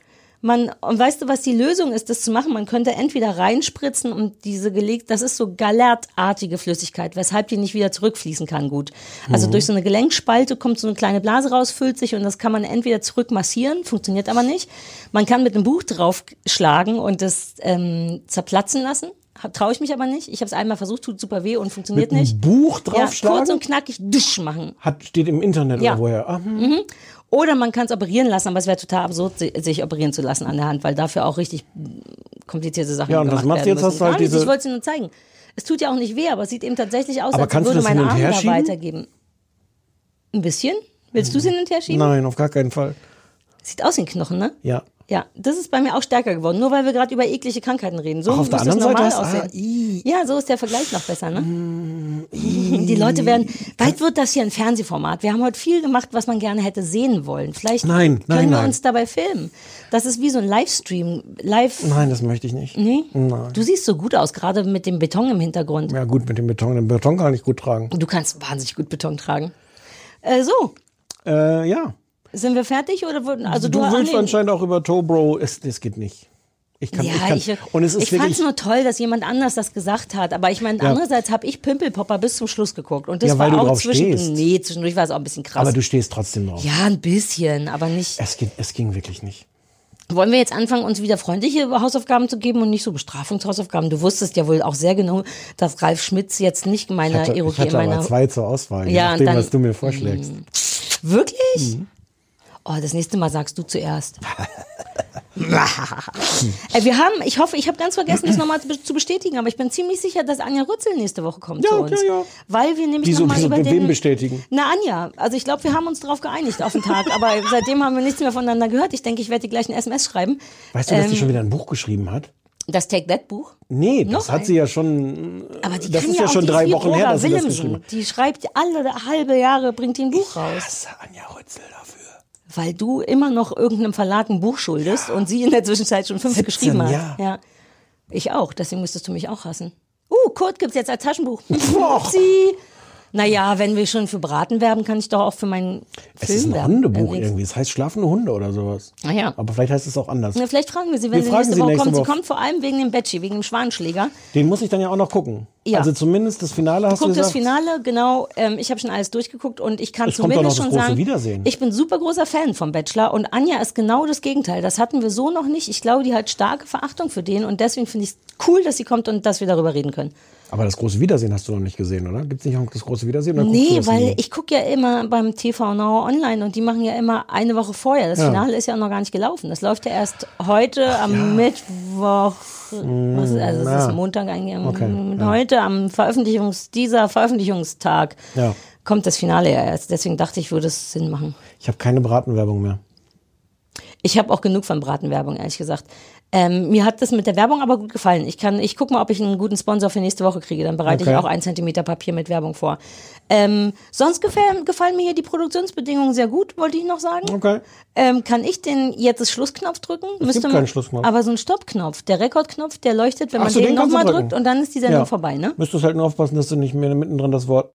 [SPEAKER 2] Man, und weißt du, was die Lösung ist, das zu machen? Man könnte entweder reinspritzen und diese gelegt, das ist so galertartige Flüssigkeit, weshalb die nicht wieder zurückfließen kann gut. Also
[SPEAKER 10] Mhm.
[SPEAKER 2] durch so eine Gelenkspalte kommt so eine kleine Blase raus, füllt sich und das kann man entweder zurück massieren, funktioniert aber nicht. Man kann mit einem Buch draufschlagen und das ähm, zerplatzen lassen. Traue ich mich aber nicht. Ich habe es einmal versucht, tut super weh und funktioniert
[SPEAKER 3] Mit
[SPEAKER 2] nicht.
[SPEAKER 3] Buch
[SPEAKER 2] Ja, kurz
[SPEAKER 3] draufschlagen?
[SPEAKER 2] und knackig dusch machen.
[SPEAKER 3] Hat, steht im Internet
[SPEAKER 2] Ja.
[SPEAKER 3] oder woher?
[SPEAKER 2] Mhm. Oder man kann es operieren lassen, aber es wäre total absurd, si- sich operieren zu lassen an der Hand, weil dafür auch richtig komplizierte Sachen
[SPEAKER 3] Ja, und was
[SPEAKER 2] gemacht
[SPEAKER 3] machst du
[SPEAKER 2] werden
[SPEAKER 3] jetzt? Hast du halt diese-
[SPEAKER 2] Ich wollte es nur zeigen. Es tut ja auch nicht weh, aber es sieht eben tatsächlich aus,
[SPEAKER 3] Aber
[SPEAKER 2] als
[SPEAKER 3] kannst du
[SPEAKER 2] würde
[SPEAKER 3] das
[SPEAKER 2] mein Arm da weitergeben. Ein bisschen? Willst du es hin und her schieben?
[SPEAKER 3] Nein, auf gar keinen Fall.
[SPEAKER 2] Sieht aus wie ein Knochen, ne?
[SPEAKER 3] Ja.
[SPEAKER 2] Ja, das ist bei mir auch stärker geworden, nur weil wir gerade über eklige Krankheiten reden. So
[SPEAKER 3] Ach, auf der
[SPEAKER 2] muss das
[SPEAKER 3] anderen
[SPEAKER 2] normal
[SPEAKER 3] Seite hast- ah,
[SPEAKER 2] aussehen. ja, so ist der Vergleich noch besser, ne? Die Leute werden, bald wird das hier ein Fernsehformat. Wir haben heute viel gemacht, was man gerne hätte sehen wollen. Vielleicht
[SPEAKER 3] Nein, nein,
[SPEAKER 2] können wir
[SPEAKER 3] nein.
[SPEAKER 2] uns dabei filmen. Das ist wie so ein Livestream. Live.
[SPEAKER 3] Nein, das möchte ich nicht.
[SPEAKER 2] Nee?
[SPEAKER 3] Nein.
[SPEAKER 2] Du siehst so gut aus, gerade mit dem Beton im Hintergrund.
[SPEAKER 3] Ja, gut, mit dem Beton. Den Beton kann ich gut tragen.
[SPEAKER 2] Du kannst wahnsinnig gut Beton tragen. Äh, so,
[SPEAKER 3] Äh, ja.
[SPEAKER 2] Sind wir fertig oder würden, also du,
[SPEAKER 3] du willst
[SPEAKER 2] nee.
[SPEAKER 3] anscheinend auch über Tobro. Es, das geht nicht. Ich kann,
[SPEAKER 2] ja,
[SPEAKER 3] ich kann.
[SPEAKER 2] ich,
[SPEAKER 3] und es ist
[SPEAKER 2] ich fand's nur toll, dass jemand anders das gesagt hat. Aber ich meine,
[SPEAKER 3] Ja.
[SPEAKER 2] andererseits habe ich Pimpelpopper bis zum Schluss geguckt. Und das
[SPEAKER 3] Ja,
[SPEAKER 2] war auch zwischen,
[SPEAKER 3] stehst.
[SPEAKER 2] nee, zwischendurch war es auch ein bisschen krass.
[SPEAKER 3] aber du stehst trotzdem drauf.
[SPEAKER 2] ja, ein bisschen, aber nicht.
[SPEAKER 3] Es, ging, es ging wirklich nicht.
[SPEAKER 2] Wollen wir jetzt anfangen, uns wieder freundliche Hausaufgaben zu geben und nicht so Bestrafungshausaufgaben? Du wusstest ja wohl auch sehr genau, dass Ralf Schmitz jetzt nicht
[SPEAKER 3] Ich
[SPEAKER 2] meine
[SPEAKER 3] hatte, ich hatte
[SPEAKER 2] meiner.
[SPEAKER 3] aber zwei zur Auswahl, je
[SPEAKER 2] Ja, und
[SPEAKER 3] nachdem,
[SPEAKER 2] dann-
[SPEAKER 3] was du mir vorschlägst.
[SPEAKER 2] Wirklich?
[SPEAKER 3] Mhm.
[SPEAKER 2] Oh, das nächste Mal sagst du zuerst. Äh, wir haben, ich hoffe, ich habe ganz vergessen, das nochmal zu be- zu bestätigen, aber ich bin ziemlich sicher, dass Anja Rützel nächste Woche kommt
[SPEAKER 3] Ja,
[SPEAKER 2] zu uns.
[SPEAKER 3] ja.
[SPEAKER 2] Weil wir nämlich nochmal über
[SPEAKER 3] wem
[SPEAKER 2] den...
[SPEAKER 3] bestätigen?
[SPEAKER 2] Na, Anja. Also ich glaube, wir haben uns darauf geeinigt auf den Tag, aber seitdem haben wir nichts mehr voneinander gehört. Ich denke, ich werde dir gleich ein SMS schreiben.
[SPEAKER 3] Weißt du, dass die
[SPEAKER 2] Ähm,
[SPEAKER 3] schon wieder ein Buch geschrieben hat?
[SPEAKER 2] Das Take That Buch?
[SPEAKER 3] Nee, das
[SPEAKER 2] Noch
[SPEAKER 3] hat
[SPEAKER 2] ein?
[SPEAKER 3] sie ja schon.
[SPEAKER 2] Aber die
[SPEAKER 3] das
[SPEAKER 2] kann
[SPEAKER 3] ist
[SPEAKER 2] ja,
[SPEAKER 3] ja
[SPEAKER 2] auch,
[SPEAKER 3] schon drei Wochen her, dass sie das
[SPEAKER 2] Willemsen.
[SPEAKER 3] geschrieben hat.
[SPEAKER 2] Die schreibt alle halbe Jahre, bringt die ein Buch raus.
[SPEAKER 3] Was Anja Rützel dafür?
[SPEAKER 2] Weil du immer noch irgendeinem Verlag ein Buch schuldest und sie in der Zwischenzeit schon fünf
[SPEAKER 3] 17,
[SPEAKER 2] geschrieben hat.
[SPEAKER 3] ja.
[SPEAKER 2] ja. Ich auch, deswegen müsstest du mich auch hassen. Uh, Kurt gibt's jetzt als Taschenbuch.
[SPEAKER 3] Boah.
[SPEAKER 2] Naja, wenn wir schon für Braten werben, kann ich doch auch für meinen
[SPEAKER 3] Es
[SPEAKER 2] Film
[SPEAKER 3] ist ein
[SPEAKER 2] werben.
[SPEAKER 3] Hundebuch
[SPEAKER 2] Allerdings-
[SPEAKER 3] irgendwie. Es heißt schlafende Hunde oder sowas.
[SPEAKER 2] Ah ja.
[SPEAKER 3] Aber vielleicht heißt es auch anders.
[SPEAKER 2] Na, vielleicht fragen wir sie, wenn
[SPEAKER 3] Wir
[SPEAKER 2] sie nächste
[SPEAKER 3] sie
[SPEAKER 2] Woche
[SPEAKER 3] nächste
[SPEAKER 2] kommt. Sie
[SPEAKER 3] Woche.
[SPEAKER 2] kommt vor allem wegen dem Betschi, wegen dem Schwanenschläger.
[SPEAKER 3] Den muss ich dann ja auch noch gucken.
[SPEAKER 2] Ja.
[SPEAKER 3] Also zumindest das Finale hast
[SPEAKER 2] Guck
[SPEAKER 3] du
[SPEAKER 2] das
[SPEAKER 3] gesagt.
[SPEAKER 2] Finale, genau. Ähm, ich habe schon alles durchgeguckt und ich kann
[SPEAKER 3] Es
[SPEAKER 2] zumindest
[SPEAKER 3] das
[SPEAKER 2] schon sagen, ich bin super großer Fan vom Bachelor und Anja ist genau das Gegenteil. Das hatten wir so noch nicht. Ich glaube, die hat starke Verachtung für den und deswegen finde ich es cool, dass sie kommt und dass wir darüber reden können.
[SPEAKER 3] Aber das große Wiedersehen hast du noch nicht gesehen, oder? Gibt es nicht auch das große Wiedersehen? Oder
[SPEAKER 2] Nee, weil
[SPEAKER 3] nie?
[SPEAKER 2] ich gucke ja immer beim TV Now online und die machen ja immer eine Woche vorher. Das
[SPEAKER 3] Ja.
[SPEAKER 2] Finale ist ja noch gar nicht gelaufen. Das läuft ja erst heute am Mittwoch. Was ist, also es
[SPEAKER 3] ja.
[SPEAKER 2] ist Montag eigentlich.
[SPEAKER 3] Okay, ja.
[SPEAKER 2] Heute am Veröffentlichungs, dieser Veröffentlichungstag
[SPEAKER 3] Ja.
[SPEAKER 2] kommt das Finale ja erst. Deswegen dachte ich, würde es Sinn machen.
[SPEAKER 3] Ich habe keine Bratenwerbung mehr.
[SPEAKER 2] Ich habe auch genug von Bratenwerbung, ehrlich gesagt. Ähm, mir hat das mit der Werbung aber gut gefallen. Ich kann, ich guck mal, ob ich einen guten Sponsor für nächste Woche kriege. Dann bereite
[SPEAKER 3] Okay.
[SPEAKER 2] ich auch ein Zentimeter Papier mit Werbung vor. Ähm, sonst gefallen, gefallen mir hier die Produktionsbedingungen sehr gut, wollte ich noch sagen.
[SPEAKER 3] Okay.
[SPEAKER 2] Ähm, kann ich den jetzt das Schlussknopf drücken?
[SPEAKER 3] Es gibt keinen Schlussknopf.
[SPEAKER 2] Aber so ein Stoppknopf, der Rekordknopf, der leuchtet, wenn
[SPEAKER 3] Ach
[SPEAKER 2] man
[SPEAKER 3] so,
[SPEAKER 2] den
[SPEAKER 3] den
[SPEAKER 2] nochmal drückt und dann ist die Sendung
[SPEAKER 3] Ja.
[SPEAKER 2] vorbei, ne?
[SPEAKER 3] Müsstest halt nur aufpassen, dass du nicht mehr mittendrin das Wort